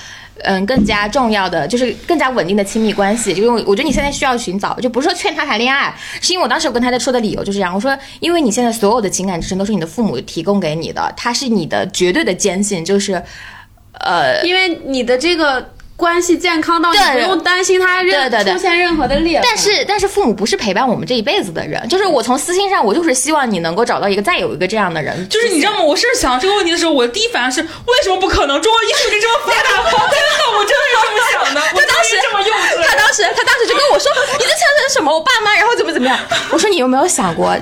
嗯，更加重要的就是更加稳定的亲密关系，就因为我觉得你现在需要寻找，就不是说劝他谈恋爱，是因为我当时我跟他在说的理由就是这样，我说因为你现在所有的情感支撑都是你的父母提供给你的，他是你的绝对的坚信，就是，呃，因为你的这个关系健康到你不用担心他任出现任何的裂痕。但是但是父母不是陪伴我们这一辈子的人，就是我从私心上，我就是希望你能够找到一个再有一个这样的人，就是你知道吗？我是想这个问题的时候，我的第一反应是为什么不可能？中国艺术这这么发达，真的，我真的是这么想的。(laughs) 我当时这么幼稚，他当时他当时就跟我说：“你在想什么？我爸妈，然后怎么怎么样？”我说：“你有没有想过，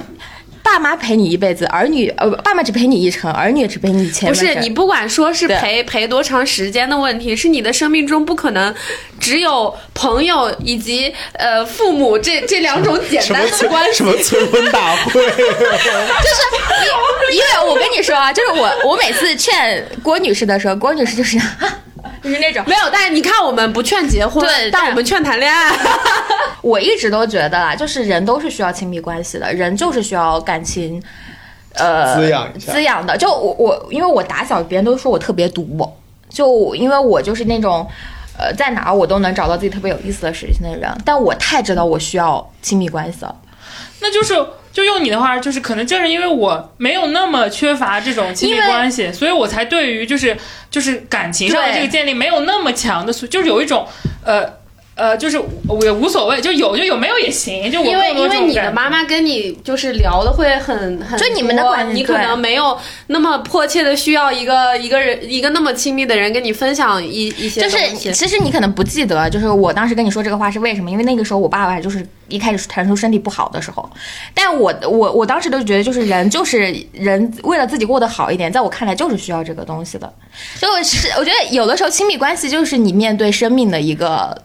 爸爸妈陪你一辈子，儿女呃，爸妈只陪你一程，儿女只陪你前半生不是你不管说是陪陪多长时间的问题，是你的生命中不可能只有朋友以及呃父母这这两种简单的关系。什么催婚大会？(laughs) 就是因为我跟你说啊，就是我我每次劝郭女士的时候，郭女士就是 (laughs) 就是那种。没有，但是你看，我们不劝结婚，对但但我们劝谈恋爱。(laughs) 我一直都觉得啦，就是人都是需要亲密关系的，人就是需要感情，呃，滋养一下滋养的。就我我，因为我打小别人都说我特别独，就因为我就是那种，呃，在哪儿我都能找到自己特别有意思的事情的人，但我太知道我需要亲密关系了。那就是就用你的话，就是可能正是因为我没有那么缺乏这种亲密关系，所以我才对于就是就是感情上的这个建立没有那么强的，就是有一种呃。呃，就是我也无所谓，就有就有，没有也行。就我因为因为你的妈妈跟你就是聊的会很很就你们的多关系你可能没有那么迫切的需要一个一个人一个那么亲密的人跟你分享一一些就东西是其实你可能不记得，就是我当时跟你说这个话是为什么？因为那个时候我爸爸就是一开始传出身体不好的时候，但我我我当时都觉得就是人就是人为了自己过得好一点，在我看来就是需要这个东西的。就是我觉得有的时候亲密关系就是你面对生命的一个，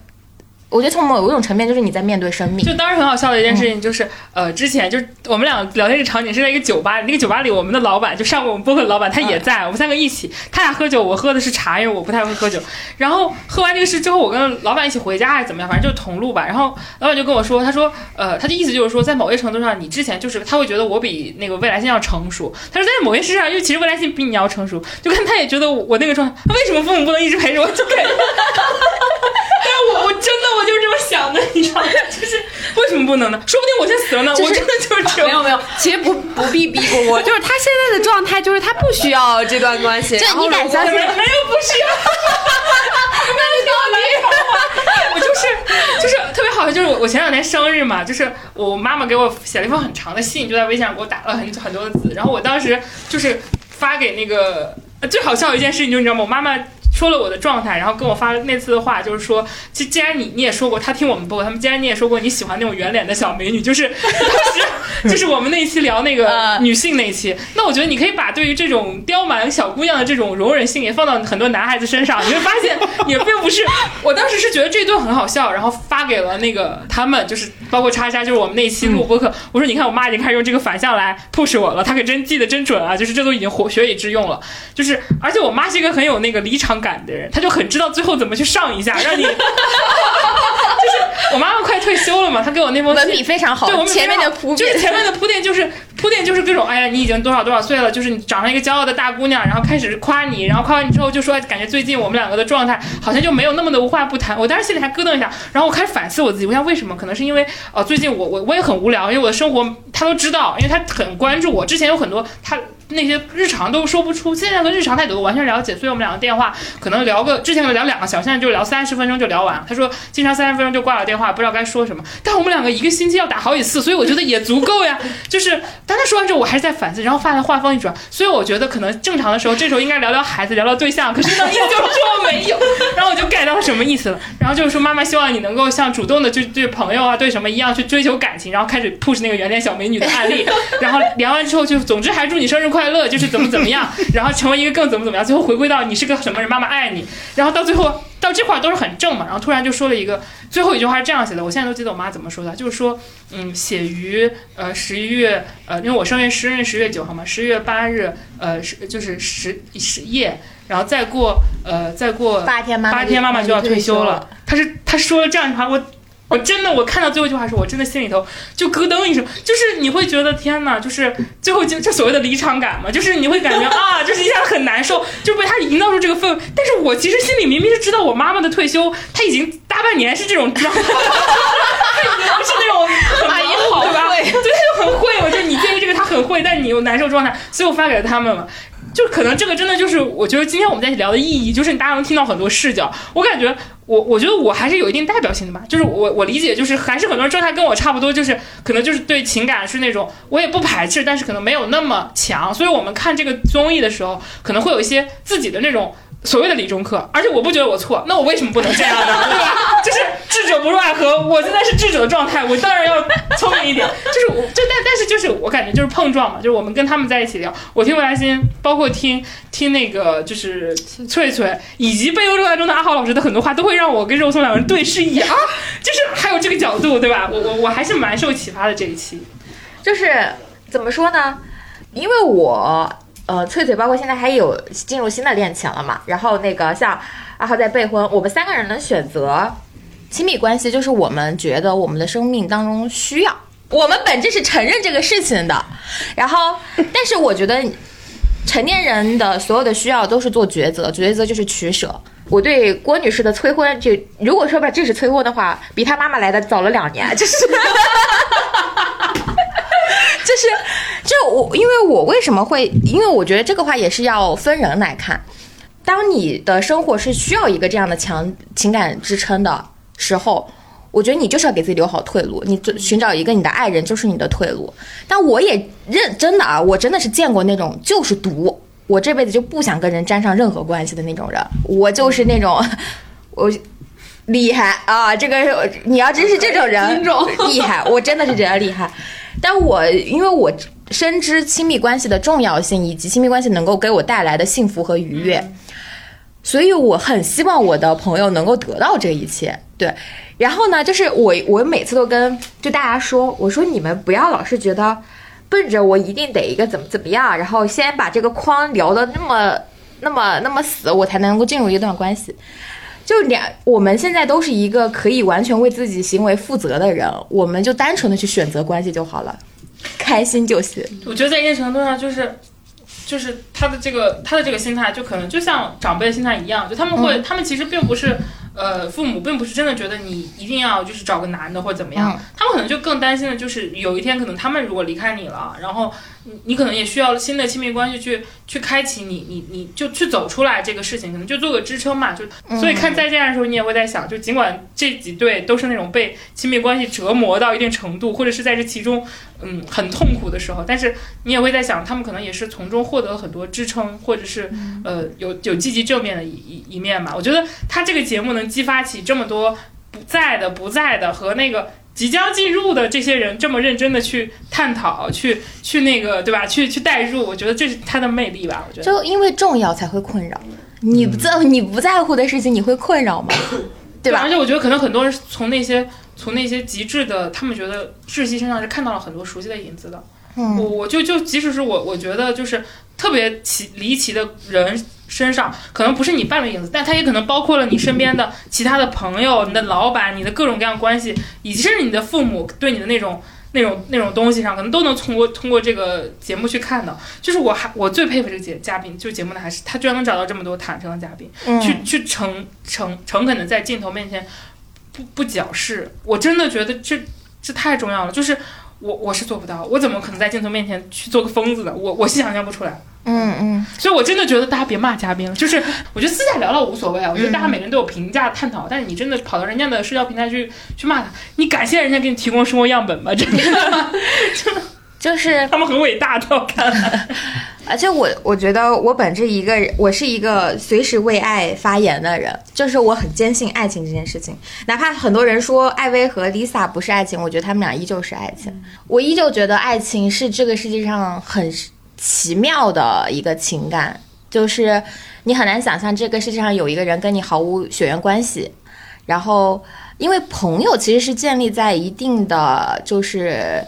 我觉得从某一种层面就是你在面对生命。就当时很好笑的一件事情，就是、呃，之前就是我们俩聊天的场景是在一个酒吧，那个酒吧里我们的老板就上过我们播客的老板他也在，我们三个一起，他俩喝酒，我喝的是茶，因为我不太会喝酒。然后喝完这个事之后，我跟老板一起回家还是怎么样，反正就是同路吧。然后老板就跟我说，他说呃，他的意思就是说，在某些程度上，你之前就是他会觉得我比那个未来性要成熟。他说在某些事上，因为其实未来性比你要成熟，就看他也觉得我那个状态，他为什么父母不能一直陪着我？就感觉。但我我真的我就是这么想的，你知道吗？(laughs) 就是为什么不能呢？说不定我先死了呢，我真的就是这样。没有没有，其实不不必逼过我，就是他现在的状态就是他不需要这段关系，(laughs) 就然后我你敢相信没有不是，(laughs) 那你给我来一口啊！我就是就是特别好笑，就是我我前两天生日嘛，就是我妈妈给我写了一封很长的信，就在微信上给我打了很很多的字，然后我当时就是发给那个呃最好笑的一件事情，就是你知道吗？我妈妈。说了我的状态，然后跟我发了那次的话，就是说，既既然你你也说过，他听我们播，他们既然你也说过你喜欢那种圆脸的小美女，就是 (laughs) 就是我们那一期聊那个女性那一期，那我觉得你可以把对于这种刁蛮小姑娘的这种容忍性也放到很多男孩子身上，你会发现也并不是。我当时是觉得这段很好笑，然后发给了那个他们，就是包括叉叉，就是我们那期录播客，我说你看我妈已经开始用这个反向来 push 我了，她可真记得真准啊，就是这都已经活学以致用了。就是而且我妈是一个很有那个离场感的人，他就很知道最后怎么去上一下，让你。(laughs) 就是我妈妈快退休了嘛，她给我那封信文笔非常好对，我，们前面的铺就是，前面的铺垫就是铺垫就是各种，哎呀，你已经多少多少岁了，就是你长成一个骄傲的大姑娘，然后开始夸你，然后夸完你之后就说，感觉最近我们两个的状态好像就没有那么的无话不谈。我当时心里还咯噔一下，然后我开始反思我自己，我想为什么？可能是因为呃，最近我我我也很无聊，因为我的生活他都知道，因为他很关注我，之前有很多他。那些日常都说不出，现在和日常他都完全了解，所以我们两个电话可能聊个之前可能聊两个小时，现在就聊三十分钟就聊完。他说经常三十分钟就挂了电话，不知道该说什么。但我们两个一个星期要打好几次，所以我觉得也足够呀。就是当他说完之后，我还是在反思，然后发现话锋一转，所以我觉得可能正常的时候，这时候应该聊聊孩子，聊聊对象。可是呢，你就说没有，然后我就 get 到什么意思了。然后就是说妈妈希望你能够像主动的就对朋友啊，对什么一样去追求感情，然后开始 push 那个圆脸小美女的案例。然后聊完之后就总之还祝你生日快乐，就是怎么怎么样，(laughs) 然后成为一个更怎么怎么样，最后回归到你是个什么人，妈妈爱你。然后到最后到这块儿都是很正嘛，然后突然就说了一个最后一句话是这样写的，我现在都记得我妈怎么说的，就是说，嗯，写于呃十一月呃，因为我生日生日十月九号嘛，十月八日呃是就是十十夜，然后再过呃再过八天妈妈八天妈妈就要退休了。了。他是他说了这样一句话，我我真的我看到最后一句话的时候，我真的心里头就咯噔一声，就是你会觉得天哪，就是最后就这所谓的离场感嘛，就是你会感觉 (laughs) 啊，就是一下子很难受，就被他营造出这个氛围。但是我其实心里明明是知道我妈妈的退休，她已经大半年是这种状态，她已经不是那种很阿姨忙好对吧？对，她就很会。我觉得你介意这个，她很会，但你又难受状态，所以我发给了他们嘛。就可能这个真的就是，我觉得今天我们在一起聊的意义，就是大家能听到很多视角。我感觉我我觉得我还是有一定代表性的吧，就是我我理解，就是还是很多人状态跟我差不多，就是可能就是对情感是那种我也不排斥，但是可能没有那么强。所以我们看这个综艺的时候，可能会有一些自己的那种。所谓的理中客，而且我不觉得我错，那我为什么不能这样呢？(laughs) 对吧？就是智者不入爱河，我现在是智者的状态，我当然要聪明一点。(laughs) 就是我，就但但是就是我感觉就是碰撞嘛，就是我们跟他们在一起聊，我听魏来星，包括听听那个就是翠翠，以及《备忧热爱》中的阿豪老师的很多话，都会让我跟肉松两个人对视一眼啊，(laughs) 就是还有这个角度，对吧？我我我还是蛮受启发的这一期。就是怎么说呢？因为我呃，翠翠包括现在还有进入新的恋情了嘛，然后那个像阿浩在备婚，我们三个人能选择亲密关系，就是我们觉得我们的生命当中需要，我们本质是承认这个事情的。然后，(laughs) 但是我觉得成年人的所有的需要都是做抉择，抉择就是取舍。我对郭女士的催婚，就如果说吧这是催婚的话，比她妈妈来的早了两年，就是。(laughs) 就是，就我，因为我为什么会？因为我觉得这个话也是要分人来看。当你的生活是需要一个这样的强情感支撑的时候，我觉得你就是要给自己留好退路。你寻找一个你的爱人就是你的退路。但我也认真的啊，我真的是见过那种就是毒，我这辈子就不想跟人沾上任何关系的那种人。我就是那种，(laughs) 我厉害啊！这个你要真是这种人，厉害，我真的是觉得厉害。但我因为我深知亲密关系的重要性，以及亲密关系能够给我带来的幸福和愉悦，所以我很希望我的朋友能够得到这一切。对，然后呢，就是我我每次都跟就大家说，我说你们不要老是觉得奔着我一定得一个怎么怎么样，然后先把这个框聊的那么那么那么死，我才能够进入一段关系。就两，我们现在都是一个可以完全为自己行为负责的人，我们就单纯的去选择关系就好了，开心就行。我觉得在一定程度上，就是就是他的这个他的这个心态，就可能就像长辈的心态一样，就他们会，他们其实并不是。呃，父母并不是真的觉得你一定要就是找个男的或者怎么样，他们可能就更担心的就是有一天可能他们如果离开你了，然后你你可能也需要新的亲密关系去去开启你你你就去走出来这个事情，可能就做个支撑嘛，就所以看再见的时候你也会在想，就尽管这几对都是那种被亲密关系折磨到一定程度，或者是在这其中嗯很痛苦的时候，但是你也会在想，他们可能也是从中获得了很多支撑，或者是呃有有积极正面的一一一面嘛。我觉得他这个节目能。激发起这么多不在的、不在的和那个即将进入的这些人，这么认真的去探讨、去去那个，对吧？去去代入，我觉得这是他的魅力吧。我觉得，就因为重要才会困扰。你不在你不在乎的事情，你会困扰吗？对吧？而且我觉得，可能很多人从那些从那些极致的，他们觉得窒息身上是看到了很多熟悉的影子的。嗯，我我就就即使是我，我觉得就是特别奇离奇的人。身上可能不是你伴侣影子，但它也可能包括了你身边的其他的朋友、你的老板、你的各种各样关系，以及甚至你的父母对你的那种、那种、那种东西上，可能都能通过通过这个节目去看到。就是我还我最佩服这个节嘉宾，就是节目的还是他居然能找到这么多坦诚的嘉宾，去去诚诚诚恳的在镜头面前不不矫饰。我真的觉得这这太重要了。就是我我是做不到，我怎么可能在镜头面前去做个疯子呢？我我是想象不出来。嗯嗯，所以我真的觉得大家别骂嘉宾了，就是我觉得私下聊聊无所谓啊。我觉得大家每个人都有评价探讨，但是你真的跑到人家的社交平台去去骂他，你感谢人家给你提供生活样本吗？真的，(laughs) 就是 (laughs) 他们很伟大，在我看来。(laughs) 而且我我觉得我本质一个人，我是一个随时为爱发言的人，就是我很坚信爱情这件事情。哪怕很多人说艾薇和 Lisa 不是爱情，我觉得他们俩依旧是爱情。我依旧觉得爱情是这个世界上很。奇妙的一个情感，就是你很难想象这个世界上有一个人跟你毫无血缘关系，然后因为朋友其实是建立在一定的就是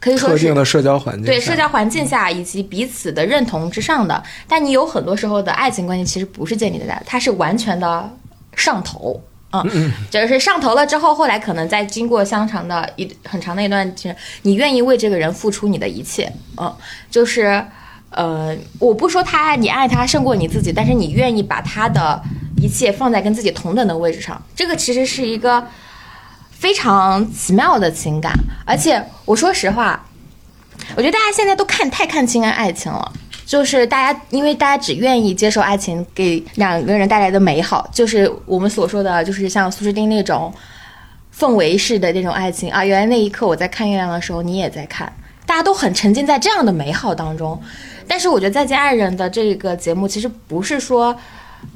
可以说特定的社交环境对社交环境下以及彼此的认同之上的，但你有很多时候的爱情关系其实不是建立在，它是完全的上头。嗯，(laughs) 就是上头了之后，后来可能在经过相长的一很长的一段，就是你愿意为这个人付出你的一切。嗯，就是，呃，我不说他，你爱他胜过你自己，但是你愿意把他的一切放在跟自己同等的位置上，这个其实是一个非常奇妙的情感。而且我说实话，我觉得大家现在都看太看清爱情了。就是大家，因为大家只愿意接受爱情给两个人带来的美好，就是我们所说的，就是像苏诗丁那种氛围式的那种爱情啊。原来那一刻我在看月亮的时候，你也在看，大家都很沉浸在这样的美好当中。但是我觉得《再见爱人》的这个节目其实不是说，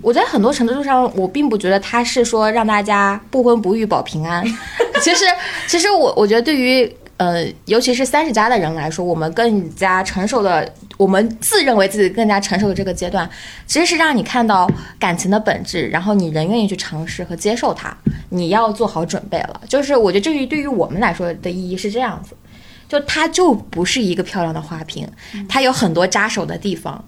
我在很多程度上，我并不觉得他是说让大家不婚不育保平安。(laughs) 其实，其实我我觉得对于呃，尤其是三十加的人来说，我们更加成熟的，我们自认为自己更加成熟的这个阶段，其实是让你看到感情的本质，然后你仍愿意去尝试和接受它，你要做好准备了。就是我觉得这于对于我们来说的意义是这样子，就它就不是一个漂亮的花瓶，它有很多扎手的地方，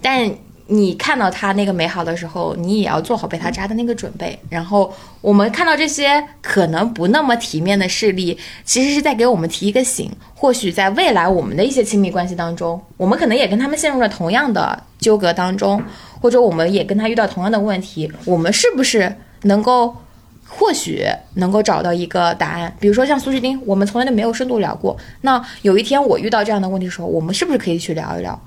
但。你看到他那个美好的时候，你也要做好被他扎的那个准备。然后我们看到这些可能不那么体面的事例，其实是在给我们提一个醒。或许在未来我们的一些亲密关系当中，我们可能也跟他们陷入了同样的纠葛当中，或者我们也跟他遇到同样的问题，我们是不是能够，或许能够找到一个答案？比如说像苏旭丁，我们从来都没有深度聊过。那有一天我遇到这样的问题的时候，我们是不是可以去聊一聊？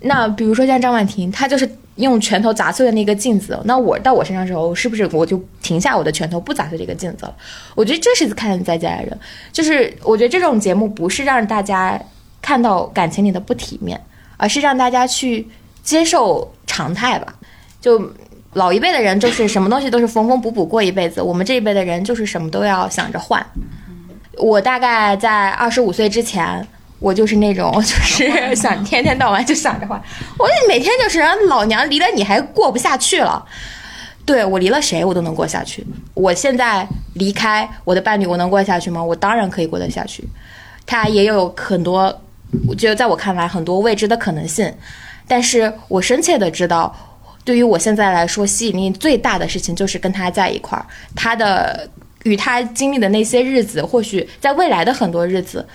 那比如说像张婉婷，她就是用拳头砸碎的那个镜子。那我到我身上时候，是不是我就停下我的拳头，不砸碎这个镜子了？我觉得这是看在家人，就是我觉得这种节目不是让大家看到感情里的不体面，而是让大家去接受常态吧。就老一辈的人就是什么东西都是缝缝补补过一辈子，我们这一辈的人就是什么都要想着换。我大概在二十五岁之前。我就是那种，(laughs) 就是想天天到晚就想着换。我每天就是老娘离了你还过不下去了。对我离了谁我都能过下去。我现在离开我的伴侣，我能过下去吗？我当然可以过得下去。他也有很多，我觉得在我看来很多未知的可能性。但是我深切的知道，对于我现在来说，吸引力最大的事情就是跟他在一块儿。他的与他经历的那些日子，或许在未来的很多日子。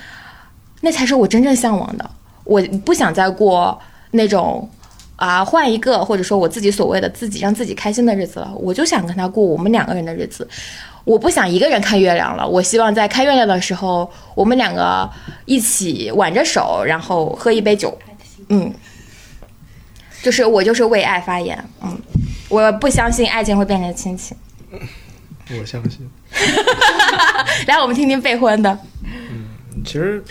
那才是我真正向往的。我不想再过那种啊换一个，或者说我自己所谓的自己让自己开心的日子了。我就想跟他过我们两个人的日子。我不想一个人看月亮了。我希望在看月亮的时候，我们两个一起挽着手，然后喝一杯酒。嗯，就是我就是为爱发言。嗯，我不相信爱情会变成亲情。(laughs) 我相信。(laughs) 来，我们听听备婚的。嗯，其实。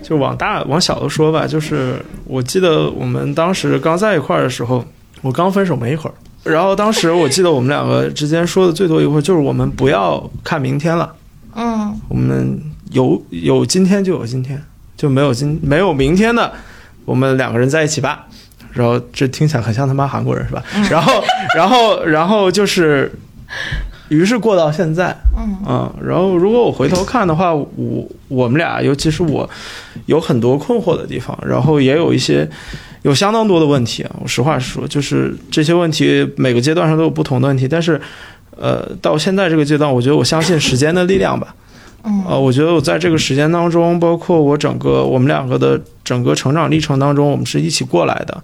就往大往小的说吧，就是我记得我们当时刚在一块儿的时候，我刚分手没一会儿，然后当时我记得我们两个之间说的最多一会儿就是我们不要看明天了，嗯，我们有有今天就有今天，就没有今没有明天的，我们两个人在一起吧。然后这听起来很像他妈韩国人是吧？然后然后然后就是。于是过到现在，嗯然后如果我回头看的话，我我们俩，尤其是我，有很多困惑的地方，然后也有一些，有相当多的问题啊。我实话实说，就是这些问题每个阶段上都有不同的问题，但是，呃，到现在这个阶段，我觉得我相信时间的力量吧，嗯，呃，我觉得我在这个时间当中，包括我整个我们两个的整个成长历程当中，我们是一起过来的。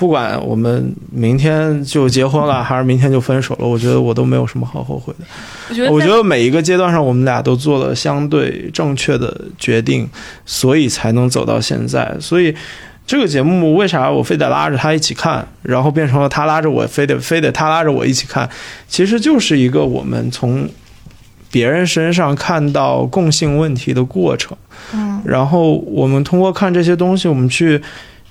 不管我们明天就结婚了，还是明天就分手了，我觉得我都没有什么好后悔的。我觉得，我觉得每一个阶段上，我们俩都做了相对正确的决定，所以才能走到现在。所以，这个节目为啥我非得拉着他一起看，然后变成了他拉着我，非得非得他拉着我一起看，其实就是一个我们从别人身上看到共性问题的过程。嗯，然后我们通过看这些东西，我们去。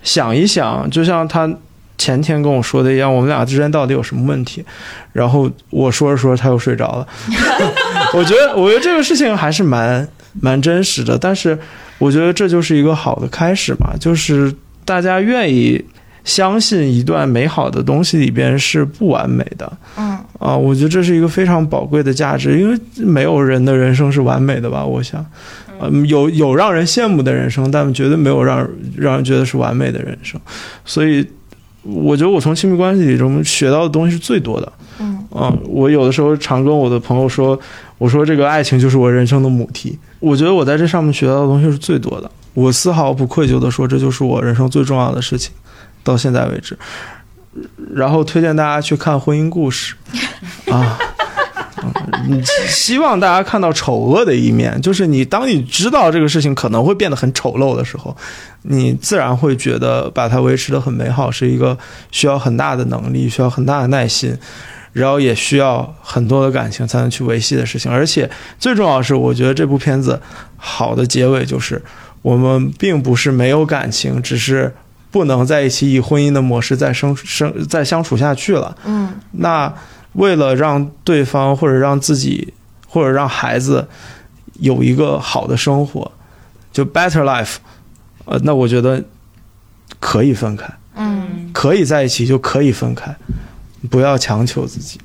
想一想，就像他前天跟我说的一样，我们俩之间到底有什么问题？然后我说着说着，他又睡着了。(laughs) 我觉得，我觉得这个事情还是蛮蛮真实的。但是，我觉得这就是一个好的开始嘛，就是大家愿意相信一段美好的东西里边是不完美的。嗯啊，我觉得这是一个非常宝贵的价值，因为没有人的人生是完美的吧？我想。嗯，有有让人羡慕的人生，但绝对没有让让人觉得是完美的人生。所以，我觉得我从亲密关系里中学到的东西是最多的。嗯，啊，我有的时候常跟我的朋友说，我说这个爱情就是我人生的母题。我觉得我在这上面学到的东西是最多的。我丝毫不愧疚的说，这就是我人生最重要的事情，到现在为止。然后推荐大家去看《婚姻故事》啊。你 (laughs) 希望大家看到丑恶的一面，就是你当你知道这个事情可能会变得很丑陋的时候，你自然会觉得把它维持的很美好是一个需要很大的能力、需要很大的耐心，然后也需要很多的感情才能去维系的事情。而且最重要的是，我觉得这部片子好的结尾就是我们并不是没有感情，只是不能在一起以婚姻的模式再生生再相处下去了。嗯那为了让对方或者让自己或者让孩子有一个好的生活，就 better life，呃，那我觉得可以分开，嗯，可以在一起就可以分开，不要强求自己，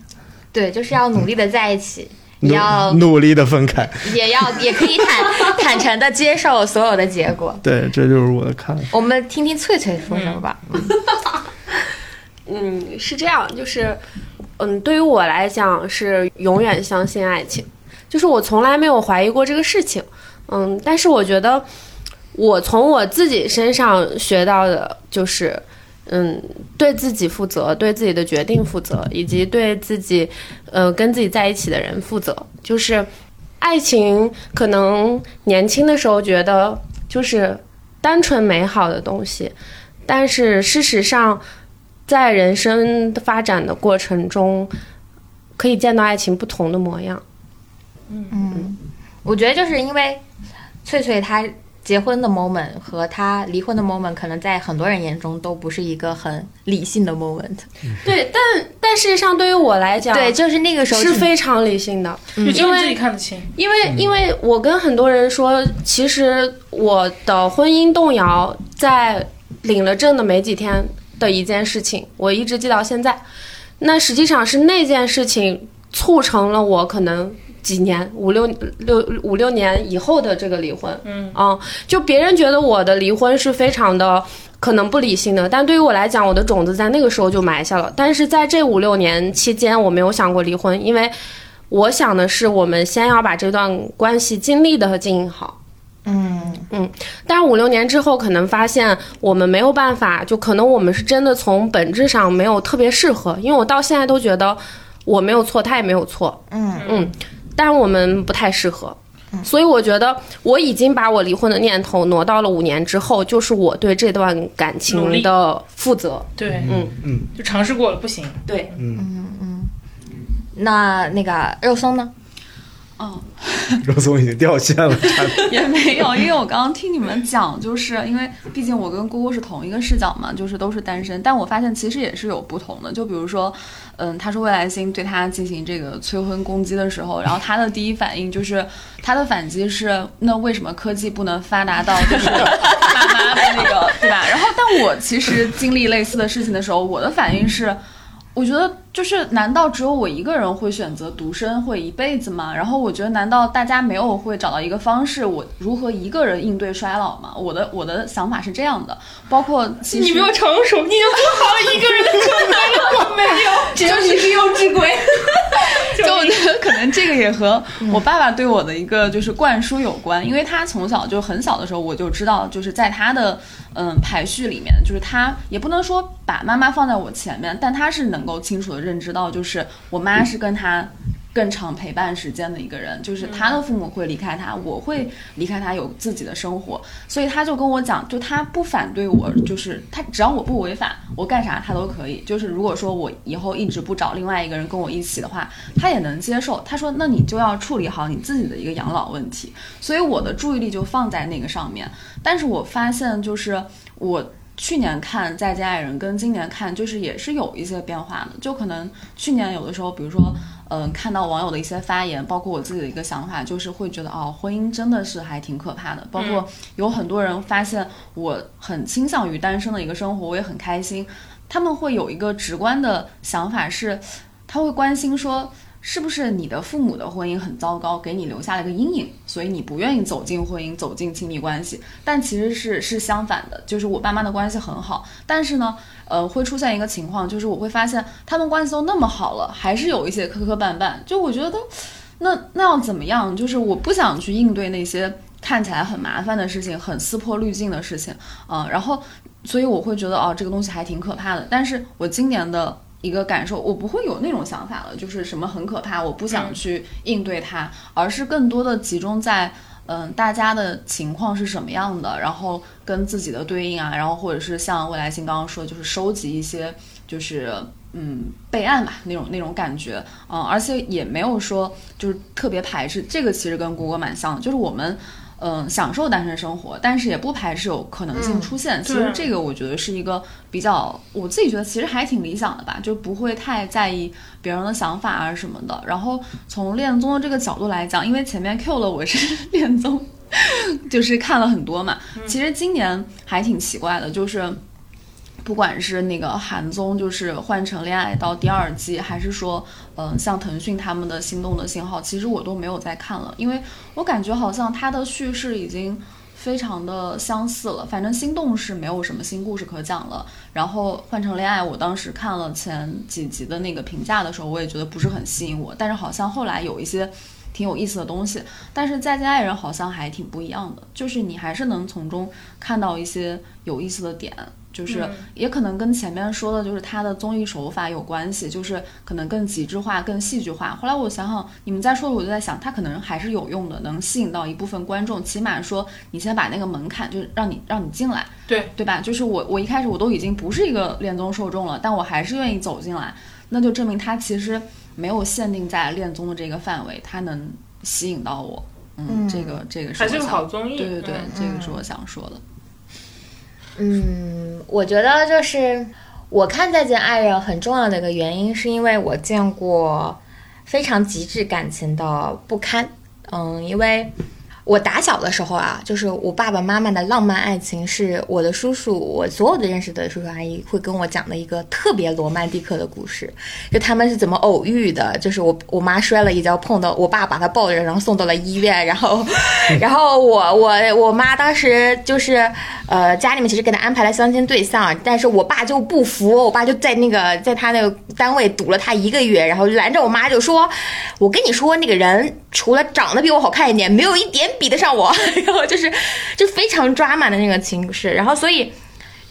对，就是要努力的在一起，也要努力的分开。也要也可以坦 (laughs) 坦诚的接受所有的结果。对，这就是我的看法。我们听听翠翠说什么吧。嗯，是这样，就是，嗯，对于我来讲是永远相信爱情，就是我从来没有怀疑过这个事情。嗯，但是我觉得我从我自己身上学到的就是，嗯，对自己负责，对自己的决定负责，以及对自己，呃，跟自己在一起的人负责。就是爱情，可能年轻的时候觉得就是单纯美好的东西，但是事实上。在人生的发展的过程中，可以见到爱情不同的模样。嗯，我觉得就是因为翠翠她结婚的 moment 和她离婚的 moment，可能在很多人眼中都不是一个很理性的 moment。对，但但事实上对于我来讲，对，就是那个时候是非常理性的，就只有你自己看得清。因为因为我跟很多人说，其实我的婚姻动摇在领了证的没几天的一件事情，我一直记到现在。那实际上是那件事情促成了我可能几年五六六五六年以后的这个离婚。嗯啊，就别人觉得我的离婚是非常的可能不理性的，但对于我来讲，我的种子在那个时候就埋下了。但是在这五六年期间，我没有想过离婚，因为我想的是，我们先要把这段关系尽力的经营好。嗯嗯但是五六年之后，可能发现我们没有办法，就可能我们是真的从本质上没有特别适合。因为我到现在都觉得我没有错，他也没有错，嗯嗯，但是我们不太适合。所以我觉得我已经把我离婚的念头挪到了五年之后，就是我对这段感情的负责。对，嗯嗯，就尝试过了不行。对，嗯嗯那那个肉松呢？哦，(laughs) 肉松已经掉线了，(laughs) 也没有，因为我刚刚听你们讲，就是因为毕竟我跟姑姑是同一个视角嘛，就是都是单身，但我发现其实也是有不同的。就比如说，嗯，他说未来星对他进行这个催婚攻击的时候，然后他的第一反应就是他的反击是，那为什么科技不能发达到就是 (laughs) 爸妈的那个，对吧？然后，但我其实经历类似的事情的时候，我的反应是。我觉得就是，难道只有我一个人会选择独身会一辈子吗？然后我觉得，难道大家没有会找到一个方式，我如何一个人应对衰老吗？我的我的想法是这样的，包括其实你没有成熟，你就做好一个人的准备了，我没有。(laughs) 只有你是幼稚鬼。(laughs) 就我觉得可能这个也和我爸爸对我的一个就是灌输有关，因为他从小就很小的时候我就知道，就是在他的嗯排序里面，就是他也不能说把妈妈放在我前面，但他是能够清楚的认知到，就是我妈是跟他。更长陪伴时间的一个人，就是他的父母会离开他，我会离开他，有自己的生活，所以他就跟我讲，就他不反对我，就是他只要我不违法，我干啥他都可以。就是如果说我以后一直不找另外一个人跟我一起的话，他也能接受。他说，那你就要处理好你自己的一个养老问题。所以我的注意力就放在那个上面。但是我发现，就是我去年看《再见爱人》跟今年看，就是也是有一些变化的。就可能去年有的时候，比如说。嗯，看到网友的一些发言，包括我自己的一个想法，就是会觉得哦，婚姻真的是还挺可怕的。包括有很多人发现我很倾向于单身的一个生活，我也很开心。他们会有一个直观的想法是，他会关心说，是不是你的父母的婚姻很糟糕，给你留下了一个阴影，所以你不愿意走进婚姻，走进亲密关系。但其实是是相反的，就是我爸妈的关系很好，但是呢。呃，会出现一个情况，就是我会发现他们关系都那么好了，还是有一些磕磕绊绊。就我觉得，那那要怎么样？就是我不想去应对那些看起来很麻烦的事情，很撕破滤镜的事情，嗯、然后所以我会觉得哦，这个东西还挺可怕的。但是我今年的一个感受，我不会有那种想法了，就是什么很可怕，我不想去应对它，而是更多的集中在。嗯，大家的情况是什么样的？然后跟自己的对应啊，然后或者是像未来星刚刚说，就是收集一些，就是嗯备案吧那种那种感觉，嗯，而且也没有说就是特别排斥。这个其实跟谷歌蛮像的，就是我们嗯、享受单身生活，但是也不排斥有可能性出现。其实这个我觉得是一个比较，我自己觉得其实还挺理想的吧，就不会太在意别人的想法啊什么的。然后从恋综的这个角度来讲，因为前面 Q 了我是 (laughs) 恋综，就是看了很多嘛。其实今年还挺奇怪的，就是。不管是那个韩综，就是《换成恋爱》到第二季，还是说，嗯、像腾讯他们的《心动的信号》，其实我都没有再看了，因为我感觉好像它的叙事已经非常的相似了。反正《心动》是没有什么新故事可讲了，然后《换成恋爱》，我当时看了前几集的那个评价的时候，我也觉得不是很吸引我，但是好像后来有一些。挺有意思的东西，但是《再见爱人》好像还挺不一样的，就是你还是能从中看到一些有意思的点，就是嗯也可能跟前面说的，就是它的综艺手法有关系，就是可能更极致化、更戏剧化。后来我想想，你们在说的，我就在想，它可能还是有用的，能吸引到一部分观众。起码说，你先把那个门槛，就是让你让你进来，对对吧？就是我我一开始我都已经不是一个恋综受众了，但我还是愿意走进来，那就证明它其实没有限定在恋综的这个范围，它能吸引到我。嗯，嗯这个这个是还是个好综艺。对对对，嗯这个是我想说的。嗯，嗯我觉得就是我看《再见爱人》很重要的一个原因，是因为我见过非常极致感情的不堪。嗯，因为我打小的时候啊，就是我爸爸妈妈的浪漫爱情，是我的叔叔，我所有的认识的叔叔阿姨会跟我讲的一个特别罗曼蒂克的故事，就他们是怎么偶遇的，就是我我妈摔了一跤，碰到我爸把她抱着，然后送到了医院，然后，(laughs) 然后我我我妈当时就是呃家里面其实给她安排了相亲对象，但是我爸就不服，我爸就在那个在他那个单位堵了他一个月，然后拦着我妈就说，我跟你说那个人除了长得比我好看一点，没有一点比得上我，(laughs) 然后就是就非常抓马的那个情势，然后所以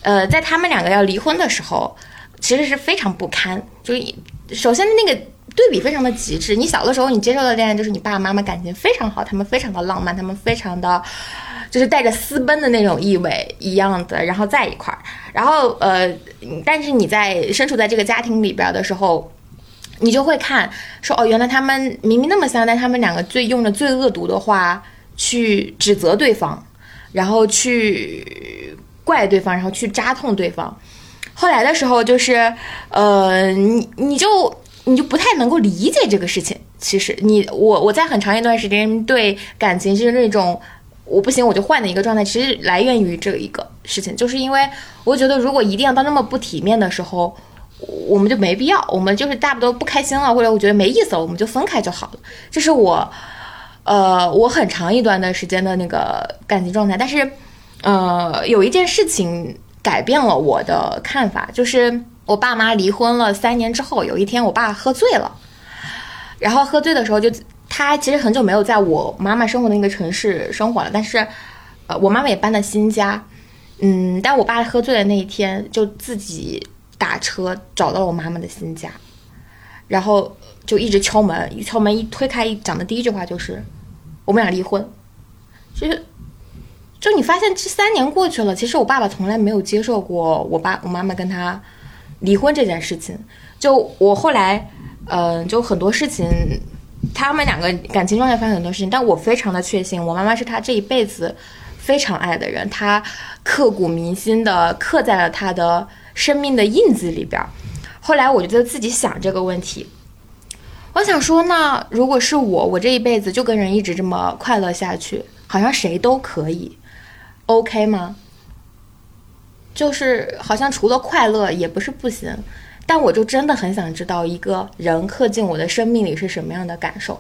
呃在他们两个要离婚的时候，其实是非常不堪，就是首先那个。对比非常的极致。你小的时候，你接受的恋爱就是你爸爸妈妈感情非常好，他们非常的浪漫，他们非常的，就是带着私奔的那种意味一样的，然后在一块儿。然后呃，但是你在身处在这个家庭里边的时候，你就会看说哦，原来他们明明那么相爱，但他们两个最用的最恶毒的话去指责对方，然后去怪对方，然后去扎痛对方。后来的时候，就是呃，你你就你就不太能够理解这个事情。其实你我我在很长一段时间对感情就是那种我不行我就换的一个状态，其实来源于这一个事情，就是因为我觉得如果一定要到那么不体面的时候。我们就没必要，我们就是大不多不开心了，或者我觉得没意思了，我们就分开就好了。这是我，呃，我很长一段的时间的那个感情状态。但是，呃，有一件事情改变了我的看法，就是我爸妈离婚了三年之后，有一天我爸喝醉了，然后喝醉的时候就他其实很久没有在我妈妈生活的那个城市生活了，但是，呃，我妈妈也搬了新家，嗯，但我爸喝醉的那一天就自己打车找到了我妈妈的新家，然后就一直敲门，一敲门一推开，一讲的第一句话就是我们俩离婚，就是。就你发现这三年过去了，其实我爸爸从来没有接受过我爸我妈妈跟他离婚这件事情。就我后来，嗯、就很多事情，他们两个感情状态发生很多事情，但我非常的确信，我妈妈是他这一辈子非常爱的人，他刻骨铭心的刻在了他的生命的印子里边。后来我就在自己想这个问题，我想说，那如果是我，我这一辈子就跟人一直这么快乐下去，好像谁都可以，OK 吗？就是好像除了快乐也不是不行，但我就真的很想知道一个人刻进我的生命里是什么样的感受。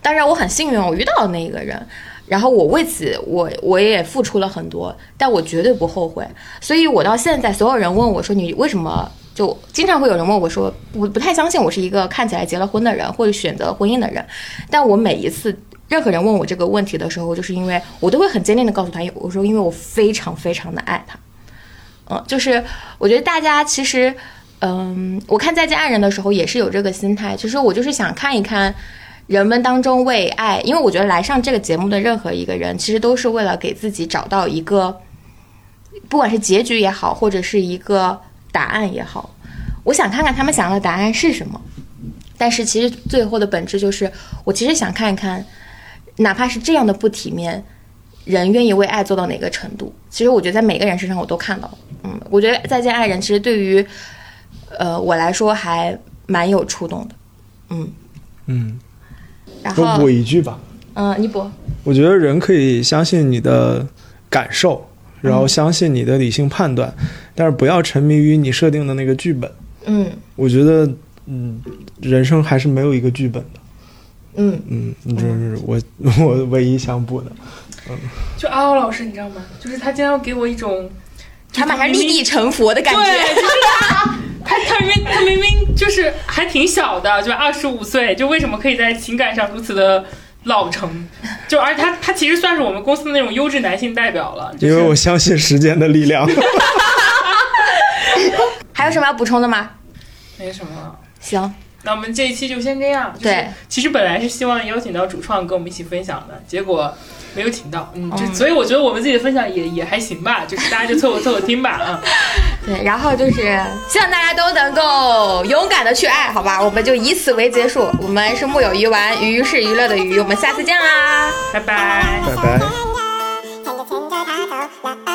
当然，我很幸运，我遇到了那一个人，然后我为此我我也付出了很多，但我绝对不后悔。所以我到现在，所有人问我说你为什么，就经常会有人问我说，我不太相信我是一个看起来结了婚的人或者选择婚姻的人，但我每一次。任何人问我这个问题的时候，就是因为我都会很坚定的告诉他，我说因为我非常非常的爱他，嗯，就是我觉得大家其实，嗯，我看《再见爱人》的时候也是有这个心态，其实我就是想看一看人们当中为爱，因为我觉得来上这个节目的任何一个人，其实都是为了给自己找到一个，不管是结局也好，或者是一个答案也好，我想看看他们想要的答案是什么。但是其实最后的本质就是，我其实想看一看，哪怕是这样的不体面，人愿意为爱做到哪个程度。其实我觉得在每个人身上我都看到了。嗯，我觉得《再见爱人》其实对于呃我来说还蛮有触动的。嗯，嗯，然后我补一句吧，嗯，你补。我觉得人可以相信你的感受，然后相信你的理性判断，但是不要沉迷于你设定的那个剧本。嗯我觉得，嗯，人生还是没有一个剧本的。嗯，嗯，这是我 (laughs) 我唯一想补的。嗯就阿奥老师，你知道吗？就是他经常给我一种，他马上立地成佛的感对，觉。就是他，他他明明他明明就是还挺小的，就二十五岁，就为什么可以在情感上如此的老成？就而且他他其实算是我们公司的那种优质男性代表了，就是因为我相信时间的力量。(laughs) 还有什么要补充的吗？没什么了。行，那我们这一期就先这样。就是对，其实本来是希望邀请到主创跟我们一起分享的，结果没有请到，嗯，就所以我觉得我们自己的分享也也还行吧，就是大家就凑合凑合听吧，啊，(laughs) 对，然后就是希望大家都能够勇敢的去爱，好吧，我们就以此为结束，我们是木有鱼丸，鱼是娱乐的鱼，我们下次见啦，拜拜，拜拜。拜拜。